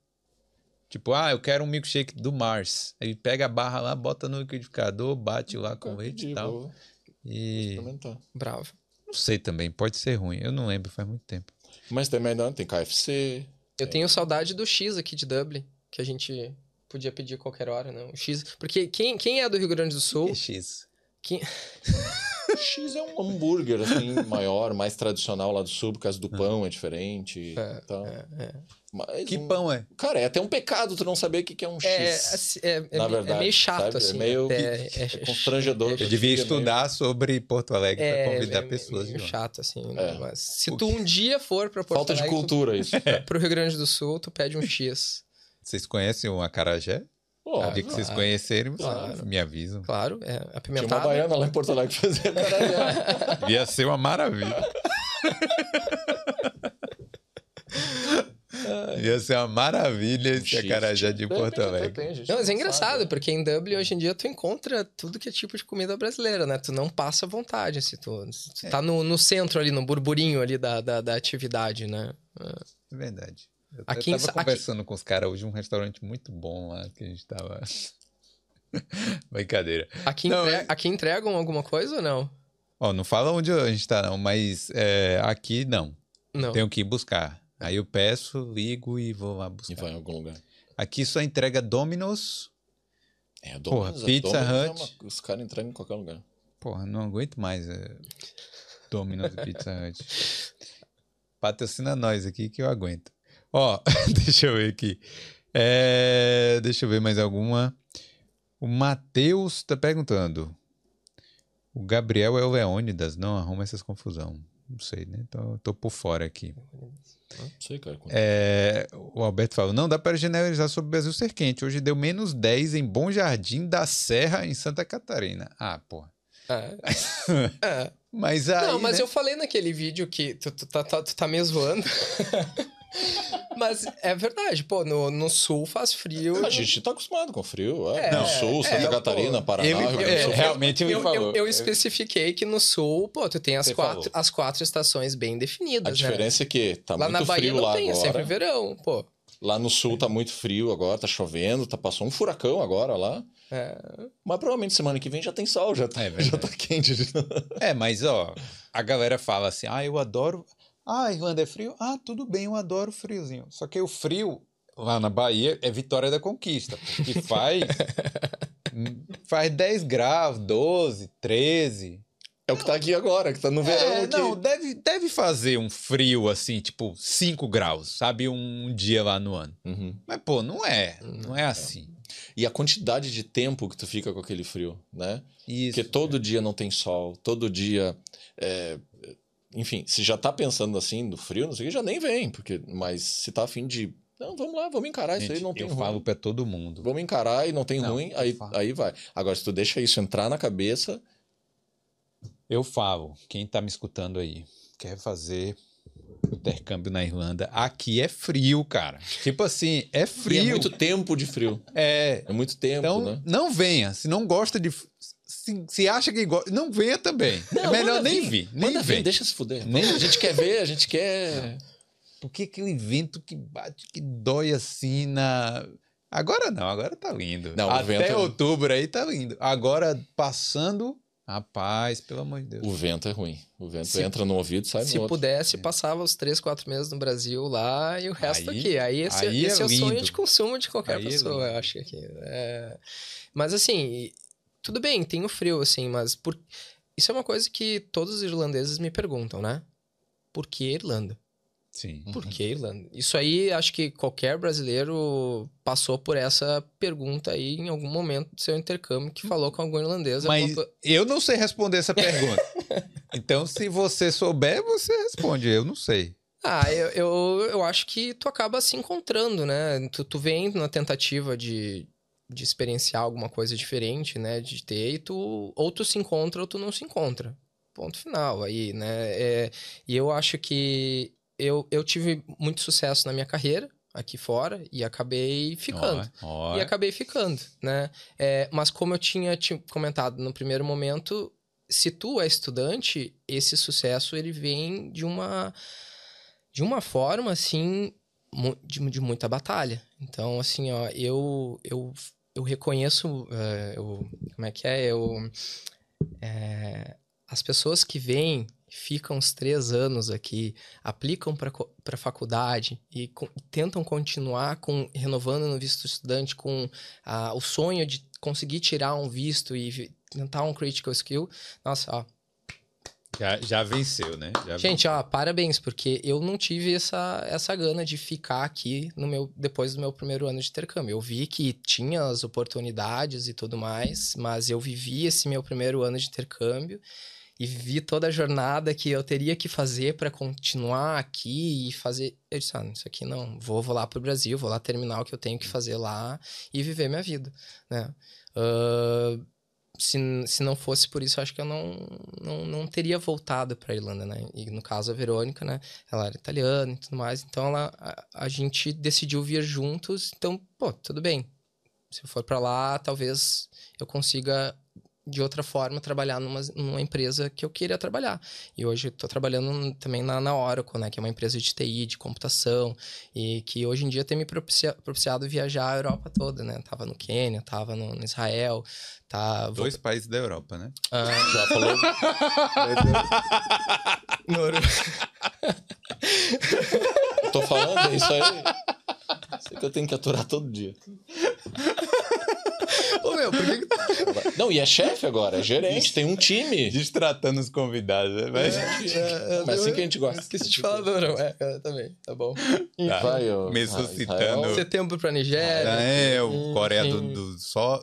Tipo, ah, eu quero um milkshake do Mars. Aí pega a barra lá, bota no liquidificador, bate lá com leite e tal. E. Bravo. Não sei também, pode ser ruim. Eu não lembro, faz muito tempo. Mas também não, tem KFC. Eu tem... tenho saudade do X aqui de Dublin, que a gente podia pedir qualquer hora, não. O X. Porque quem, quem é do Rio Grande do Sul. Que X? Quem... X é um hambúrguer, assim, maior, mais tradicional lá do sul, por causa do ah. pão, é diferente. É, então. é, é. Mas que um... pão é? Cara, é até um pecado tu não saber o que é um X. É, assim, é, é, na verdade, é meio chato, sabe? assim. É meio é, é, constrangedor. Eu devia estudar meio... sobre Porto Alegre é, para convidar pessoas. É meio chato, assim. Né? Mas se tu um dia for para Porto Falta Alegre... Falta de cultura, isso. Pro Rio Grande do Sul, tu pede um X. Vocês conhecem o acarajé? Pô, o dia que vocês conhecerem, claro. me avisam. Claro, é apimentado. Tinha uma baiana lá em Porto Alegre que fazia acarajé. Ia ser uma maravilha. Ia ser uma maravilha esse acarajé de Porto Alegre. Não, mas é engraçado, porque em Dublin hoje em dia tu encontra tudo que é tipo de comida brasileira, né? Tu não passa vontade se tu, se tu é. tá no, no centro ali, no burburinho ali da, da, da atividade, né? É verdade. Eu aqui tava em, conversando aqui... com os caras hoje, um restaurante muito bom lá que a gente tava. Brincadeira. Aqui, não, entre... aqui entregam alguma coisa ou não? Ó, não fala onde a gente tá, não, mas é, aqui não. Não. Tenho que ir buscar. Aí eu peço, ligo e vou lá buscar. E vai em algum lugar. Aqui só entrega Domino's. É, Domino's. Porra, Pizza Domino's Hut. É uma... os caras entregam em qualquer lugar. Porra, não aguento mais é... Domino's e Pizza Hut. Patrocina nós aqui que eu aguento. Ó, deixa eu ver aqui. É... Deixa eu ver mais alguma. O Matheus tá perguntando. O Gabriel é o Leônidas, não arruma essas confusão. Não sei, né? Tô, tô por fora aqui. Não sei, cara. É, o Alberto fala: não dá para generalizar sobre o Brasil ser quente. Hoje deu menos 10 em Bom Jardim da Serra, em Santa Catarina. Ah, porra. É. é. Mas aí. Não, mas né? eu falei naquele vídeo que tu, tu, tá, tá, tu tá me zoando. Mas é verdade, pô, no, no sul faz frio. A gente tá acostumado com frio. É. é no sul, Santa é, Catarina, pô, Paraná. Ele, é, realmente me eu, falou. Eu, eu, especifiquei que no sul, pô, tu tem as, quatro, as quatro estações bem definidas. A né? diferença né? é que tá lá muito na Bahia frio não lá tem, agora. É sempre verão, pô. Lá no sul tá muito frio agora, tá chovendo, tá passou um furacão agora lá. É. Mas provavelmente semana que vem já tem sol, já tá, é já tá quente. é, mas ó, a galera fala assim: ah, eu adoro. Ah, Irlanda é frio? Ah, tudo bem, eu adoro friozinho. Só que o frio lá na Bahia é Vitória da Conquista, que faz faz 10 graus, 12, 13. É o que tá aqui agora, que tá no verão É, aqui. não, deve, deve fazer um frio assim, tipo 5 graus, sabe? Um dia lá no ano. Uhum. Mas, pô, não é. Não é assim. E a quantidade de tempo que tu fica com aquele frio, né? Isso. Porque todo dia não tem sol, todo dia. é, Enfim, se já tá pensando assim no frio, não sei o que, já nem vem. Porque... Mas se tá afim de. Não, vamos lá, vamos encarar isso aí, Gente, não tem eu ruim. falo pra todo mundo. Vamos encarar e não tem Não, ruim, eu aí, falo. aí vai. Agora, se tu deixa isso entrar na cabeça, Eu falo, quem tá me escutando aí, quer fazer intercâmbio na Irlanda, aqui é frio, cara. Tipo assim, é e frio. é muito tempo de frio. É, É muito tempo, então, né? não venha. Se não gosta de. Se, se acha que gosta, não venha também. é Não, melhor manda nem vir, vir. Nem Manda vem. vir, deixa se fuder. Nem- A gente quer ver, a gente quer. Porque aquele vento que bate, que dói assim na. Agora não, agora tá lindo. Não, Até vento- é outubro aí tá lindo. Agora passando, rapaz, pelo amor de Deus. O vento é ruim. O vento Se- entra no ouvido e sai Se no outro. pudesse, passava os três, quatro meses no Brasil lá e o resto Aí- aqui. Aí esse, aí é esse é, o sonho de consumo de qualquer Aí é pessoa, lindo. eu acho que aqui. É... Mas assim, tudo bem, tem o frio, assim, mas por... isso é uma coisa que todos os irlandeses me perguntam, né? Por que Irlanda? Sim. Por que Irlanda? Isso aí, acho que qualquer brasileiro passou por essa pergunta aí em algum momento do seu intercâmbio que falou com algum irlandês. Mas alguma eu não sei responder essa pergunta. então, se você souber, você responde. Eu não sei. Ah, eu, eu, eu acho que tu acaba se encontrando, né? Tu, tu vem na tentativa de, de experienciar alguma coisa diferente, né? De ter, e tu ou tu se encontra ou tu não se encontra. Ponto final aí, né? É, e eu acho que eu, eu tive muito sucesso na minha carreira aqui fora e acabei ficando. Ó, ó. E acabei ficando, né? É, mas como eu tinha te comentado no primeiro momento, se tu é estudante, esse sucesso ele vem de uma de uma forma assim de, de muita batalha. Então assim, ó, eu eu, eu reconheço, é, eu, como é que é, eu é, as pessoas que vêm ficam uns três anos aqui, aplicam para a faculdade e, co- e tentam continuar com renovando no visto estudante com ah, o sonho de conseguir tirar um visto e tentar um critical skill. Nossa, ó, Já, já venceu, né? Já Gente, ó, parabéns, porque eu não tive essa, essa gana de ficar aqui no meu depois do meu primeiro ano de intercâmbio. Eu vi que tinha as oportunidades e tudo mais, mas eu vivi esse meu primeiro ano de intercâmbio e vi toda a jornada que eu teria que fazer para continuar aqui e fazer. Eu disse, ah, isso aqui não, vou, vou lá pro Brasil, vou lá terminar o que eu tenho que fazer lá e viver minha vida, né? Ah, se, se não fosse por isso, acho que eu não, não, não teria voltado para Irlanda, né? E no caso a Verônica, né? Ela era italiana e tudo mais, então ela, a, a gente decidiu vir juntos. Então, pô, tudo bem. Se eu for para lá, talvez eu consiga de outra forma trabalhar numa, numa empresa que eu queria trabalhar. E hoje eu tô trabalhando também na, na Oracle, né? Que é uma empresa de TI, de computação, e que hoje em dia tem me propicia, propiciado viajar a Europa toda, né? Tava no Quênia, tava no, no Israel, tá... Dois países da Europa, né? Ah, Já falou? Noru- Tô falando, é isso aí. Isso aí que eu tenho que aturar todo dia. Ô, meu, por que que... Não, e é chefe agora, é gerente, tem um time. Destratando os convidados, né? Mas... Mas assim que a gente gosta. Esqueci de falar, não, não. É, também, tá bom. Tá. Vai, Me suscitando. Setembro pra Nigéria. Ah, é, o Coreia do, do,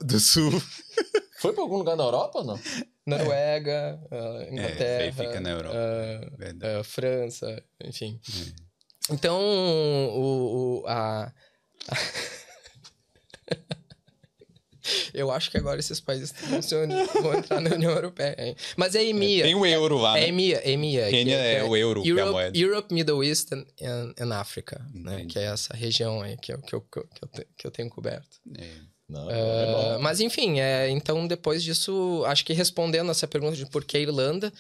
do Sul. Foi pra algum lugar na Europa ou não? Noruega, ah, Inglaterra. É, aí fica na Europa. Verdade. ah, França, enfim. Hum. Então, o, o- a... Eu acho que agora esses países vão, se vão entrar na União Europeia. hein? Mas é EMEA. Tem o euro lá, É né? EMEA, EMEA. que- Quênia que é o euro, que é a Europe, moeda. Europe, Middle East and, and, and Africa, né? Que é essa região aí que eu, que eu, que eu, que eu te- que eu tenho coberto. É. Não, é bom. mas enfim, é, então depois disso, acho que respondendo essa pergunta de por que Irlanda,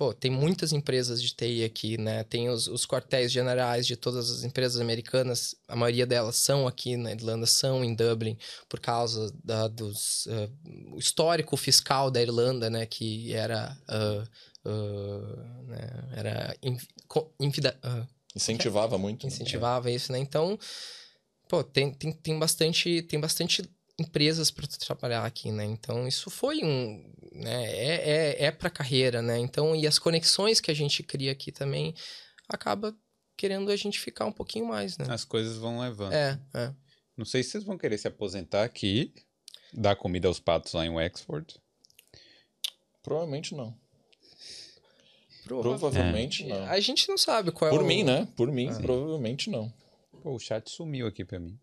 pô, tem muitas empresas de TI aqui, né? Tem os, os quartéis generais de todas as empresas americanas, a maioria delas são aqui na Irlanda, são em Dublin, por causa da, dos o histórico fiscal da Irlanda, né? Que era ah, ah, né, era inf- infida- Incentivava muito. né? incentivava isso, né? Então, pô, tem, tem, tem bastante tem bastante empresas para trabalhar aqui, né? Então isso foi um, né? É, é, é para carreira, né? Então e as conexões que a gente cria aqui também acaba querendo a gente ficar um pouquinho mais, né? As coisas vão levando. É, é. Não sei se vocês vão querer se aposentar aqui, dar comida aos patos lá em Wexford. Provavelmente não. Prova- Provavelmente não. A gente não sabe qual é Por o... mim, né? Por mim, Ah. provavelmente não. Pô, o chat sumiu aqui pra mim.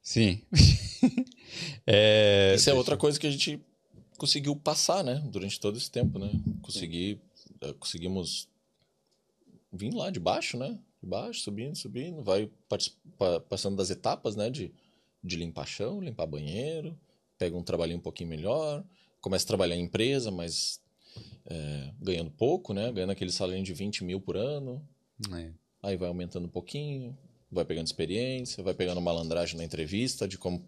Sim. é, Isso é outra coisa que a gente conseguiu passar, né? Durante todo esse tempo, né? Consegui, eh, conseguimos vir lá de baixo, né? De baixo, subindo, subindo, vai passando das etapas, né? De, de limpar chão, limpar banheiro, pega um trabalhinho um pouquinho melhor, começa a trabalhar em empresa, mas eh, ganhando pouco, né? Ganhando aquele salário de 20 mil por ano, é. aí vai aumentando um pouquinho, vai pegando experiência, vai pegando malandragem na entrevista de como,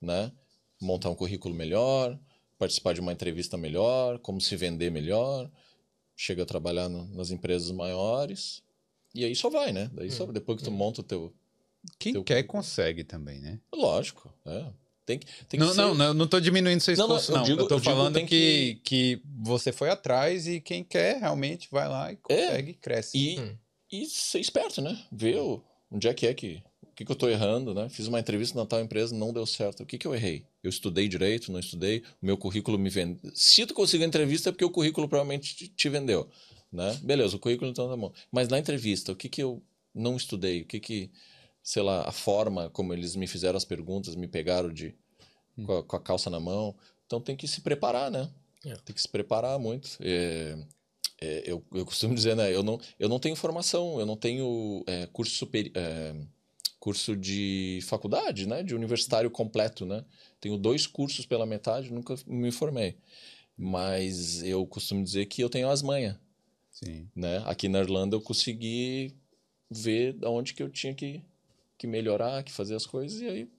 né, montar um currículo melhor, participar de uma entrevista melhor, como se vender melhor, chega a trabalhar no- nas empresas maiores e aí só vai, né? Daí só depois que tu monta o teu, Quem Teu quer consegue também, né? lógico, é. Tem que, tem que Não, ser- não, não, não tô diminuindo seu Não, não, esforço, eu não. Eu, digo- tô eu digo falando tem que, que você foi atrás e quem quer realmente vai lá e consegue, cresce. E, Hum. e ser esperto, né? Ver o- onde é que é que. O que, que eu tô errando, né? Fiz uma entrevista na tal empresa, não deu certo. O que, que eu errei? Eu estudei direito, não estudei, o meu currículo me vendeu. Se tu conseguiu a entrevista é porque o currículo provavelmente te- vendeu, né? Beleza, o currículo então tá bom. Mas na entrevista, o que, que eu não estudei? O que que, sei lá, a forma como eles me fizeram as perguntas, me pegaram de com, a, com a calça na mão. Então tem que se preparar, né? É. Tem que se preparar muito. É, é, eu, eu costumo dizer, né? Eu não, eu não tenho formação, eu não tenho é, curso superior. Curso de faculdade, né? De universitário completo, né? Tenho dois cursos pela metade, nunca me formei. Mas eu costumo dizer que eu tenho as manhas, Sim. né? Aqui na Irlanda eu consegui ver onde que eu tinha que, que melhorar, que fazer as coisas, e aí,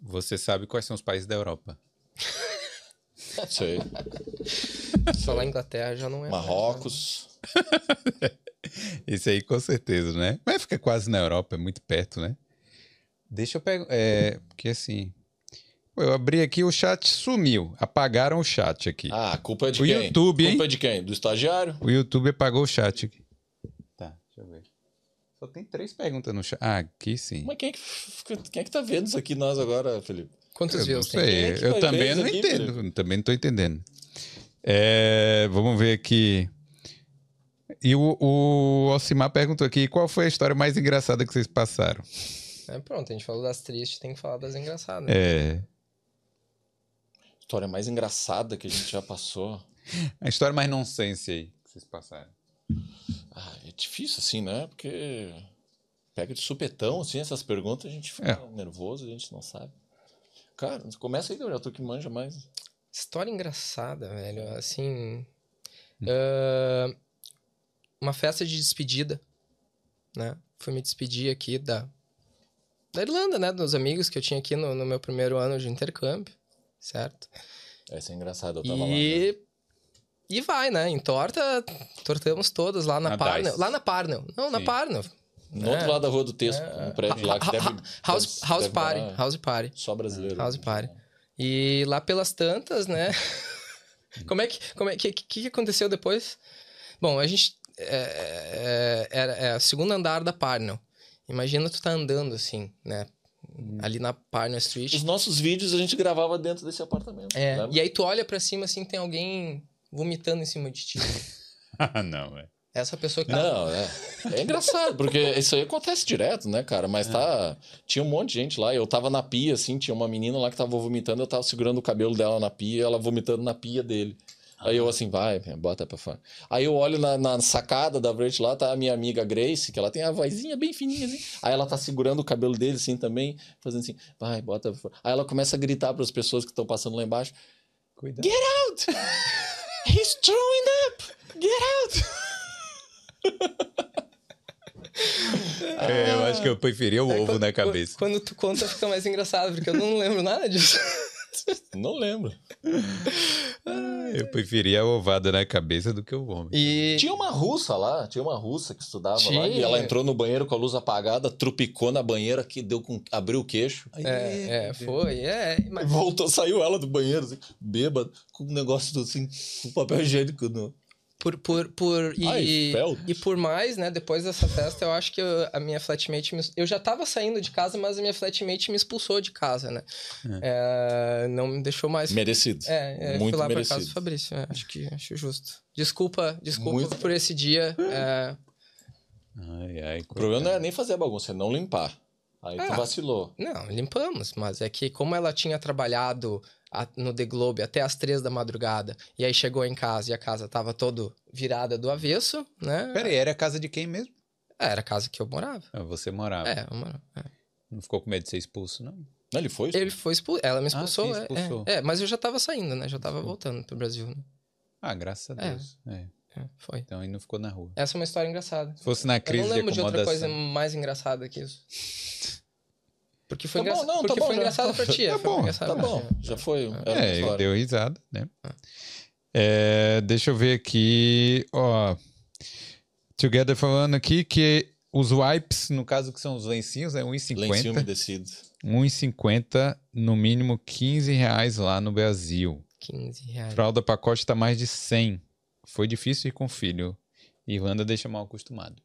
Você sabe quais são os países da Europa. sei. Falar Inglaterra já não é. mais, né? Isso aí com certeza, né? Mas fica quase na Europa, é muito perto, né? Deixa eu pegar. É, porque assim. pô, Eu abri aqui, o chat sumiu. Apagaram o chat aqui. Ah, a culpa é de O quem? YouTube, hein? Culpa é de quem? Do estagiário? O YouTube apagou o chat aqui. Tá, deixa eu ver. Só tem três perguntas no chat. Ah, aqui sim. Mas quem é que, quem é que tá vendo isso aqui nós agora, Felipe? Quantos Eu não views tem? sei, é eu também não aqui, entendo. Também não tô entendendo. É, vamos ver aqui. E o, o Alcimar perguntou aqui: qual foi a história mais engraçada que vocês passaram? É, pronto, a gente falou das tristes, tem que falar das engraçadas. É. História mais engraçada que a gente já passou. A história mais nonsense aí que vocês passaram. Ah, é difícil assim, né? Porque pega de supetão, assim, essas perguntas, a gente fica É. nervoso, a gente não sabe. Cara, começa aí, Gabriel, tu que manja mais. História engraçada, velho. Assim. Hum. ah, uma festa de despedida, né? Fui me despedir aqui da, da Irlanda, né? Dos amigos que eu tinha aqui no, no meu primeiro ano de intercâmbio, certo? Essa é engraçada, eu tava lá. né? E. E vai, né? Entorta, tortamos todos lá na, Na Parnell. Lá na Parnell. Não, na Sim. Parnell. No outro lado da rua do Tesco, É. um prédio lá que deve. House, deve- house deve Party. House Party. Só brasileiro. House Party. E lá pelas tantas, né? como é que. Como é que, que, que aconteceu depois? Bom, a gente. É, é, era é, o segundo andar da Parnell. Imagina tu tá andando assim, né? Ali na Parnell Street. Os nossos vídeos a gente gravava dentro desse apartamento. É, lembra? e aí tu olha pra cima assim, tem alguém vomitando em cima de ti. Ah, não, velho. Essa pessoa que tá. Não, é. É engraçado, porque isso aí acontece direto, né, cara? Mas tá. Tinha um monte de gente lá. Eu tava na pia, assim, tinha uma menina lá que tava vomitando, eu tava segurando o cabelo dela na pia, ela vomitando na pia dele. Aí eu assim, vai, bota pra fora. Aí eu olho na, na sacada da frente lá, tá a minha amiga Grace, que ela tem a vozinha bem fininha, assim. Aí ela tá segurando o cabelo dele, assim, também, fazendo assim, vai, bota pra fora. Aí ela começa a gritar para as pessoas que estão passando lá embaixo: Cuidado. Get out! He's throwing up! Get out! É, eu acho que eu preferia o É, ovo quando- na cabeça. Quando tu conta, fica mais engraçado, porque eu não lembro nada disso. Não lembro. Eu preferia a ovada na cabeça do que o vômito. E Tinha uma russa lá, tinha uma russa que estudava lá, e Tinha. ela entrou no banheiro com a luz apagada, trupicou na banheira, que deu com. abriu o queixo. é, é, foi, é, Aí mas voltou, saiu ela do banheiro, assim, bêbada, com um negócio do, assim, com papel higiênico no. Por por por e, e por mais, né, depois dessa festa, eu acho que eu- a minha flatmate me, eu já tava saindo de casa, mas a minha flatmate me expulsou de casa, né? É, não me deixou mais Merecido. É, é Muito fui lá pra merecido. casa do Fabrício. é, acho que acho justo. Desculpa, desculpa Muito. por esse dia. é, Ai, ai, O problema não é nem fazer a bagunça, é não limpar. Aí tu Ah. vacilou. não, limpamos, mas é que como ela tinha trabalhado no The Globe até as três da madrugada, e aí chegou em casa e a casa tava todo virada do avesso, né? Peraí, era a casa de quem mesmo? Era a casa que eu morava. Ah, você morava. É, eu morava. é. Não ficou com medo de ser expulso, não? Não, ele foi? Ele foi expulso, ela me expulsou, sim, é, expulsou. é, é, mas eu já tava saindo, né? Já tava voltando pro Brasil, né? Ah, graças a É. Deus. É. É, foi. Então ele não ficou na rua. Essa é uma história engraçada. Se fosse na Eu crise não lembro de de outra coisa mais engraçada que isso. Porque foi, Tá bom, engraça... não, tá Porque bom foi já. engraçado pra ti. é, Tá foi bom, engraçado Tá pra bom, ti. já foi. Era uma É, ele história. deu risada, né? É, deixa eu ver aqui, ó. Together falando aqui que os wipes, no caso que são os lencinhos, é Lencinho 1,50. umedecido. 1,50, no mínimo 15 reais lá no Brasil. 15 reais. Fralda pacote tá mais de 100. Foi difícil ir com o filho. Irlanda deixa mal acostumado.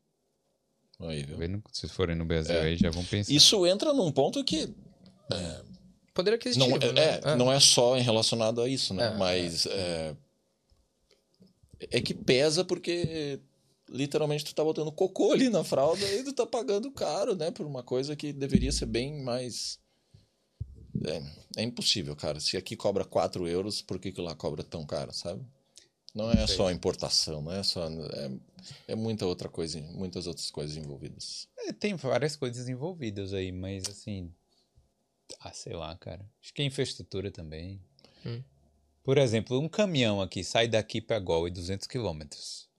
Aí? Se forem no Brasil É. aí, já vão pensar. Isso entra num ponto que Poder aquisitivo, não, né? é, Ah. não é só em relacionado a isso, né? É, Mas é, é que pesa porque literalmente tu tá botando cocô ali na fralda e tu tá pagando caro, né? Por uma coisa que deveria ser bem mais. É, é impossível, cara. Se aqui cobra 4 euros, por que, que lá cobra tão caro, sabe? Não é só importação, não é só. É, é muita outra coisa, muitas outras coisas envolvidas. É, tem várias coisas envolvidas aí, mas assim. Ah, sei lá, cara. Acho que é infraestrutura também. Hum. Por exemplo, um caminhão aqui sai daqui para Galway 200 quilômetros.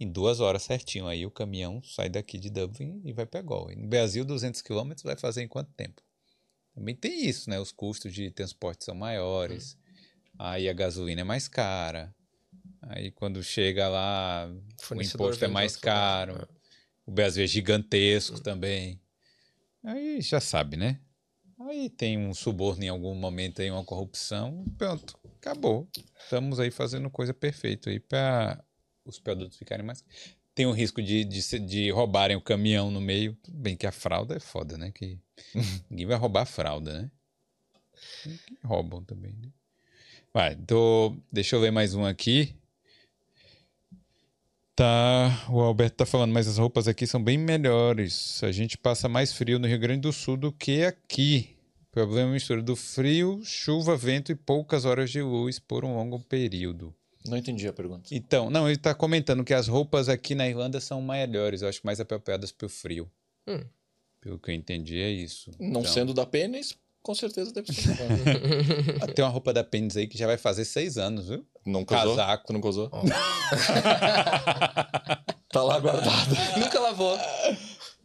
Em duas horas certinho. Aí o caminhão sai daqui de Dublin e vai para Galway. No Brasil, 200 quilômetros vai fazer em quanto tempo? Também tem isso, né? Os custos de transporte são maiores. Aí a gasolina é mais cara. Aí quando chega lá, o imposto é mais caro. né? O Brasil é gigantesco também. Aí já sabe, né? Aí tem um suborno em algum momento aí, uma corrupção, pronto, acabou. Estamos aí fazendo coisa perfeita aí para os produtos ficarem mais. Tem o risco de, de, de roubarem o caminhão no meio. Tudo bem que a fralda é foda, né? Que ninguém vai roubar a fralda, né? Que roubam também, né? Vai, tô... deixa eu ler mais um aqui. Tá, o Alberto tá falando, mas as roupas aqui são bem melhores. A gente passa mais frio no Rio Grande do Sul do que aqui. O problema é a mistura do frio, chuva, vento e poucas horas de luz por um longo período. Não entendi a pergunta. Então, não, ele tá comentando que as roupas aqui na Irlanda são melhores, eu acho mais apropriadas pro frio. Hum. Pelo que eu entendi, é isso. Não Então, sendo da pênis, com certeza deve ser. ah, Tem uma roupa da Pênis aí que já vai fazer seis anos, viu? Não casou? Casaco. Não casou? tá lá guardado. Nunca lavou.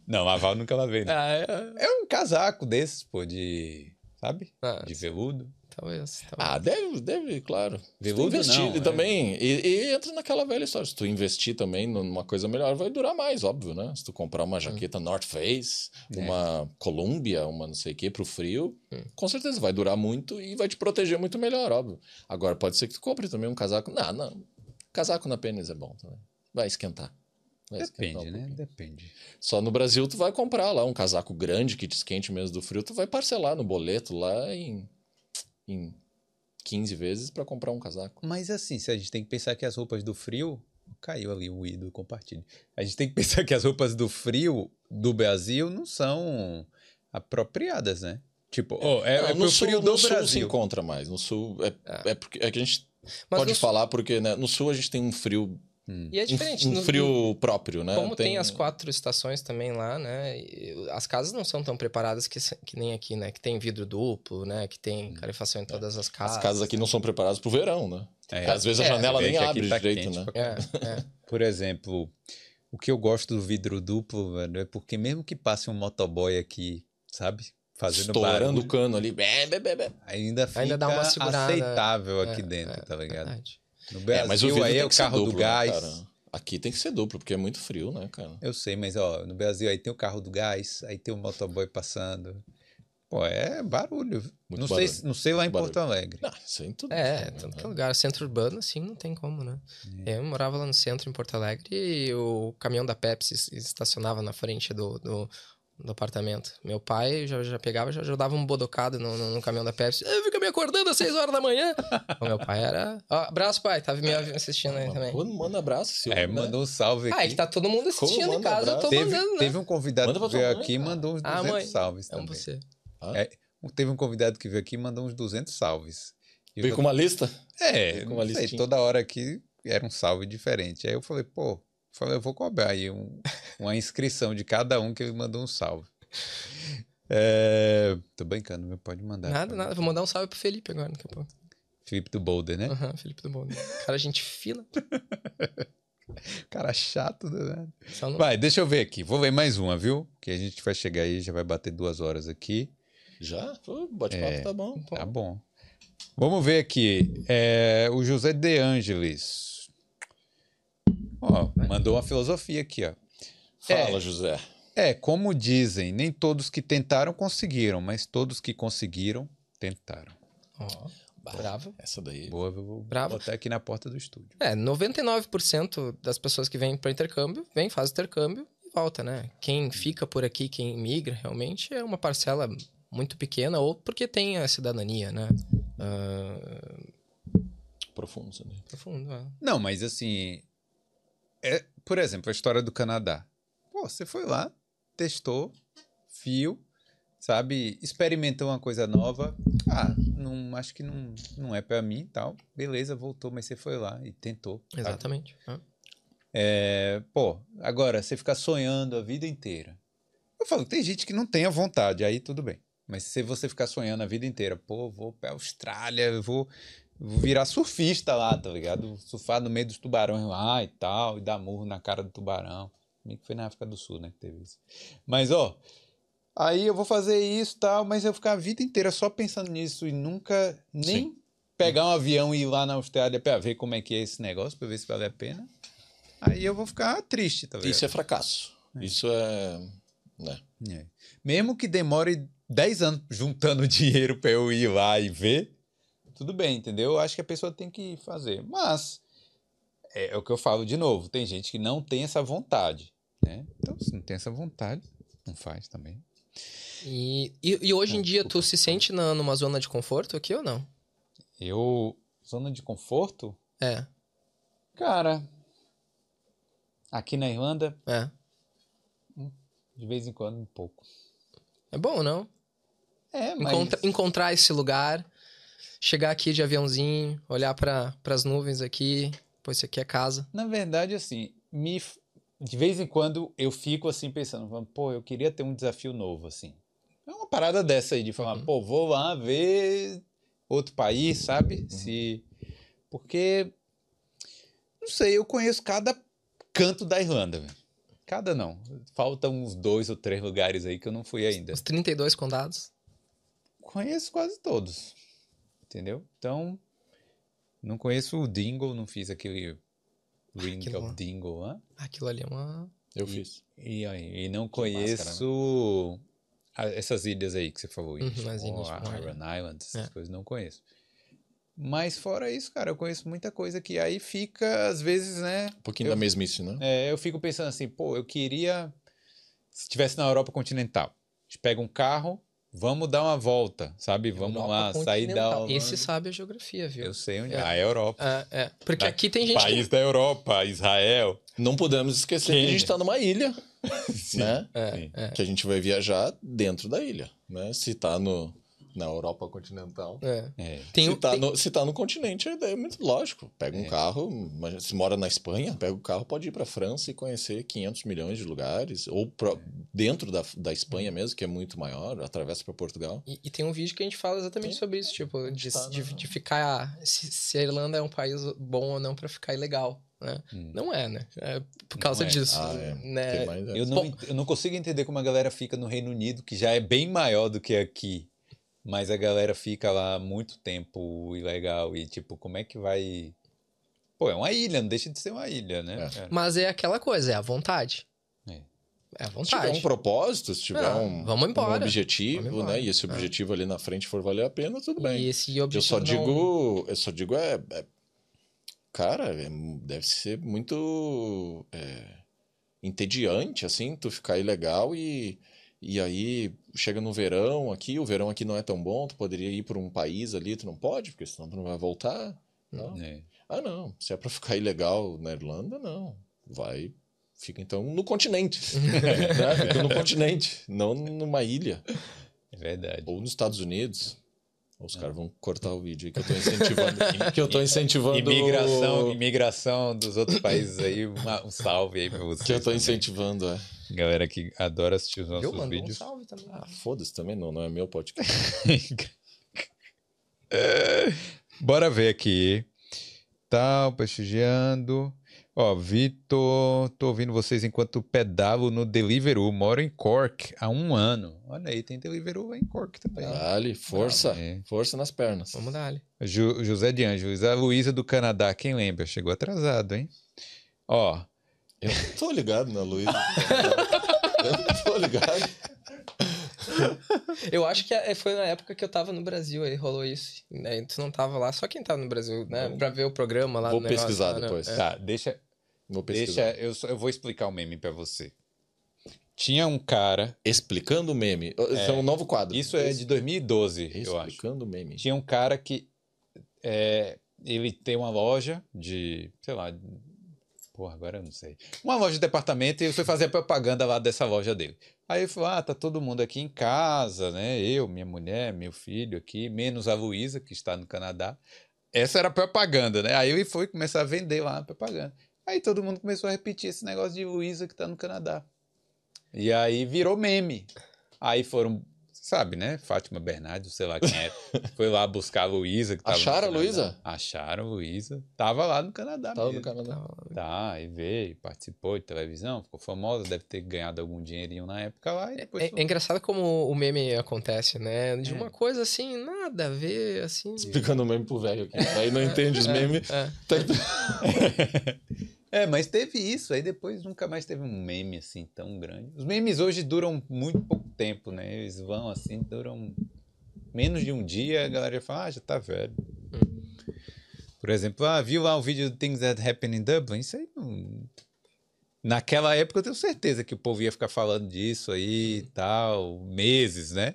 Não, lavar eu nunca lavei. né? Ah, é, É um casaco desses, pô, de. Sabe? Ah, De veludo. Talvez. talvez. Ah, deve, deve, claro. Tu Veludo investir não, e é. também. E, e entra naquela velha história. Se tu investir também numa coisa melhor, vai durar mais, óbvio, né? Se tu comprar uma jaqueta North Face, É. uma Columbia, uma não sei o que, pro frio, Hum. com certeza vai durar muito e vai te proteger muito melhor, óbvio. Agora pode ser que tu compre também um casaco. Não, não. Casaco na pênis é bom também. Vai esquentar. Vai Depende, um né? Depende. Só no Brasil tu vai comprar lá um casaco grande que te esquente mesmo do frio, tu vai parcelar no boleto lá em, em 15 vezes pra comprar um casaco. Mas assim, se a gente tem que pensar que as roupas do frio. Caiu ali o i do compartilho. A gente tem que pensar que as roupas do frio do Brasil não são apropriadas, né? Tipo, oh, é, Não, é pro frio do no sul se Brasil. encontra mais. No sul é, é porque é que a gente Mas pode falar porque né, no sul a gente tem um frio E é um- diferente. um, no- frio próprio, né? Como tem... as quatro estações também lá, né? As casas não são tão preparadas que, que nem aqui, né? Que tem vidro duplo, né? Que tem calefação em todas as casas. As casas aqui não são preparadas pro verão, né? É, Às vezes a é, janela nem abre tá direito, quente né? pra É, é. Por exemplo, o que eu gosto do vidro duplo, velho, é porque mesmo que passe um motoboy aqui, sabe? fazendo Estourando barulho, o cano ali. Ainda fica Ainda dá uma segurada. aceitável É, aqui dentro, é, tá ligado? Verdade. No É, Brasil mas o aí é o carro do duplo, né, gás. cara? Aqui tem que ser duplo, porque é muito frio, né, cara? Eu sei, mas ó, no Brasil aí tem o carro do gás, aí tem o motoboy passando. Pô, é barulho. Muito não, barulho. Sei, não sei lá em Barulho. Porto Alegre. Não, isso aí em tudo. É, tanto que é lugar. Centro urbano, assim, não tem como, né? Eu morava lá no centro, em Porto Alegre, e o caminhão da Pepsi es- estacionava na frente do, do, do apartamento. Meu pai já, já pegava, já, já dava um bodocado no, no, no caminhão da Pepsi. "Ah, Fica me acordando às 6 horas da manhã. o meu pai era... Ó, abraço, pai. Tava me assistindo aí também. Quando manda abraço, Silvio. É, né? mandou um salve aqui. Ah, é que tá todo mundo assistindo em casa, eu tô abraço? teve, mandando, né? teve um convidado Manda que veio mãe, aqui e mandou uns Ah, 200 mãe, salves Amo também. você. É, teve um convidado que veio aqui e mandou uns 200 salves. E eu Veio já- com uma lista? É, veio com uma sei, toda hora aqui era um salve diferente. Aí eu falei, pô, falei, eu vou cobrar aí um- uma inscrição de cada um que ele mandou um salve. É, tô brincando, meu, pode mandar. Nada, nada. Vou mandar um salve pro Felipe agora, daqui a pouco. Felipe do Boulder, né? Aham, Felipe do Mundo. Cara, gente fina. Cara chato, né? Não... Vai, deixa eu ver aqui. Vou ler mais uma, viu? Que a gente vai chegar aí, já vai bater duas horas aqui. Já? Bate-papo É. tá bom. Tá bom. Vamos ver aqui. É, o José De Angelis. Ó, mandou uma filosofia aqui, ó. Fala, É. José. É, como dizem, nem todos que tentaram conseguiram, mas todos que conseguiram tentaram. Ó, bravo. Essa daí. Boa, eu vou Bravo. botar aqui na porta do estúdio. É, 99% das pessoas que vêm para intercâmbio, vem, faz intercâmbio e volta, né? Quem fica por aqui, quem migra, realmente é uma parcela muito pequena, ou porque tem a cidadania, né? Ah, Profundo, daí. profundo, é. Não, mas assim, é, por exemplo, a história do Canadá. Pô, você foi lá, testou, viu, sabe, experimentou uma coisa nova. Ah, não, acho que não, não é pra mim e tal. Beleza, voltou, mas você foi lá e tentou. Exatamente. é. É, pô, agora, você ficar sonhando a vida inteira. Eu falo, tem gente que não tem a vontade, aí tudo bem. Mas se você ficar sonhando a vida inteira, pô, vou pra Austrália, vou, vou virar surfista lá, tá ligado? Surfar no meio dos tubarões lá e tal, e dar murro na cara do tubarão. Meio que foi na África do Sul, né, que teve isso. Mas, ó, aí eu vou fazer isso e tal, mas eu ficar a vida inteira só pensando nisso e nunca nem pegar um avião e ir lá na Austrália pra ver como é que é esse negócio, pra ver se vale a pena. Aí eu vou ficar triste, tá ligado? Isso é fracasso. Isso é. Né? É. Mesmo que demore 10 anos juntando dinheiro pra eu ir lá e ver, tudo bem, entendeu? Eu acho que a pessoa tem que fazer. Mas, é, é o que eu falo de novo, tem gente que não tem essa vontade, né? Então, se não tem essa vontade, não faz também. E, e, e hoje em Ah, dia, tu se sente na, numa zona de conforto aqui ou não? Eu, zona de conforto, É, cara, aqui na Irlanda, é. de vez em quando, um pouco. É bom, não? É, mas... Encontra- encontrar esse lugar, chegar aqui de aviãozinho, olhar para as nuvens aqui, pô, isso aqui é casa. Na verdade, assim, me, de vez em quando eu fico assim pensando, pô, eu queria ter um desafio novo, assim. É uma parada dessa aí, de falar, Uhum. pô, vou lá ver outro país, sabe? Se... Porque, não sei, eu conheço cada canto da Irlanda, velho. Cada não. Faltam uns dois ou três lugares aí que eu não fui ainda. Os 32 condados. Conheço quase todos, entendeu? Então, não conheço o Dingle, não fiz aquele Ring Aquilo lá. of Dingle, hã? Aquilo ali é uma. Eu E- fiz. E, aí, e não Que máscara, né? conheço a- essas ilhas aí que você falou. Uhum, Ilhas as ilhas Moore. Iron Island, essas É. coisas, não conheço. Mas fora isso, cara, eu conheço muita coisa que aí fica, às vezes, né? Um pouquinho Eu- da mesmice, né? é, eu fico pensando assim, pô, eu queria. Se estivesse na Europa continental, a gente pega um carro, vamos dar uma volta, sabe? Vamos Europa lá, sair da. continental. Esse sabe a geografia, viu? Eu sei onde É. é. A Europa. É, é. Porque Da- aqui tem gente. País Que... da Europa, Israel. Não podemos esquecer que a gente tá numa ilha, Sim. né? sim. É, Que a gente vai viajar dentro da ilha, né? Se tá no, na Europa continental. é. É. Tem, se, tá tem- no, se tá no continente, é muito lógico. Pega um É. carro, se mora na Espanha, pega o carro, pode ir pra França e conhecer 500 milhões de lugares. Ou pro- dentro da, da Espanha mesmo, que é muito maior, atravessa pra Portugal. E, e tem um vídeo que a gente fala exatamente Sim. sobre isso, tipo, de, tá de, na- de ficar. Se, se a Irlanda é um país bom ou não pra ficar ilegal. né? Hum. Não é, né? É por causa Não é. disso. Ah, é. né? Tem mais Eu não, eu não consigo entender como a galera fica no Reino Unido, que já é bem maior do que aqui. Mas a galera fica lá muito tempo ilegal. E, tipo, como é que vai. Pô, é uma ilha, não deixa de ser uma ilha, né? É. É. Mas é aquela coisa, é a vontade. É. É a Se tiver vontade. um propósito, se tiver Ah, um, vamos embora. um objetivo, Vamos embora. né? E esse É. objetivo ali na frente for valer a pena, tudo bem. E esse Eu objetivo só não- digo, eu só digo é, é- cara, é- deve ser muito é, entediante assim, tu ficar ilegal e e aí chega no verão aqui, o verão aqui não é tão bom, tu poderia ir para um país ali, tu não pode, porque senão tu não vai voltar. Não. É. Ah, não, se é para ficar ilegal na Irlanda, não. Vai, fica então no continente. né? Fica no continente, não numa ilha É verdade. ou nos Estados Unidos. Os caras vão cortar o vídeo aí que eu tô incentivando. que eu tô incentivando. Imigração, imigração dos outros países aí, uma- um salve aí pra vocês. Que eu tô também. incentivando, é. Galera que adora assistir os Eu nossos mando um vídeos. salve também. Ah, foda-se também, não, não é meu podcast. Bora ver aqui. Tal, prestigiando. Ó, Vitor, tô ouvindo vocês enquanto pedalo no Deliveroo. Moro em Cork há um ano. Olha aí, tem Deliveroo em Cork também. Dali, força. Força nas pernas. Vamos dar ali. Ju- José de Anjos, a Luísa do Canadá, quem lembra? Chegou atrasado, hein? Ó, Eu não tô ligado na Luísa. eu não tô ligado. Eu acho que é- foi na época que eu tava no Brasil, aí rolou isso. Né? Tu não tava lá, só quem tava no Brasil, né? Pra ver o programa lá Vou negócio, pesquisar lá, né? depois. É. tá, deixa, Vou pesquisar. deixa eu, só- eu vou explicar o meme pra você. Tinha um cara, Explicando o meme. Esse é um novo quadro. isso é de 2012, eu acho. Explicando o meme. Tinha um cara que é, ele tem uma loja de, sei lá, porra, agora eu não sei. Uma loja de departamento e ele foi fazer a propaganda lá dessa loja dele. Aí ele falou: "Ah, tá todo mundo aqui em casa, né? Eu, minha mulher, meu filho aqui, menos a Luísa que está no Canadá". Essa era a propaganda, né? Aí ele foi começar a vender lá a propaganda. Aí todo mundo começou a repetir esse negócio de Luísa que tá no Canadá. E aí virou meme. Aí foram, sabe, né? Fátima Bernardes, sei lá quem é. Foi lá buscar a Luísa. que no Acharam a. Luísa? Acharam a Luísa. Tava lá no Canadá Tava no mesmo. Canadá. Tá, aí veio, participou de televisão, ficou famosa, deve ter ganhado algum dinheirinho na época lá e depois... É, é engraçado como o meme acontece, né? De É. uma coisa assim, nada a ver, assim. Explicando o meme pro velho aqui. Aí não entende os memes. É. Tá- É, mas teve isso, aí depois nunca mais teve um meme assim tão grande. Os memes hoje duram muito pouco tempo, né? Eles vão assim, duram menos de um dia, a galera já fala, ah, já tá velho. Por exemplo, ah, viu lá o vídeo do Things That Happen in Dublin? Isso aí não... Naquela época eu tenho certeza que o povo ia ficar falando disso aí e tal, meses, né?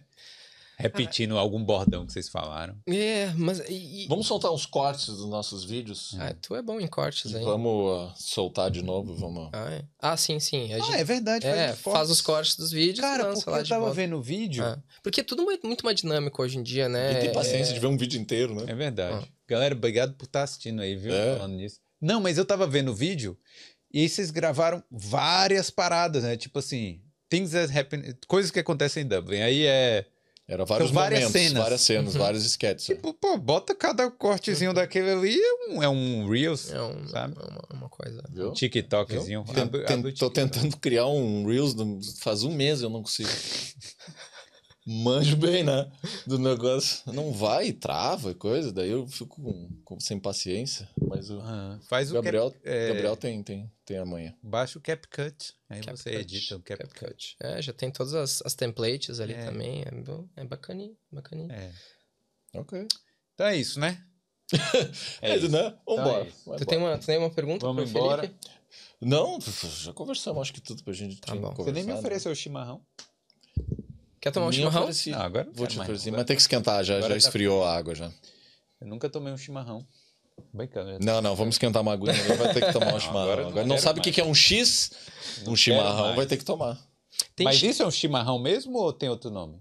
Repetindo algum bordão que vocês falaram. É, mas. E, e- Vamos soltar uns cortes dos nossos vídeos? Ah, tu é bom em cortes aí. Vamos ah, soltar de novo, vamos. Ah, é. Ah, sim, sim. A gente, Ah, é verdade, é, os faz os cortes dos vídeos Cara, lança porque lá eu tava volta. vendo o vídeo... Ah, Porque é tudo muito, muito mais dinâmico hoje em dia, né? E tem paciência É, de ver um vídeo inteiro, né? É verdade. Ah. Galera, obrigado por estar assistindo aí, viu? É. Falando nisso. Não, mas eu tava vendo o vídeo e aí vocês gravaram várias paradas, né? Tipo assim, things that happen, coisas que acontecem em Dublin. Aí é. Era vários São várias momentos, cenas. várias cenas, vários sketches. Tipo, pô, bota cada cortezinho daquele ali, é um, é um Reels, É um- sabe? é uma, uma coisa. Viu? Um TikTokzinho. Tô tentando criar um Reels faz um mês eu não consigo. Manjo bem, né? Do negócio. Não vai, trava e coisa, daí eu fico com- com- sem paciência. Mas o Ah, faz o Gabriel, cap, é, Gabriel tem, tem, tem a manha. Baixa o CapCut. Aí você CapCut, edita o CapCut. CapCut. É, já tem todas as, as templates ali É. também. É, bom, é bacaninho, bacaninho. É. Ok. Então é isso, né? É, isso. né? Vambora. é isso. Vai Tu tem uma, tu tem uma pergunta Vamos pro embora. Felipe? Não, já conversamos, acho que tudo pra gente Tá bom. Você nem me ofereceu o chimarrão. Quer tomar um chimarrão? ofereci. Não, agora Vou te oferecer, mas tem que esquentar, já, já tá esfriou a água já. Eu nunca tomei um chimarrão. Brincando. Não, não, vamos esquentar uma aguinha, vai ter que tomar um Não, chimarrão. agora Agora, não sabe o que é um X? Um chimarrão vai ter que tomar. Tem Mas chi- isso é um chimarrão mesmo ou tem outro nome?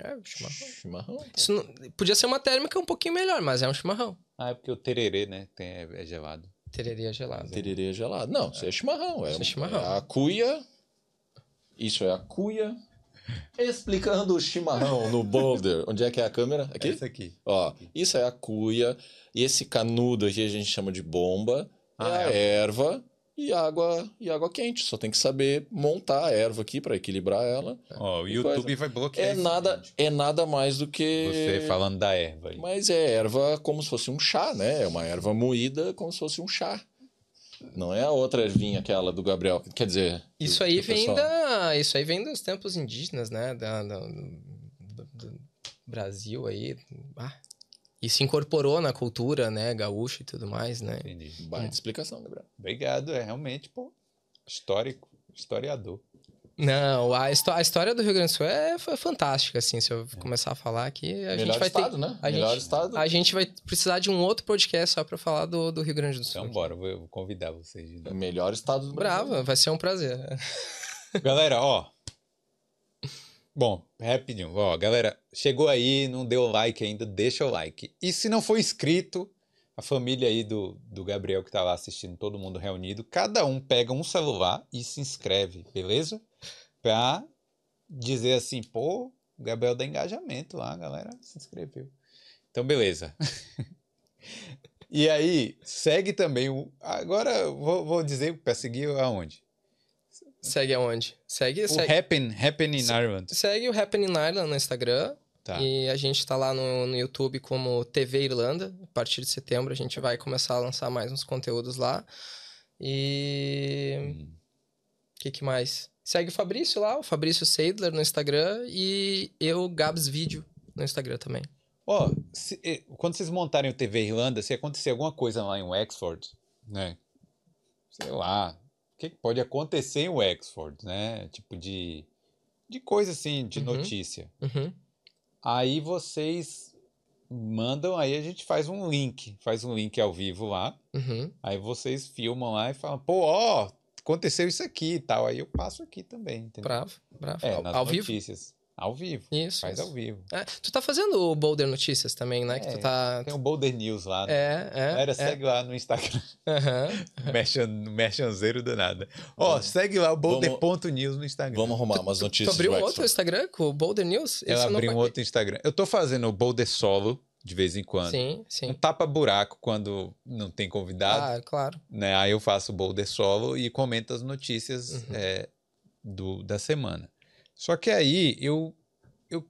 É, o chimarrão. Chimarrão? Isso não- podia ser uma térmica um pouquinho melhor, mas é um chimarrão. Ah, é porque o tererê, né? Tem, é, é gelado. Tereria gelada. Tererê gelado. Não, isso é chimarrão. É, Isso é chimarrão. é a cuia. Isso é a cuia. Explicando o chimarrão no boulder. Onde é que é a câmera? Aqui? Esse aqui. Ó, isso é a cuia. E esse canudo aqui a gente chama de bomba. é Ah, a é. erva e água e água quente. Só tem que saber montar a erva aqui para equilibrar ela. Ó, o Que YouTube coisa. vai bloquear É nada, vídeo. é nada mais do que Você falando da erva aí. Mas é erva como se fosse um chá, né? É uma erva moída como se fosse um chá. Não é a outra ervinha aquela do Gabriel. Quer dizer. Isso do- aí do vem da. Isso aí vem dos tempos indígenas, né? Da, da- do, do Brasil aí. Ah, e se incorporou na cultura, né? Gaúcha e tudo mais, né? Entendi. Baita explicação, Gabriel. Obrigado, é realmente, pô, histórico, historiador. Não, a, a história do Rio Grande do Sul é, foi fantástica, assim. Se eu começar a falar aqui, a Melhor gente vai estado, ter. né? a Melhor gente- estado. A gente vai precisar de um outro podcast só pra falar do, do Rio Grande do Sul. Então, bora, vou- convidar vocês. de. Melhor estado do Brasil. Brava, vai ser um prazer. Galera, ó. Bom, rapidinho. Ó, galera, chegou aí, não deu like ainda, deixa o like. E se não for inscrito, a família aí do, do Gabriel que tá lá assistindo, todo mundo reunido, cada um pega um celular e se inscreve, beleza? Pra dizer assim, pô, o Gabriel dá engajamento lá, a galera se inscreveu. Então, beleza. e aí, segue também o. Agora eu vou, vou dizer pra seguir aonde? Segue aonde? Segue, O segue, Happen, Happen in Ireland. segue o Happening Ireland no Instagram. Tá. E a gente tá lá no, no YouTube como TV Irlanda. A partir de setembro a gente vai começar a lançar mais uns conteúdos lá. E. Hum. O que, que mais? Segue o Fabrício lá, o Fabrício Seidler no Instagram. E eu, Gabs Vídeo, no Instagram também. Ó, eh, quando vocês montarem o TV Irlanda, se acontecer alguma coisa lá em Wexford, né? Sei lá, o que que pode acontecer em Wexford, né? Tipo de, de coisa assim, de Uhum. notícia. Uhum. Aí vocês mandam, aí a gente faz um link, faz um link ao vivo lá. Uhum. Aí vocês filmam lá e falam, pô, ó, aconteceu isso aqui e tal. Aí eu passo aqui também, entendeu? Bravo, bravo. É, ao ao vivo? notícias. Ao vivo. Isso. Faz isso. ao vivo. É, tu tá fazendo o Boulder Notícias também, né? Que É, tu tá. Tem o Boulder News lá. né? É, é. Galera, é. segue lá no Instagram. Aham. Merchan, merchanzeiro do nada. Ó, segue lá o boulder.news no Instagram. Vamos arrumar umas Tu notícias. abriu um outro Instagram com o Boulder News? Eu abri um outro Instagram. Eu tô fazendo o boulder solo de vez em quando. Sim, Um sim. tapa-buraco quando não tem convidado. Ah, claro. né? Aí eu faço o boulder solo e comento as notícias Uhum. é, do, da semana. Só que aí eu, eu,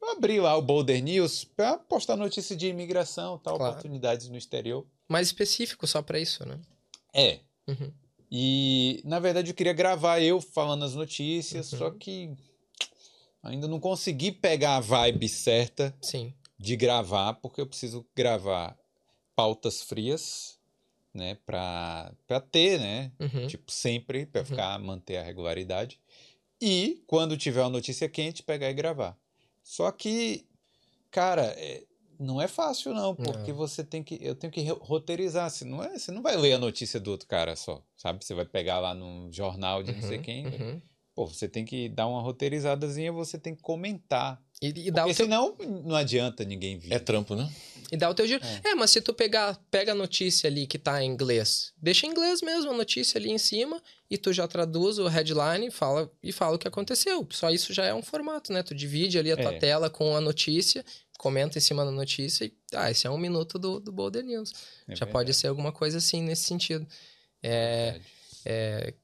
eu abri lá o Boulder News para postar notícia de imigração, tal, Claro. oportunidades no exterior. Mais específico só pra isso, né? É, Uhum. E, na verdade, eu queria gravar eu falando as notícias, Uhum. só que ainda não consegui pegar a vibe certa Sim. De gravar, porque eu preciso gravar pautas frias, né, pra, pra ter, né, Uhum. tipo, sempre, pra Uhum. ficar, manter a regularidade. E, quando tiver uma notícia quente, pegar e gravar. Só que, cara, é- não é fácil não, porque Não. você tem que, eu tenho que ro- roteirizar, você não, é, você não vai ler a notícia do outro cara só, sabe? Você vai pegar lá num jornal de não sei Uhum, quem, uhum. pô, você tem que dar uma roteirizadazinha, você tem que comentar. E, e dá Porque o teu, senão não adianta ninguém vir. É trampo, né? e dá o teu giro. É. mas se tu pegar, pega a notícia ali que tá em inglês, deixa em inglês mesmo a notícia ali em cima e tu já traduz o headline e fala, e fala o que aconteceu. Só isso já é um formato, né? Tu divide ali a tua É. tela com a notícia, comenta em cima da notícia e, ah, esse é um minuto do, do Boulder News. É já verdade, pode ser alguma coisa assim nesse sentido. É, verdade. é,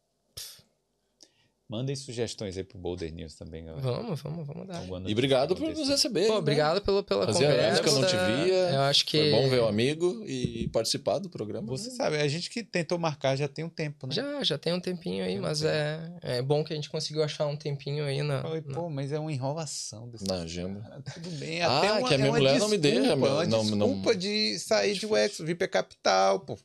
Mandem sugestões aí pro Boulder News também, galera. vamos, vamos, vamos dar. E obrigado por nos receber. Pô, né? obrigado pelo, pela Fazia conversa. que eu não te via. Eu acho que... Foi bom ver o amigo e participar do programa. Você né? sabe, a gente que tentou marcar já tem um tempo, né? Já, já tem um tempinho aí, Tem um mas tempo. é, é bom que a gente conseguiu achar um tempinho aí na... Falei, pô, mas é uma enrolação desse Na agenda. cara. Tudo bem. Ah, Até uma, que a minha é mulher não me desculpa, deixa, é uma não- não- desculpa de sair de Difícil. Wexford, vir pra capital, pô.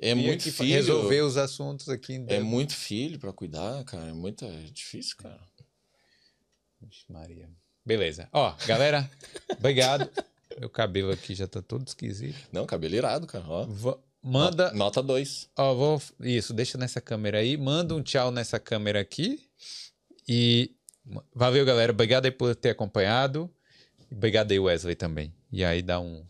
É muito filho. Resolver os assuntos aqui. É muito filho pra cuidar, cara. É muito é difícil, cara. Vixe, Maria. Beleza. Ó, galera, obrigado. Meu cabelo aqui já tá todo esquisito. Não, cabelo irado, cara. Ó. Va- manda, No- Nota 2. ó, vou, isso, deixa nessa câmera aí. Manda um tchau nessa câmera aqui. E valeu, galera. Obrigado aí por ter acompanhado. Obrigado aí, Wesley, também. E aí dá um